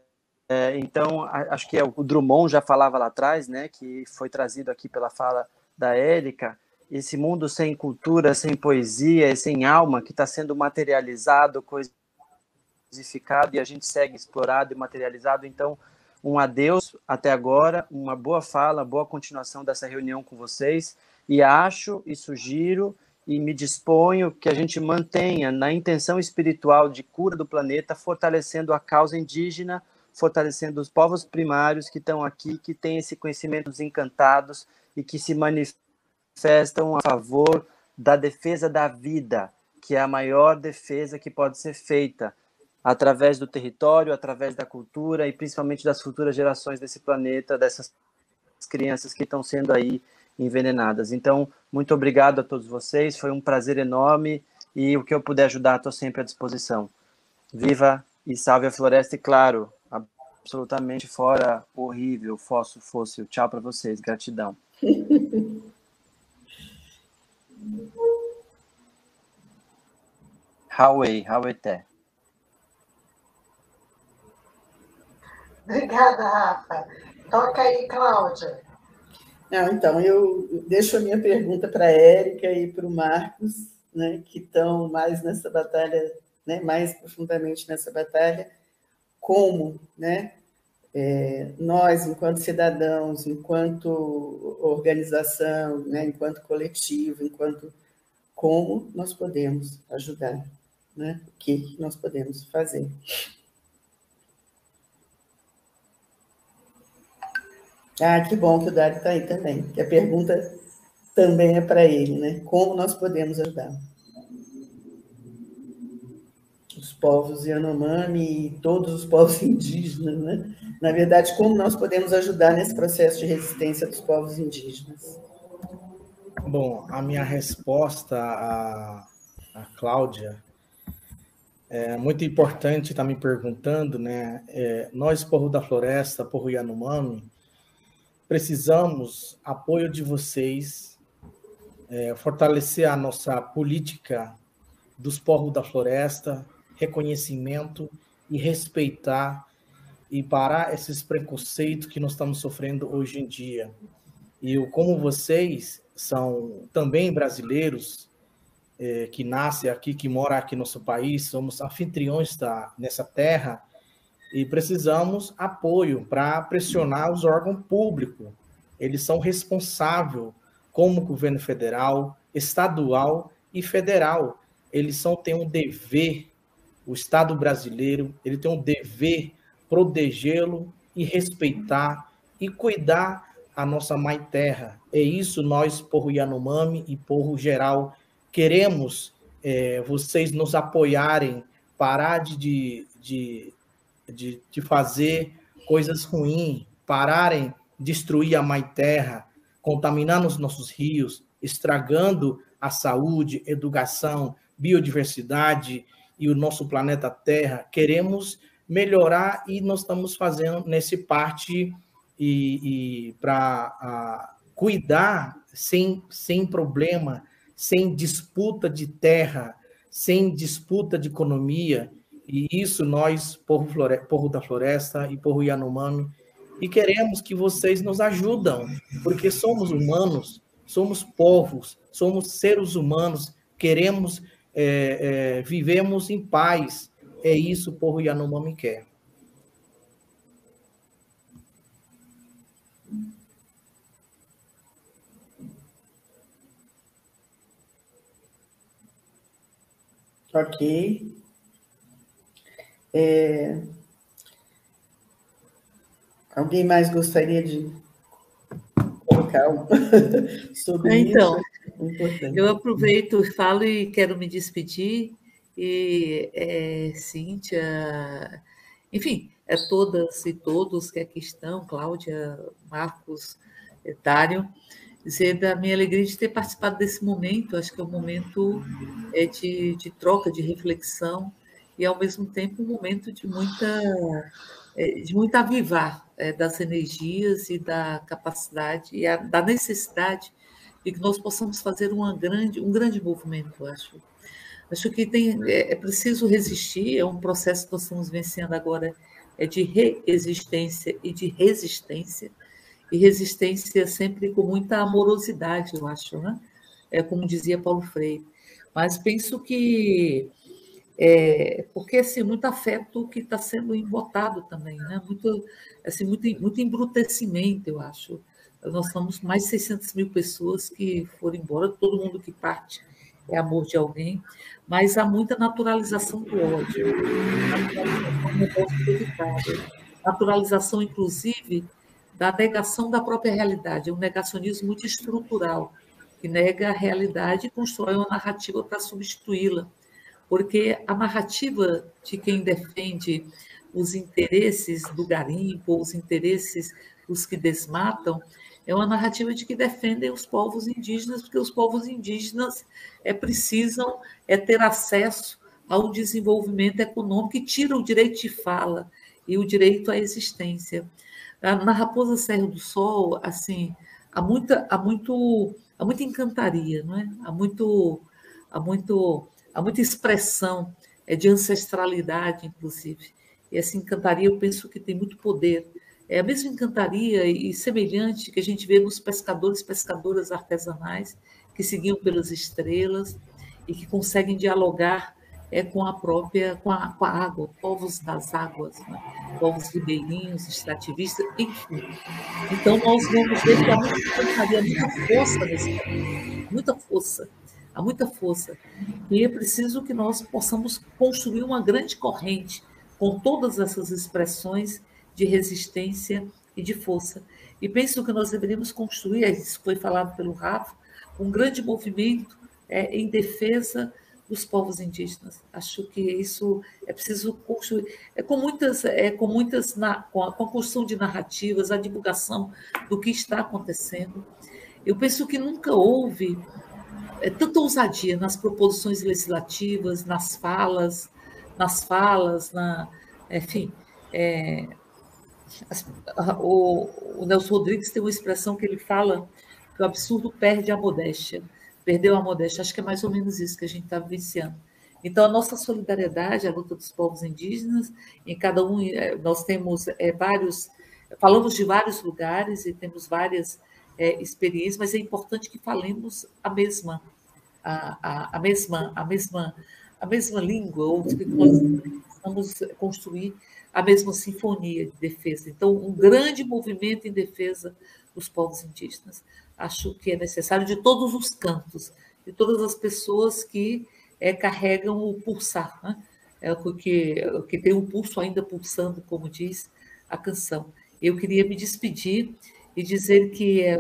é, então, acho que é, o Drummond já falava lá atrás, né, que foi trazido aqui pela fala da Érica, esse mundo sem cultura, sem poesia, sem alma, que está sendo materializado, coisificado, e a gente segue explorado e materializado. Então, um adeus até agora, uma boa fala, boa continuação dessa reunião com vocês, e acho e sugiro e me disponho que a gente mantenha na intenção espiritual de cura do planeta, fortalecendo a causa indígena, fortalecendo os povos primários que estão aqui, que têm esse conhecimento dos encantados e que se manifestam manifestam a favor da defesa da vida, que é a maior defesa que pode ser feita através do território, através da cultura e principalmente das futuras gerações desse planeta, dessas crianças que estão sendo aí envenenadas. Então, muito obrigado a todos vocês, foi um prazer enorme e o que eu puder ajudar, estou sempre à disposição. Viva e salve a floresta e, claro, absolutamente fora horrível, fóssil, fóssil. Tchau para vocês, gratidão. Huawei, Huawei Obrigada, Rafa. Toca aí, Cláudia. Não, então, eu deixo a minha pergunta para a Érica e para o Marcos, né, que estão mais nessa batalha, né, mais profundamente nessa batalha, como né, é, nós, enquanto cidadãos, enquanto organização, né, enquanto coletivo, enquanto como nós podemos ajudar, né, o que nós podemos fazer. Ah, que bom que o Dário está aí também, que a pergunta também é para ele, né? Como nós podemos ajudar? Os povos Yanomami e todos os povos indígenas, né? Na verdade, como nós podemos ajudar nesse processo de resistência dos povos indígenas? Bom, a minha resposta a, a Cláudia é muito importante, está me perguntando, né? É, nós, povo da floresta, povo Yanomami, precisamos apoio de vocês, é, fortalecer a nossa política dos povos da floresta, reconhecimento e respeitar e parar esses preconceitos que nós estamos sofrendo hoje em dia. E eu, como vocês são também brasileiros é, que nascem aqui, que moram aqui no nosso país, somos anfitriões da, nessa terra, e precisamos apoio para pressionar os órgãos públicos. Eles são responsáveis, como governo federal, estadual e federal. Eles são, têm um dever, o Estado brasileiro, ele tem um dever protegê-lo e respeitar e cuidar a nossa mãe terra. É isso nós, povo Yanomami e povo geral, queremos é, vocês nos apoiarem, parar de, de de, de fazer coisas ruins, pararem, destruir a mãe terra, contaminando os nossos rios, estragando a saúde, educação, biodiversidade e o nosso planeta Terra. Queremos melhorar e nós estamos fazendo nesse parte e, e para cuidar sem, sem problema, sem disputa de terra, sem disputa de economia e isso nós, povo, da floresta e povo Yanomami, e queremos que vocês nos ajudam, porque somos humanos, somos povos, somos seres humanos, queremos, é, é, vivemos em paz. É isso povo Yanomami quer. Ok. É... Alguém mais gostaria de colocar um... sobre então, isso? Então, eu aproveito, falo e quero me despedir. E é, Cíntia, enfim, é todas e todos que aqui estão, Cláudia, Marcos, Etário, dizer da minha alegria de ter participado desse momento. Acho que é um momento é, de, de troca, de reflexão, e, ao mesmo tempo, um momento de muita, é, de muito avivar é, das energias e da capacidade e da necessidade de que nós possamos fazer uma grande, um grande movimento, acho. Acho que tem, é, é preciso resistir, é um processo que nós estamos vencendo agora, é de reexistência e de resistência, e resistência sempre com muita amorosidade, eu acho, né? É como dizia Paulo Freire. Mas penso que é, porque assim, muito afeto que está sendo embotado também, né? muito, assim, muito, muito embrutecimento, eu acho. Nós somos mais de 600 mil pessoas que foram embora, todo mundo que parte é amor de alguém, mas há muita naturalização do ódio, naturalização, naturalização inclusive, da negação da própria realidade, é um negacionismo muito estrutural, que nega a realidade e constrói uma narrativa para substituí-la. Porque a narrativa de quem defende os interesses do garimpo, os interesses dos que desmatam, é uma narrativa de que defendem os povos indígenas, porque os povos indígenas é, precisam é, ter acesso ao desenvolvimento econômico e tira o direito de fala e o direito à existência. Na Raposa Serra do Sol, assim, há muita, há muito, há muita encantaria, não é? Há muito, há muito há muita expressão é, de ancestralidade, inclusive. E essa encantaria, eu penso que tem muito poder é a mesma encantaria e semelhante que a gente vê nos pescadores pescadoras artesanais que seguiam pelas estrelas e que conseguem dialogar é, com a própria, com a, com a água, povos das águas, né? povos ribeirinhos, extrativistas, enfim. Então, nós vamos ver que há muita encantaria, muita força nesse país, muita força, há muita força. E é preciso que nós possamos construir uma grande corrente com todas essas expressões de resistência e de força. E penso que nós deveríamos construir, isso foi falado pelo Rafa, um grande movimento é, em defesa dos povos indígenas. Acho que isso é preciso construir, é com muitas, é com muitas, com a, com a construção de narrativas, a divulgação do que está acontecendo. Eu penso que nunca houve é, tanta ousadia nas proposições legislativas, nas falas, nas falas, na, enfim, é, o, o Nelson Rodrigues tem uma expressão que ele fala que o absurdo perde a modéstia. Perdeu a modéstia. Acho que é mais ou menos isso que a gente está vivenciando. Então, a nossa solidariedade, a luta dos povos indígenas, em cada um, é, nós temos é, vários, falamos de vários lugares e temos várias é, experiências, mas é importante que falemos a mesma, a, a, a mesma, a mesma, a mesma língua, ou que nós vamos construir a mesma sinfonia de defesa. Então, um grande movimento em defesa dos povos indígenas. Acho que é necessário de todos os cantos, de todas as pessoas que é, carregam o pulsar, né? é, que, que tem o pulso ainda pulsando, como diz a canção. Eu queria me despedir e dizer que é,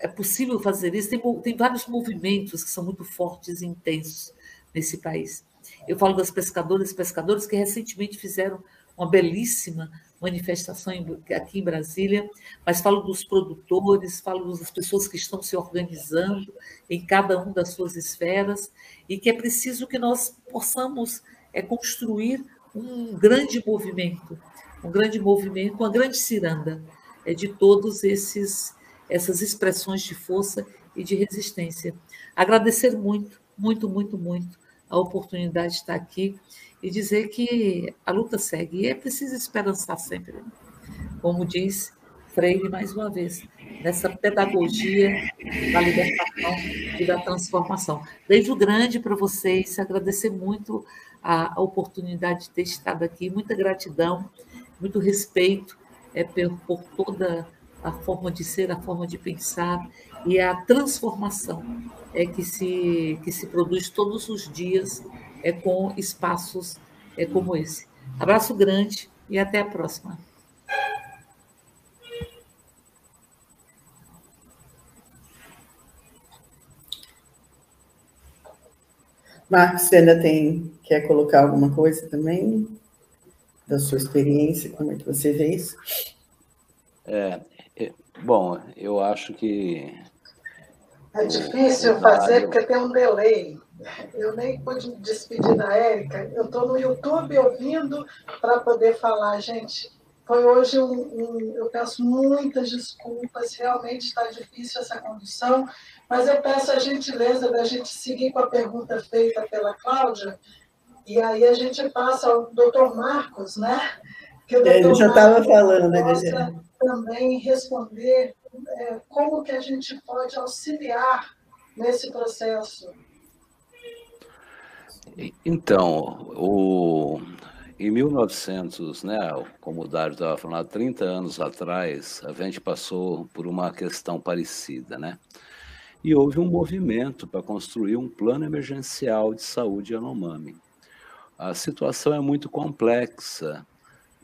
é possível fazer isso. Tem, tem vários movimentos que são muito fortes e intensos nesse país. Eu falo das pescadoras e pescadores que recentemente fizeram uma belíssima manifestação aqui em Brasília, mas falo dos produtores, falo das pessoas que estão se organizando em cada uma das suas esferas e que é preciso que nós possamos é, construir um grande movimento, um grande movimento, uma grande ciranda é, de todos esses essas expressões de força e de resistência. Agradecer muito, muito, muito, muito a oportunidade de estar aqui e dizer que a luta segue. E é preciso esperançar sempre. Como diz Freire, mais uma vez, nessa pedagogia da libertação e da transformação. Beijo grande para vocês, agradecer muito a oportunidade de ter estado aqui, muita gratidão, muito respeito é, por toda a forma de ser, a forma de pensar e a transformação é que se, que se produz todos os dias é, com espaços é, como esse. Abraço grande e até a próxima. Marcos, você ainda tem, quer colocar alguma coisa também da sua experiência? Como é que você vê isso? É, é bom, eu acho que. É difícil fazer porque tem um delay. Eu nem pude me despedir da Érica. Eu estou no YouTube ouvindo para poder falar, gente. Foi hoje um, um, Eu peço muitas desculpas, realmente está difícil essa condução, mas eu peço a gentileza da gente seguir com a pergunta feita pela Cláudia, e aí a gente passa ao doutor Marcos, né? Que o é, Ele já estava falando, né? também responder é, como que a gente pode auxiliar nesse processo então, o, em 1900, né, como o Dário estava falando, há 30 anos atrás, a gente passou por uma questão parecida, né? E houve um movimento para construir um plano emergencial de saúde Yanomami. A situação é muito complexa,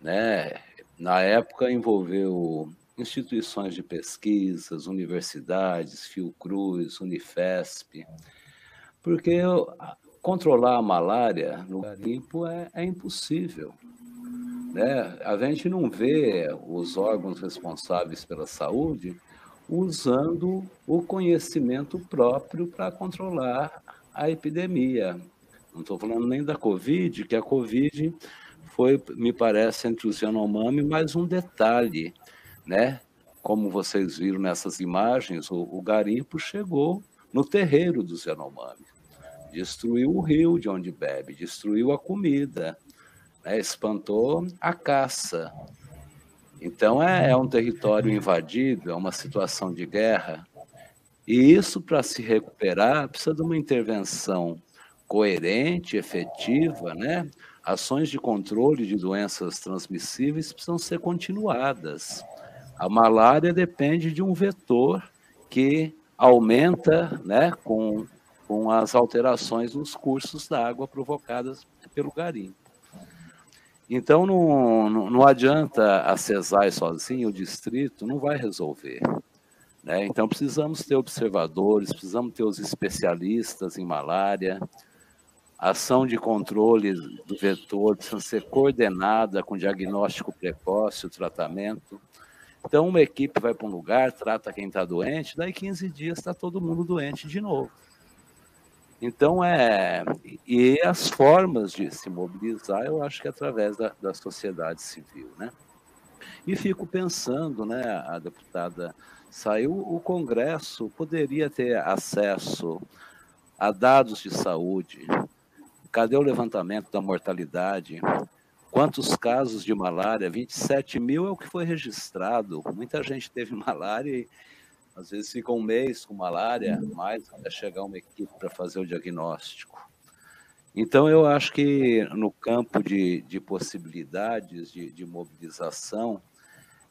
né? Na época envolveu instituições de pesquisas, universidades, Fiocruz, Unifesp, porque controlar a malária no garimpo é, é impossível. Né? A gente não vê os órgãos responsáveis pela saúde usando o conhecimento próprio para controlar a epidemia. Não estou falando nem da Covid, que a Covid foi, me parece, entre os Yanomami, mais um detalhe, né? Como vocês viram nessas imagens, o, o garimpo chegou no terreiro dos Yanomami destruiu o rio de onde bebe, destruiu a comida, né? espantou a caça. Então é, é um território invadido, é uma situação de guerra. E isso, para se recuperar, precisa de uma intervenção coerente, efetiva, né? Ações de controle de doenças transmissíveis precisam ser continuadas. A malária depende de um vetor que aumenta né, com, com as alterações nos cursos da água provocadas pelo garimpo. Então, não, não, adianta a CESAI sozinho, o distrito não vai resolver. Né? Então, precisamos ter observadores, precisamos ter os especialistas em malária, ação de controle do vetor precisa ser coordenada com diagnóstico precoce, o tratamento. Então, uma equipe vai para um lugar, trata quem está doente, daí 15 dias está todo mundo doente de novo. Então, é. E as formas de se mobilizar, eu acho que é através da, da sociedade civil, né? E fico pensando, né, a deputada saiu, o Congresso poderia ter acesso a dados de saúde. Cadê o levantamento da mortalidade? Quantos casos de malária? 27 mil é o que foi registrado. Muita gente teve malária e às vezes fica um mês com malária, mais até chegar uma equipe para fazer o diagnóstico. Então, eu acho que no campo de, de possibilidades de, de mobilização,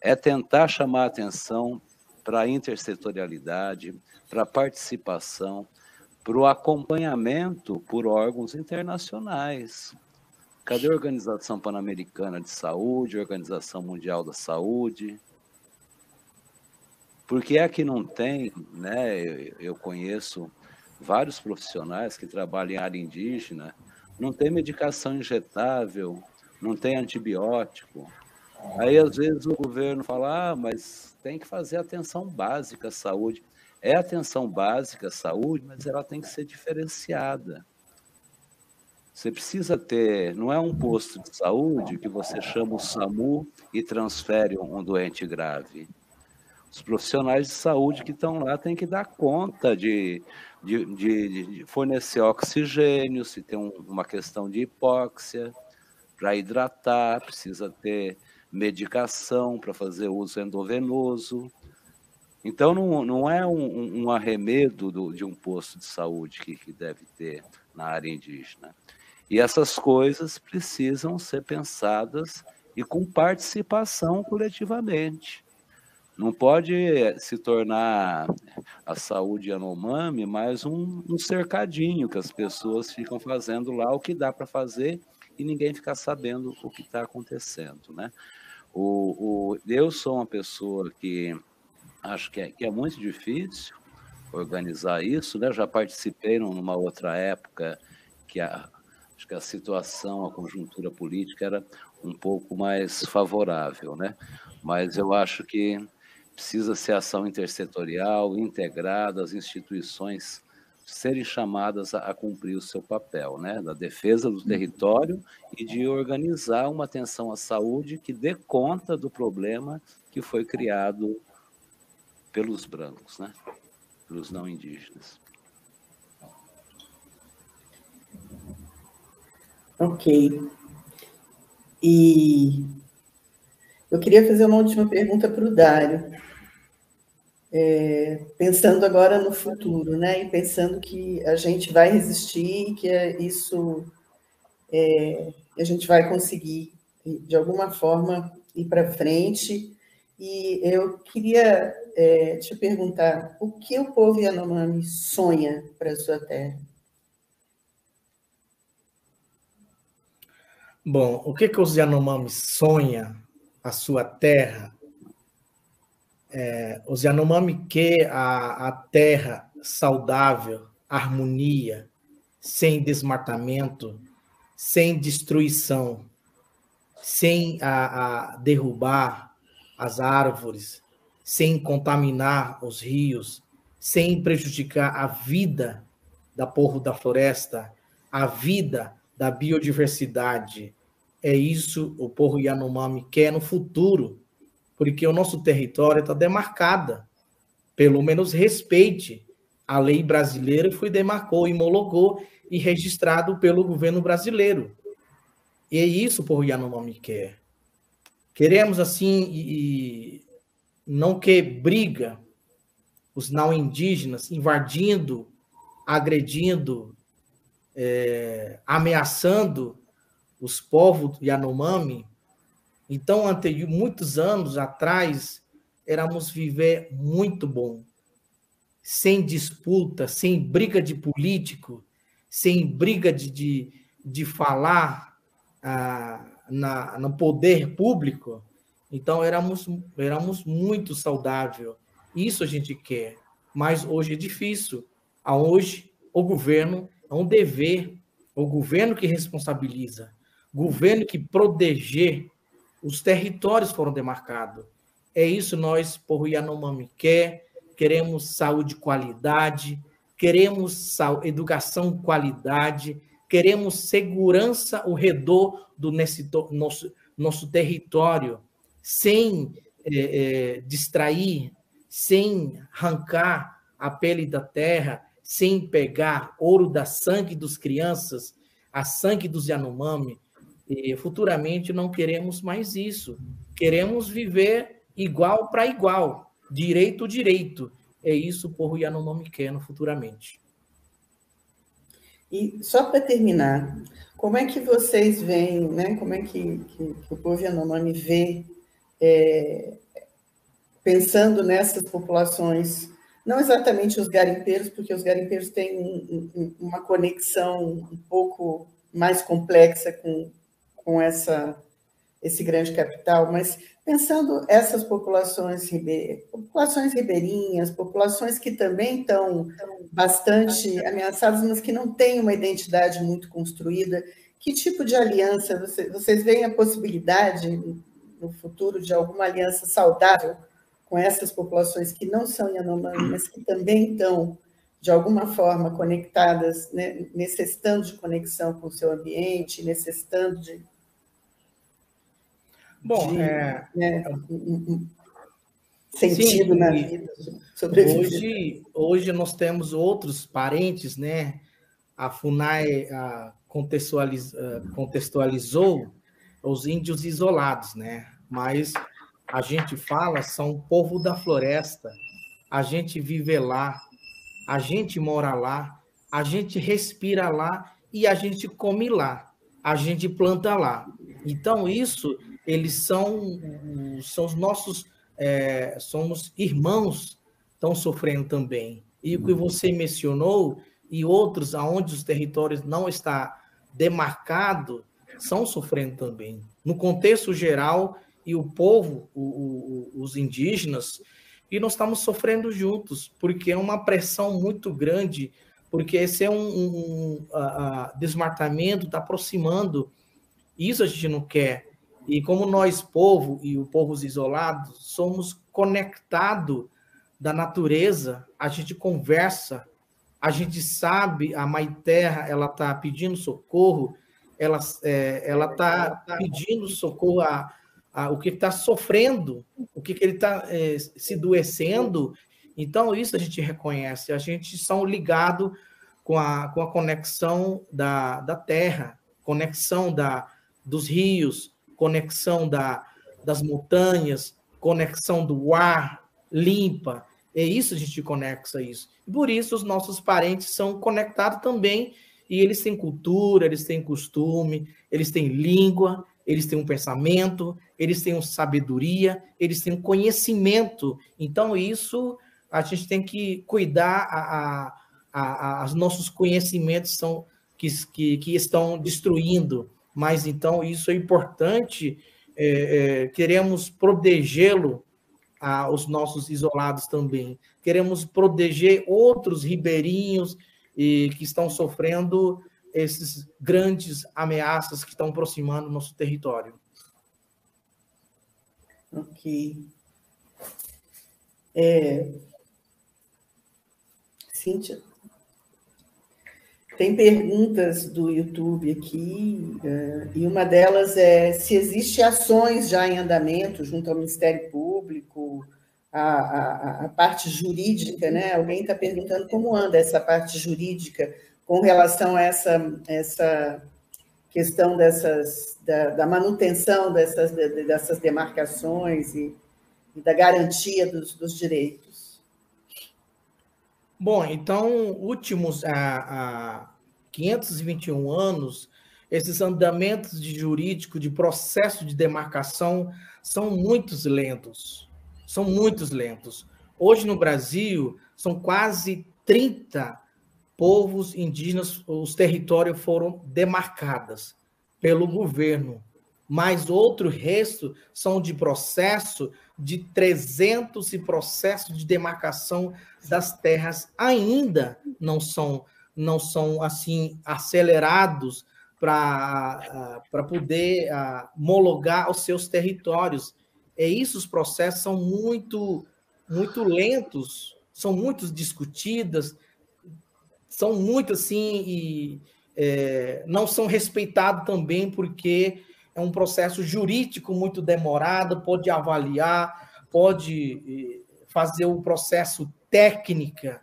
é tentar chamar atenção para a intersetorialidade, para a participação, para o acompanhamento por órgãos internacionais. Cadê a Organização Pan-Americana de Saúde, a Organização Mundial da Saúde? Porque é que não tem, né? Eu conheço vários profissionais que trabalham em área indígena, não tem medicação injetável, não tem antibiótico. Aí, às vezes, o governo fala, ah, mas tem que fazer atenção básica à saúde. É atenção básica à saúde, mas ela tem que ser diferenciada. Você precisa ter, não é um posto de saúde que você chama o SAMU e transfere um doente grave. Os profissionais de saúde que estão lá têm que dar conta de, de, de, de fornecer oxigênio, se tem um, uma questão de hipóxia, para hidratar, precisa ter medicação para fazer uso endovenoso. Então, não, não é um, um arremedo do, de um posto de saúde que, que deve ter na área indígena. E essas coisas precisam ser pensadas e com participação coletivamente. Não pode se tornar a saúde Yanomami mais um, um cercadinho que as pessoas ficam fazendo lá o que dá para fazer e ninguém fica sabendo o que está acontecendo, né? O, o, eu sou uma pessoa que acho que é, que é muito difícil organizar isso, né? Já participei numa outra época que a, acho que a situação, a conjuntura política era um pouco mais favorável, né? Mas eu acho que precisa ser ação intersetorial, integrada, as instituições serem chamadas a, a, cumprir o seu papel, né? Da defesa do território e de organizar uma atenção à saúde que dê conta do problema que foi criado pelos brancos, né? Pelos não indígenas. Ok. E eu queria fazer uma última pergunta para o Dário. É, pensando agora no futuro, né? E pensando que a gente vai resistir, que é isso é, a gente vai conseguir, de alguma forma, ir para frente. E eu queria é, te perguntar o que o povo Yanomami sonha para a sua terra? Bom, o que, que os Yanomami sonha a sua terra? É, os Yanomami quer a, a terra saudável, harmonia, sem desmatamento, sem destruição, sem a, a derrubar as árvores, sem contaminar os rios, sem prejudicar a vida da povo da floresta, a vida da biodiversidade, é isso o povo Yanomami quer no futuro, porque o nosso território está demarcado. Pelo menos respeite a lei brasileira foi demarcou, homologou e registrado pelo governo brasileiro. E é isso o povo Yanomami quer. Queremos, assim, e, não que briga os não indígenas invadindo, agredindo, é, ameaçando os povos Yanomami. Então, ante muitos anos atrás, éramos viver muito bom, sem disputa, sem briga de político, sem briga de, de, de falar ah, na, no poder público. Então, éramos, éramos muito saudável. Isso a gente quer. Mas hoje é difícil. Hoje, o governo é um dever, o governo que responsabiliza, governo que proteger os territórios foram demarcados. É isso nós, por Yanomami, quer. Queremos saúde de qualidade, queremos educação qualidade, queremos segurança ao redor do nosso, nosso território, sem é, é, distrair, sem arrancar a pele da terra, sem pegar ouro da sangue dos crianças, a sangue dos Yanomami. E futuramente não queremos mais isso. Queremos viver igual para igual, direito direito. É isso o povo Yanomami quer no futuramente. E só para terminar, como é que vocês veem, né? Como é que, que, que o povo Yanomami vê, é, pensando nessas populações, não exatamente os garimpeiros, porque os garimpeiros têm um, um, uma conexão um pouco mais complexa com, com essa, esse grande capital, mas pensando essas populações, ribe... populações ribeirinhas, populações que também estão bastante ameaçadas, mas que não têm uma identidade muito construída, que tipo de aliança? Vocês veem a possibilidade no futuro de alguma aliança saudável com essas populações que não são Yanomami, mas que também estão de alguma forma conectadas, né, necessitando de conexão com o seu ambiente, necessitando de Bom, de, é, né, sentido sim, na vida. Hoje, hoje nós temos outros parentes, né? A FUNAI a contextualiz, contextualizou os índios isolados, né? Mas a gente fala são o povo da floresta. A gente vive lá, a gente mora lá, a gente respira lá e a gente come lá, a gente planta lá. Então isso eles são, são os nossos, é, somos irmãos, estão sofrendo também. E o que você mencionou, e outros aonde os territórios não está demarcado, são sofrendo também. No contexto geral, e o povo, o, o, os indígenas, e nós estamos sofrendo juntos, porque é uma pressão muito grande, porque esse é um, um, um desmatamento, está aproximando. Isso a gente não quer. E como nós, povo e o povos isolados, somos conectados da natureza, a gente conversa, a gente sabe, a Mãe Terra, ela está pedindo socorro, ela é, está pedindo socorro a, a o que está sofrendo, o que, que ele está é, se doecendo. Então, isso a gente reconhece, a gente são ligado com a, com a conexão da, da terra, conexão da, dos rios, conexão da, das montanhas, conexão do ar limpa. É isso a gente conexa isso. Por isso os nossos parentes são conectados também e eles têm cultura, eles têm costume, eles têm língua, eles têm um pensamento, eles têm uma sabedoria, eles têm conhecimento. Então isso a gente tem que cuidar a, a, a, a os nossos conhecimentos são que, que, que estão destruindo mas então isso é importante, é, é, queremos protegê-lo, ah, os nossos isolados também, queremos proteger outros ribeirinhos e, que estão sofrendo esses grandes ameaças que estão aproximando nosso território. Ok. É... Cíntia? Tem perguntas do YouTube aqui, é, e uma delas é se existe ações já em andamento junto ao Ministério Público, a, a, a parte jurídica, né? Alguém está perguntando como anda essa parte jurídica com relação a essa, essa questão dessas, da, da manutenção dessas, dessas demarcações e, e da garantia dos, dos, direitos? Bom, então, últimos a, a 521 anos, esses andamentos de jurídico, de processo de demarcação, são muito lentos. São muito lentos. Hoje, no Brasil, são quase 30 povos indígenas, os territórios foram demarcados pelo governo, mas outro resto são de processo de 300 e processos de demarcação das terras ainda não são não são assim acelerados para poder homologar os seus territórios. É isso, os processos são muito muito lentos, são muito discutidas, são muito assim e é, não são respeitados também porque é um processo jurídico muito demorado, pode avaliar, pode fazer o processo técnica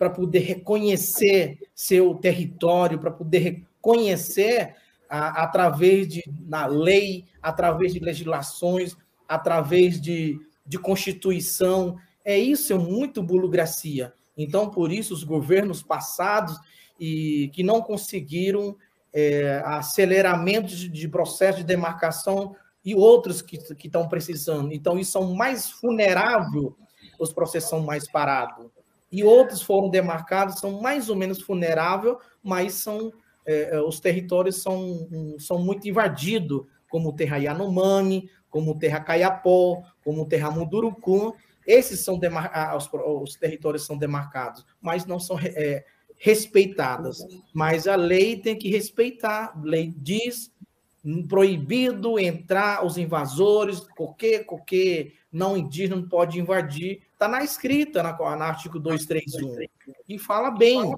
para poder reconhecer seu território, para poder reconhecer a, através de na lei, através de legislações, através de, de constituição. É isso, é muito burocracia. Então, por isso, os governos passados e que não conseguiram é, aceleramento de processo de demarcação e outros que, que estão precisando. Então, isso são mais vulneráveis, os processos são mais parados. E outros foram demarcados, são mais ou menos vulneráveis, mas são é, é os territórios são, são muito invadidos, como Terra Yanomami, como Terra Caiapó, como Terra Mundurucum, esses são os, os, territórios são demarcados, mas não são é, respeitadas. Mas a lei tem que respeitar. A lei diz proibido entrar os invasores, qualquer, qualquer não indígena não pode invadir. Está na escrita, na, na artigo 231. E fala bem,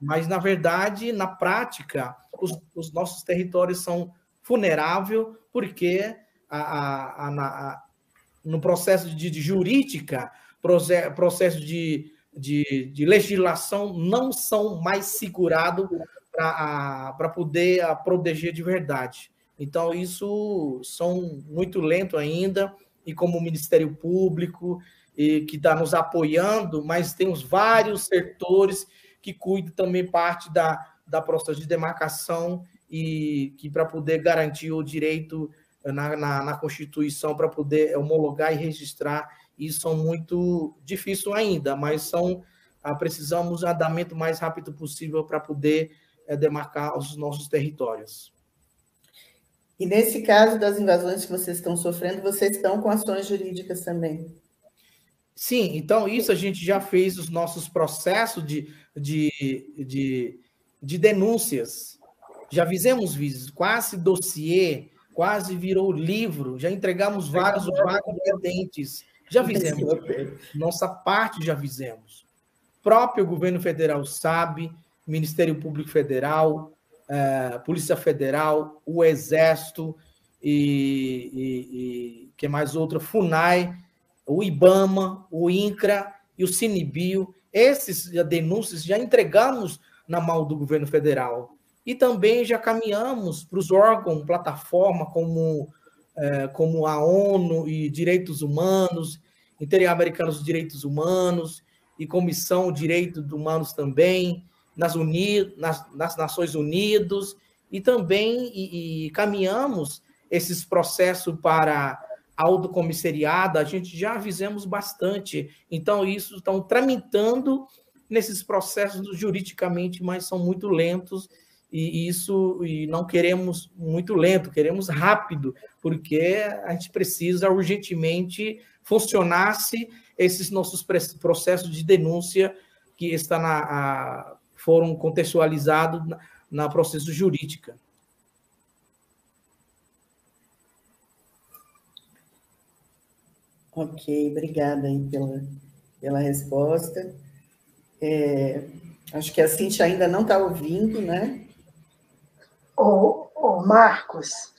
mas na verdade, na prática, os, os nossos territórios são vulneráveis porque a, a, a, no processo de, de jurídica, processo de, de, de, legislação, não são mais segurados para poder proteger de verdade. Então, isso são muito lento ainda, e como o Ministério Público, e, que está nos apoiando, mas temos vários setores que cuidam também parte da, da processo de demarcação e que para poder garantir o direito na, na, na Constituição para poder homologar e registrar, e são muito difíceis ainda, mas são ah, precisamos de um andamento mais rápido possível para poder é, demarcar os nossos territórios. E nesse caso das invasões que vocês estão sofrendo, vocês estão com ações jurídicas também? Sim, então isso a gente já fez os nossos processos de, de, de, de denúncias. Já fizemos vídeos, quase dossiê quase virou livro, já entregamos vários vários pendentes, já fizemos. Nossa parte já fizemos. O próprio governo federal sabe, Ministério Público Federal, é, Polícia Federal, o Exército e, e, e que mais outra, FUNAI, o IBAMA, o INCRA e o Sinibio. Esses denúncias já entregamos na mão do governo federal. E também já caminhamos para os órgãos, plataforma como, é, como a ONU e Direitos Humanos, Interamericano dos Direitos Humanos e Comissão de Direitos Humanos também, nas, Uni, nas, nas Nações Unidas, e também e, e caminhamos esses processos para autocomissariado, a gente já fizemos bastante. Então, isso estão tramitando nesses processos juridicamente, mas são muito lentos e isso e não queremos muito lento, queremos rápido, porque a gente precisa urgentemente funcionasse esses nossos processos de denúncia que está na, a, foram contextualizados na, na processo jurídica. Ok, obrigada aí pela, pela resposta. É, acho que a Cintia ainda não está ouvindo, né? Ô, ô Marcos,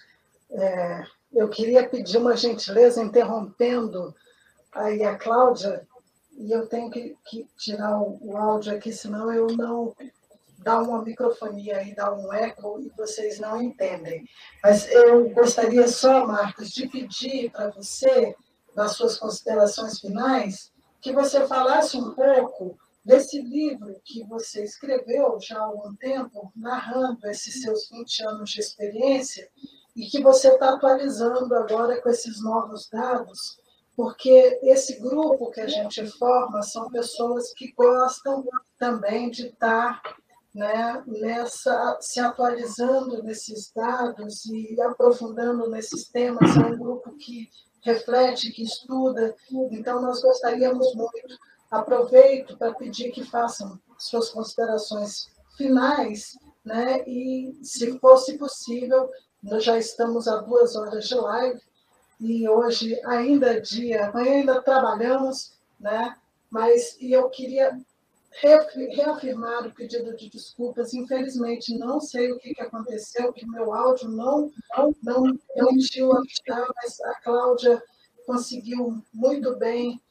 é, eu queria pedir uma gentileza interrompendo aí a Cláudia, e eu tenho que, que tirar o, o, áudio aqui, senão eu não dá uma microfonia e dá um eco e vocês não entendem. Mas eu gostaria só, Marcos, de pedir para você, nas suas considerações finais, que você falasse um pouco desse livro que você escreveu já há algum tempo, narrando esses seus 20 anos de experiência, e que você está atualizando agora com esses novos dados, porque esse grupo que a gente forma são pessoas que gostam também de estar né, nessa, se atualizando nesses dados e aprofundando nesses temas. É um grupo que reflete, que estuda, então nós gostaríamos muito. Aproveito para pedir que façam suas considerações finais, né, e, se fosse possível, nós já estamos a duas horas de live, e hoje ainda é dia, amanhã ainda trabalhamos, né? Mas e eu queria reafirmar o pedido de desculpas. Infelizmente, não sei o que, que aconteceu, que meu áudio não não permitiu ajustar, mas a Cláudia conseguiu muito bem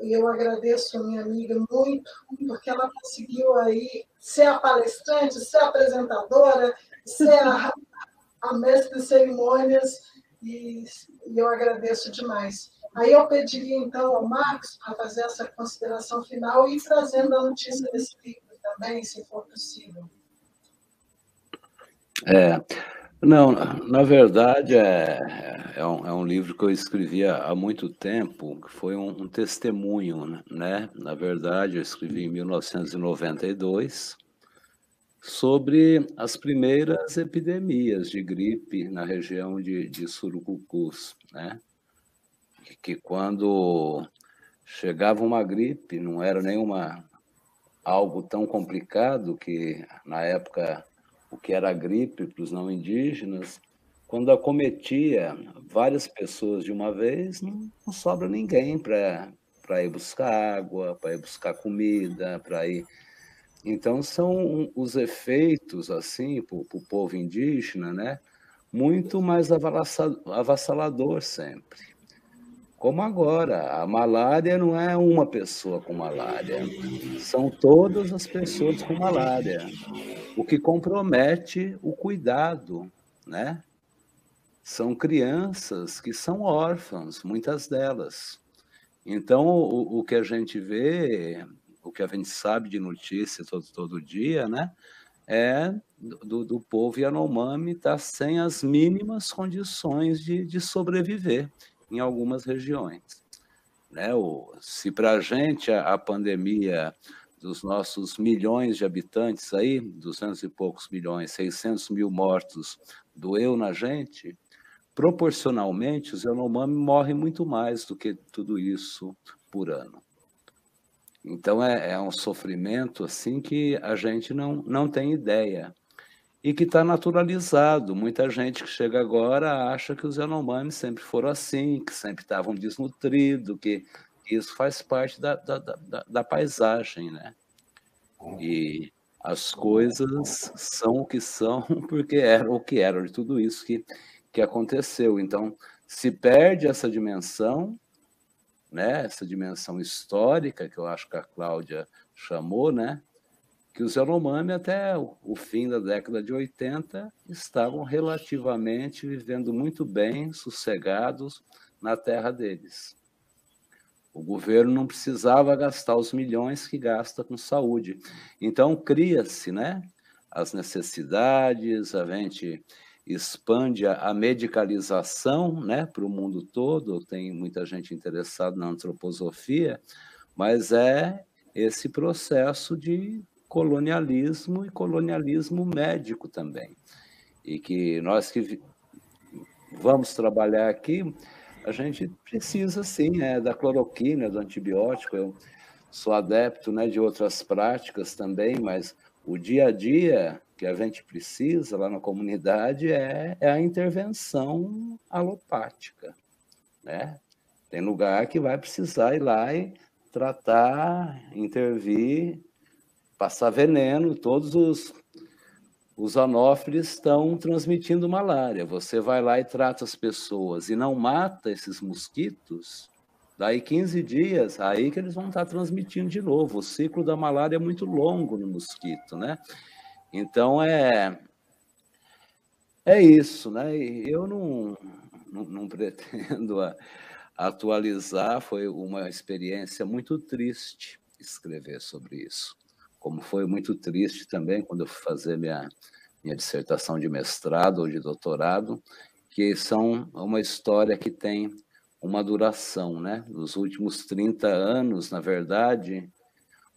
e eu agradeço a minha amiga muito, porque ela conseguiu aí ser a palestrante, ser a apresentadora, ser a, a mestre de cerimônias e, e eu agradeço demais. Aí eu pediria, então, ao Marcos para fazer essa consideração final e trazendo a notícia desse livro também, se for possível. É, não, na verdade é, é, um, é um livro que eu escrevi há muito tempo, que foi um, um testemunho, né? Na verdade, eu escrevi em 1992, sobre as primeiras epidemias de gripe na região de, de Surucucus, né? Que, que quando chegava uma gripe, não era nenhuma algo tão complicado que na época o que era gripe para os não indígenas, quando acometia várias pessoas de uma vez, não, não sobra ninguém para ir buscar água, para ir buscar comida, para ir então, são os efeitos, assim, para o povo indígena, né? Muito mais avassalador sempre. Como agora, a malária não é uma pessoa com malária, são todas as pessoas com malária, o que compromete o cuidado, né? São crianças que são órfãs, muitas delas. Então, o, o que a gente vê o que a gente sabe de notícia todo, todo dia, né? É do, do povo Yanomami estar tá sem as mínimas condições de, de sobreviver em algumas regiões. Né? O, se para a gente a, pandemia dos nossos milhões de habitantes aí, 200 e poucos milhões, 600 mil mortos, doeu na gente, proporcionalmente os Yanomami morrem muito mais do que tudo isso por ano. Então é, é um sofrimento assim que a gente não, não tem ideia e que está naturalizado. Muita gente que chega agora acha que os Yanomamis sempre foram assim, que sempre estavam desnutridos, que isso faz parte da, da, da, da, paisagem, né? E as coisas são o que são porque eram o que eram de tudo isso que, que aconteceu. Então, se perde essa dimensão, né, essa dimensão histórica que eu acho que a Cláudia chamou, né, que os Yanomami até o fim da década de 80 estavam relativamente vivendo muito bem, sossegados na terra deles. O governo não precisava gastar os milhões que gasta com saúde. Então cria-se, né, as necessidades, a gente expande a, medicalização né, para o mundo todo, tem muita gente interessada na antroposofia, mas é esse processo de colonialismo e colonialismo médico também. E que nós que vamos trabalhar aqui, a gente precisa sim é, da cloroquina, do antibiótico. Eu sou adepto né, de outras práticas também, mas o dia a dia que a gente precisa lá na comunidade é, é a intervenção alopática, né? Tem lugar que vai precisar ir lá e tratar, intervir, passar veneno, todos os, os anófilis estão transmitindo malária. Você vai lá e trata as pessoas e não mata esses mosquitos, daí 15 dias, aí que eles vão estar transmitindo de novo. O ciclo da malária é muito longo no mosquito, né? Então é é isso, né? Eu não, não, não pretendo atualizar, foi uma experiência muito triste escrever sobre isso. Como foi muito triste também quando eu fui fazer minha, minha dissertação de mestrado ou de doutorado, que são uma história que tem uma duração, né? Nos últimos 30 anos, na verdade,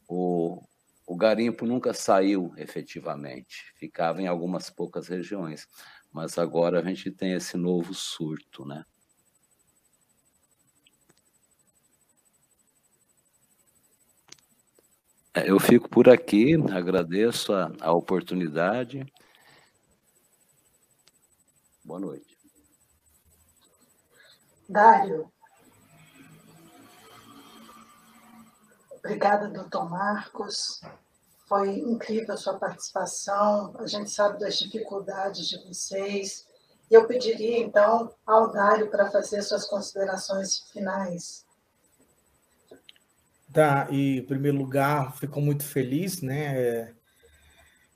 o, o garimpo nunca saiu efetivamente, ficava em algumas poucas regiões, mas agora a gente tem esse novo surto, né? É, eu fico por aqui, agradeço a, a oportunidade. Boa noite. Dário. Obrigada, doutor Marcos. Foi incrível a sua participação. A gente sabe das dificuldades de vocês. Eu pediria, então, ao Dário para fazer suas considerações finais. Tá, e em primeiro lugar, fico muito feliz, né?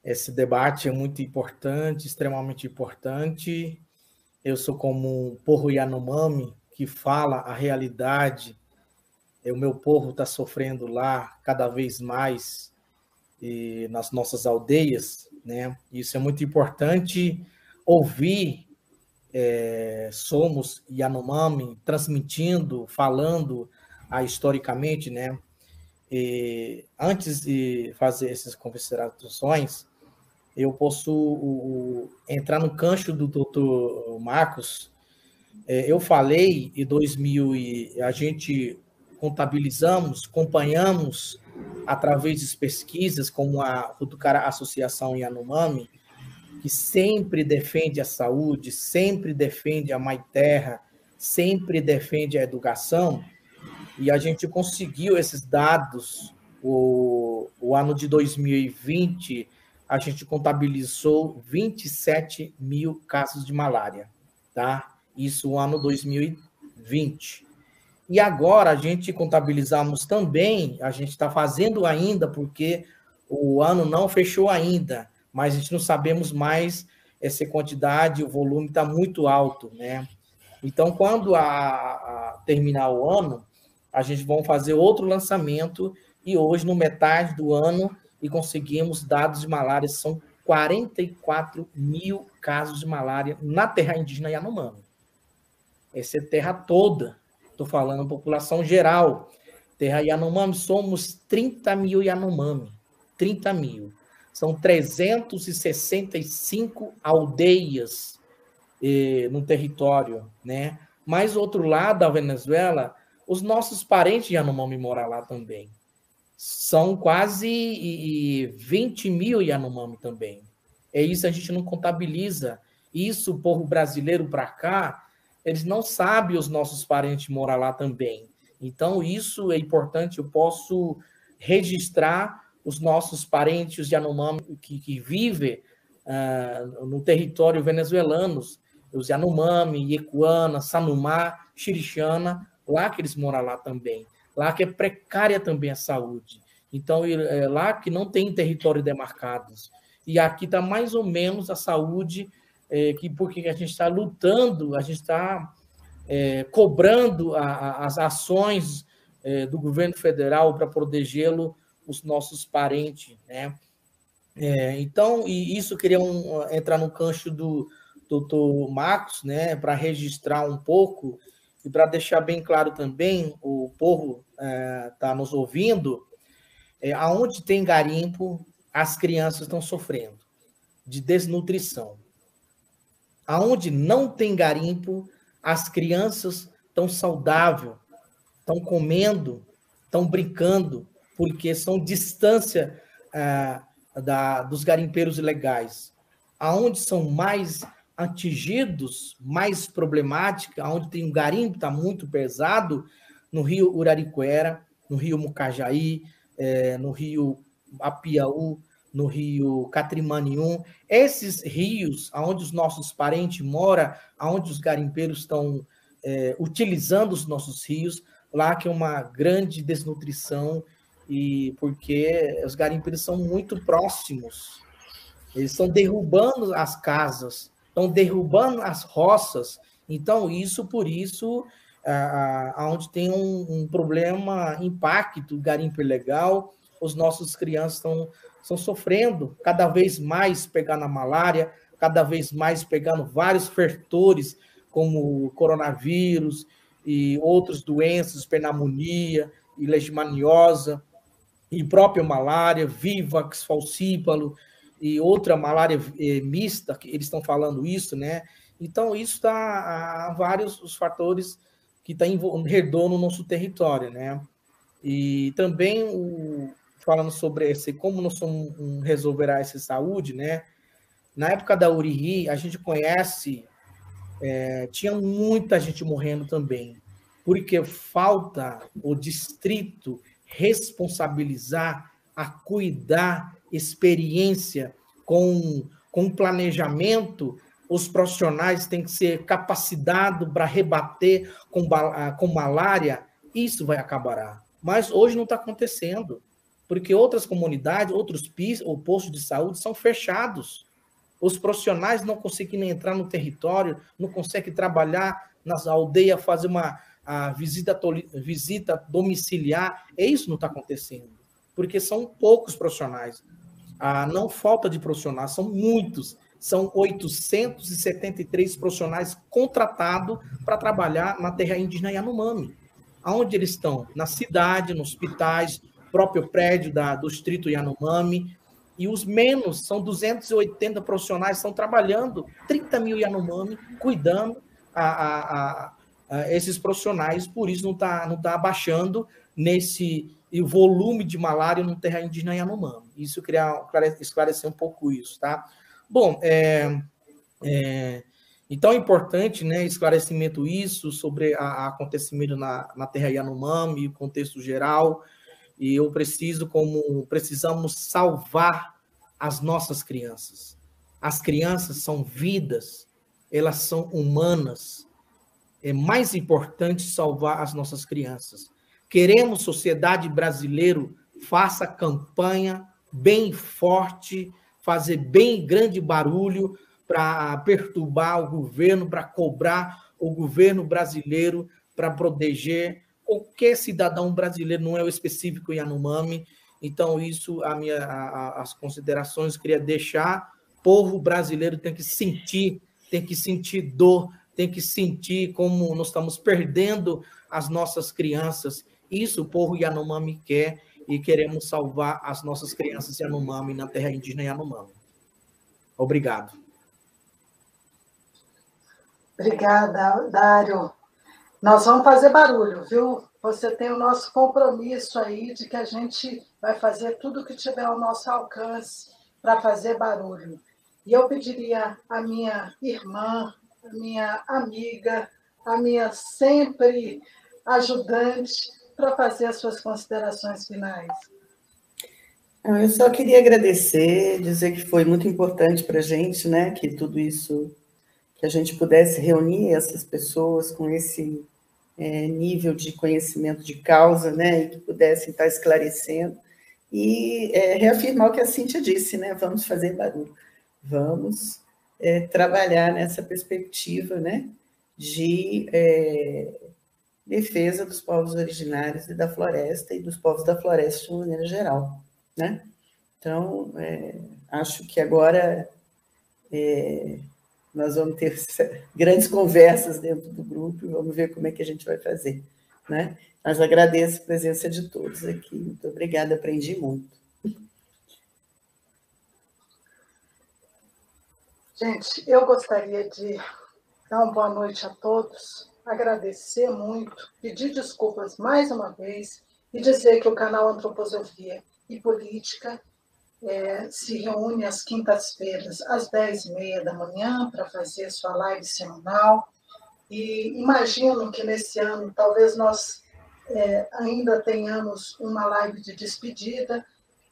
Esse debate é muito importante, extremamente importante. Eu sou como um porro Yanomami, que fala a realidade o meu povo está sofrendo lá cada vez mais e nas nossas aldeias, né? Isso é muito importante ouvir. É, somos Yanomami transmitindo, falando ah, historicamente, né? E, antes de fazer essas considerações, eu posso o, o, entrar no cancho do doutor Marcos. É, eu falei em 2000 e a gente contabilizamos, acompanhamos através de pesquisas como a Rutucara Associação Yanomami, que sempre defende a saúde, sempre defende a mãe terra, sempre defende a educação, e a gente conseguiu esses dados. O, o ano de 2020, a gente contabilizou 27 mil casos de malária, tá? Isso o ano 2020. E agora a gente contabilizamos também, a gente está fazendo ainda, porque o ano não fechou ainda, mas a gente não sabemos mais essa quantidade, o volume está muito alto, né? Então, quando a, a, terminar o ano, a gente vai fazer outro lançamento e hoje, no metade do ano, e conseguimos dados de malária, são 44 mil casos de malária na terra indígena Yanomami. Essa é terra toda, Estou falando população geral. Terra Yanomami, somos 30 mil Yanomami. 30 mil. São 365 aldeias eh, no território, né? Mas, outro lado da Venezuela, os nossos parentes Yanomami moram lá também. São quase e, 20 mil Yanomami também. É isso a gente não contabiliza. Isso, o povo brasileiro para cá, eles não sabem os nossos parentes morar lá também. Então, isso é importante, eu posso registrar os nossos parentes de Yanomami que, que vivem uh, no território venezuelano, os Yanomami, Yecuana, Sanumá, Xirixana, lá que eles moram lá também. Lá que é precária também a saúde. Então, é lá que não tem território demarcados. E aqui está mais ou menos a saúde é, que porque a gente está lutando, a gente está é, cobrando a, a, as ações é, do governo federal para protegê-lo, os nossos parentes, né? É, então, e isso queria um, entrar no cancho do doutor Marcos, né, para registrar um pouco e para deixar bem claro também, o povo está é, nos ouvindo, é, aonde tem garimpo, as crianças estão sofrendo de desnutrição. Aonde não tem garimpo, as crianças estão saudáveis, estão comendo, estão brincando, porque são distância ah, da, dos garimpeiros ilegais. Aonde são mais atingidos, mais problemática, aonde tem um garimpo está muito pesado, no rio Uraricuera, no rio Mucajaí, eh, no rio Apiaú, no rio Catrimanium, esses rios onde os nossos parentes moram, onde os garimpeiros estão é, utilizando os nossos rios, lá que é uma grande desnutrição e porque os garimpeiros são muito próximos Eles estão derrubando as casas, estão derrubando as roças. Então, isso por isso, aonde tem um, um, problema, impacto, garimpo ilegal, os nossos crianças estão, estão sofrendo cada vez mais pegando a malária, cada vez mais pegando vários fertores, como coronavírus e outras doenças, pneumonia e leishmaniose, e própria malária, vivax, falcípalo, e outra malária eh, mista, que eles estão falando isso, né? Então, isso está a vários os fatores que estão tá redor no nosso território, né? E também, o, falando sobre esse, como nós somos um, resolverá essa saúde, né? Na época da URI, a gente conhece, é, tinha muita gente morrendo também, porque falta o distrito responsabilizar, a cuidar experiência, com, com planejamento, os profissionais têm que ser capacitados para rebater com, com malária, isso vai acabar. Mas hoje não está acontecendo, porque outras comunidades, outros PIS ou postos de saúde são fechados. Os profissionais não conseguem entrar no território, não conseguem trabalhar nas aldeias, fazer uma visita, visita domiciliar. É isso não está acontecendo, porque são poucos profissionais. Ah, não falta de profissionais, são muitos. São 873 profissionais contratados para trabalhar na terra indígena Yanomami. Aonde eles estão? Na cidade, nos hospitais, próprio prédio da, do distrito Yanomami. E os menos são 280 profissionais estão trabalhando, 30 mil Yanomami, cuidando a, a, a, a esses profissionais, por isso não está não tá abaixando nesse o volume de malária no terra indígena Yanomami. Isso queria esclarecer um pouco isso, tá? Bom, é, é, então é importante, né, esclarecimento isso sobre a acontecimento na, na terra Yanomami, o contexto geral, e eu preciso, como precisamos salvar as nossas crianças. As crianças são vidas, elas são humanas. É mais importante salvar as nossas crianças. Queremos sociedade brasileira faça campanha bem forte, fazer bem grande barulho para perturbar o governo, para cobrar o governo brasileiro para proteger qualquer cidadão brasileiro, não é o específico Yanomami. Então, isso, a minha, a, as considerações que queria deixar. Povo brasileiro tem que sentir, tem que sentir dor, tem que sentir como nós estamos perdendo as nossas crianças isso o povo Yanomami quer e queremos salvar as nossas crianças Yanomami na terra indígena Yanomami. Obrigado. Obrigada, Dário. Nós vamos fazer barulho, viu? Você tem o nosso compromisso aí de que a gente vai fazer tudo o que tiver ao nosso alcance para fazer barulho. E eu pediria à minha irmã, à minha amiga, à minha sempre ajudante, para fazer as suas considerações finais. Eu só queria agradecer, dizer que foi muito importante para a gente, né, que tudo isso, que a gente pudesse reunir essas pessoas com esse é, nível de conhecimento de causa, né, e que pudessem estar esclarecendo, e é, reafirmar o que a Cíntia disse, né, vamos fazer barulho, vamos é, trabalhar nessa perspectiva, né, de é, defesa dos povos originários e da floresta e dos povos da floresta de maneira geral, né? Então, é, acho que agora é, nós vamos ter grandes conversas dentro do grupo e vamos ver como é que a gente vai fazer, né? Mas agradeço a presença de todos aqui. Muito obrigada, aprendi muito. Gente, eu gostaria de dar uma boa noite a todos agradecer muito, pedir desculpas mais uma vez e dizer que o canal Antroposofia e Política é, se reúne às quintas-feiras, às 10h30 da manhã, para fazer sua live semanal. E imagino que nesse ano talvez nós é, ainda tenhamos uma live de despedida.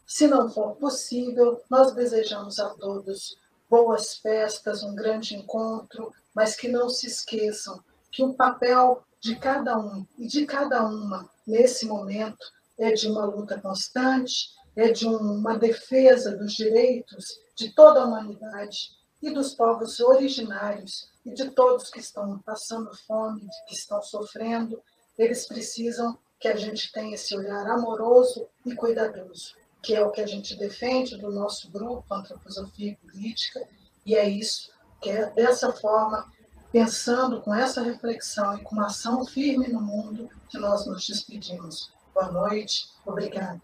Se não for possível, nós desejamos a todos boas festas, um grande encontro, mas que não se esqueçam que o papel de cada um e de cada uma nesse momento é de uma luta constante, é de uma defesa dos direitos de toda a humanidade e dos povos originários e de todos que estão passando fome, que estão sofrendo. Eles precisam que a gente tenha esse olhar amoroso e cuidadoso, que é o que a gente defende do nosso grupo Antroposofia e Política, e é isso, que é dessa forma, pensando com essa reflexão e com uma ação firme no mundo, que nós nos despedimos. Boa noite, obrigada.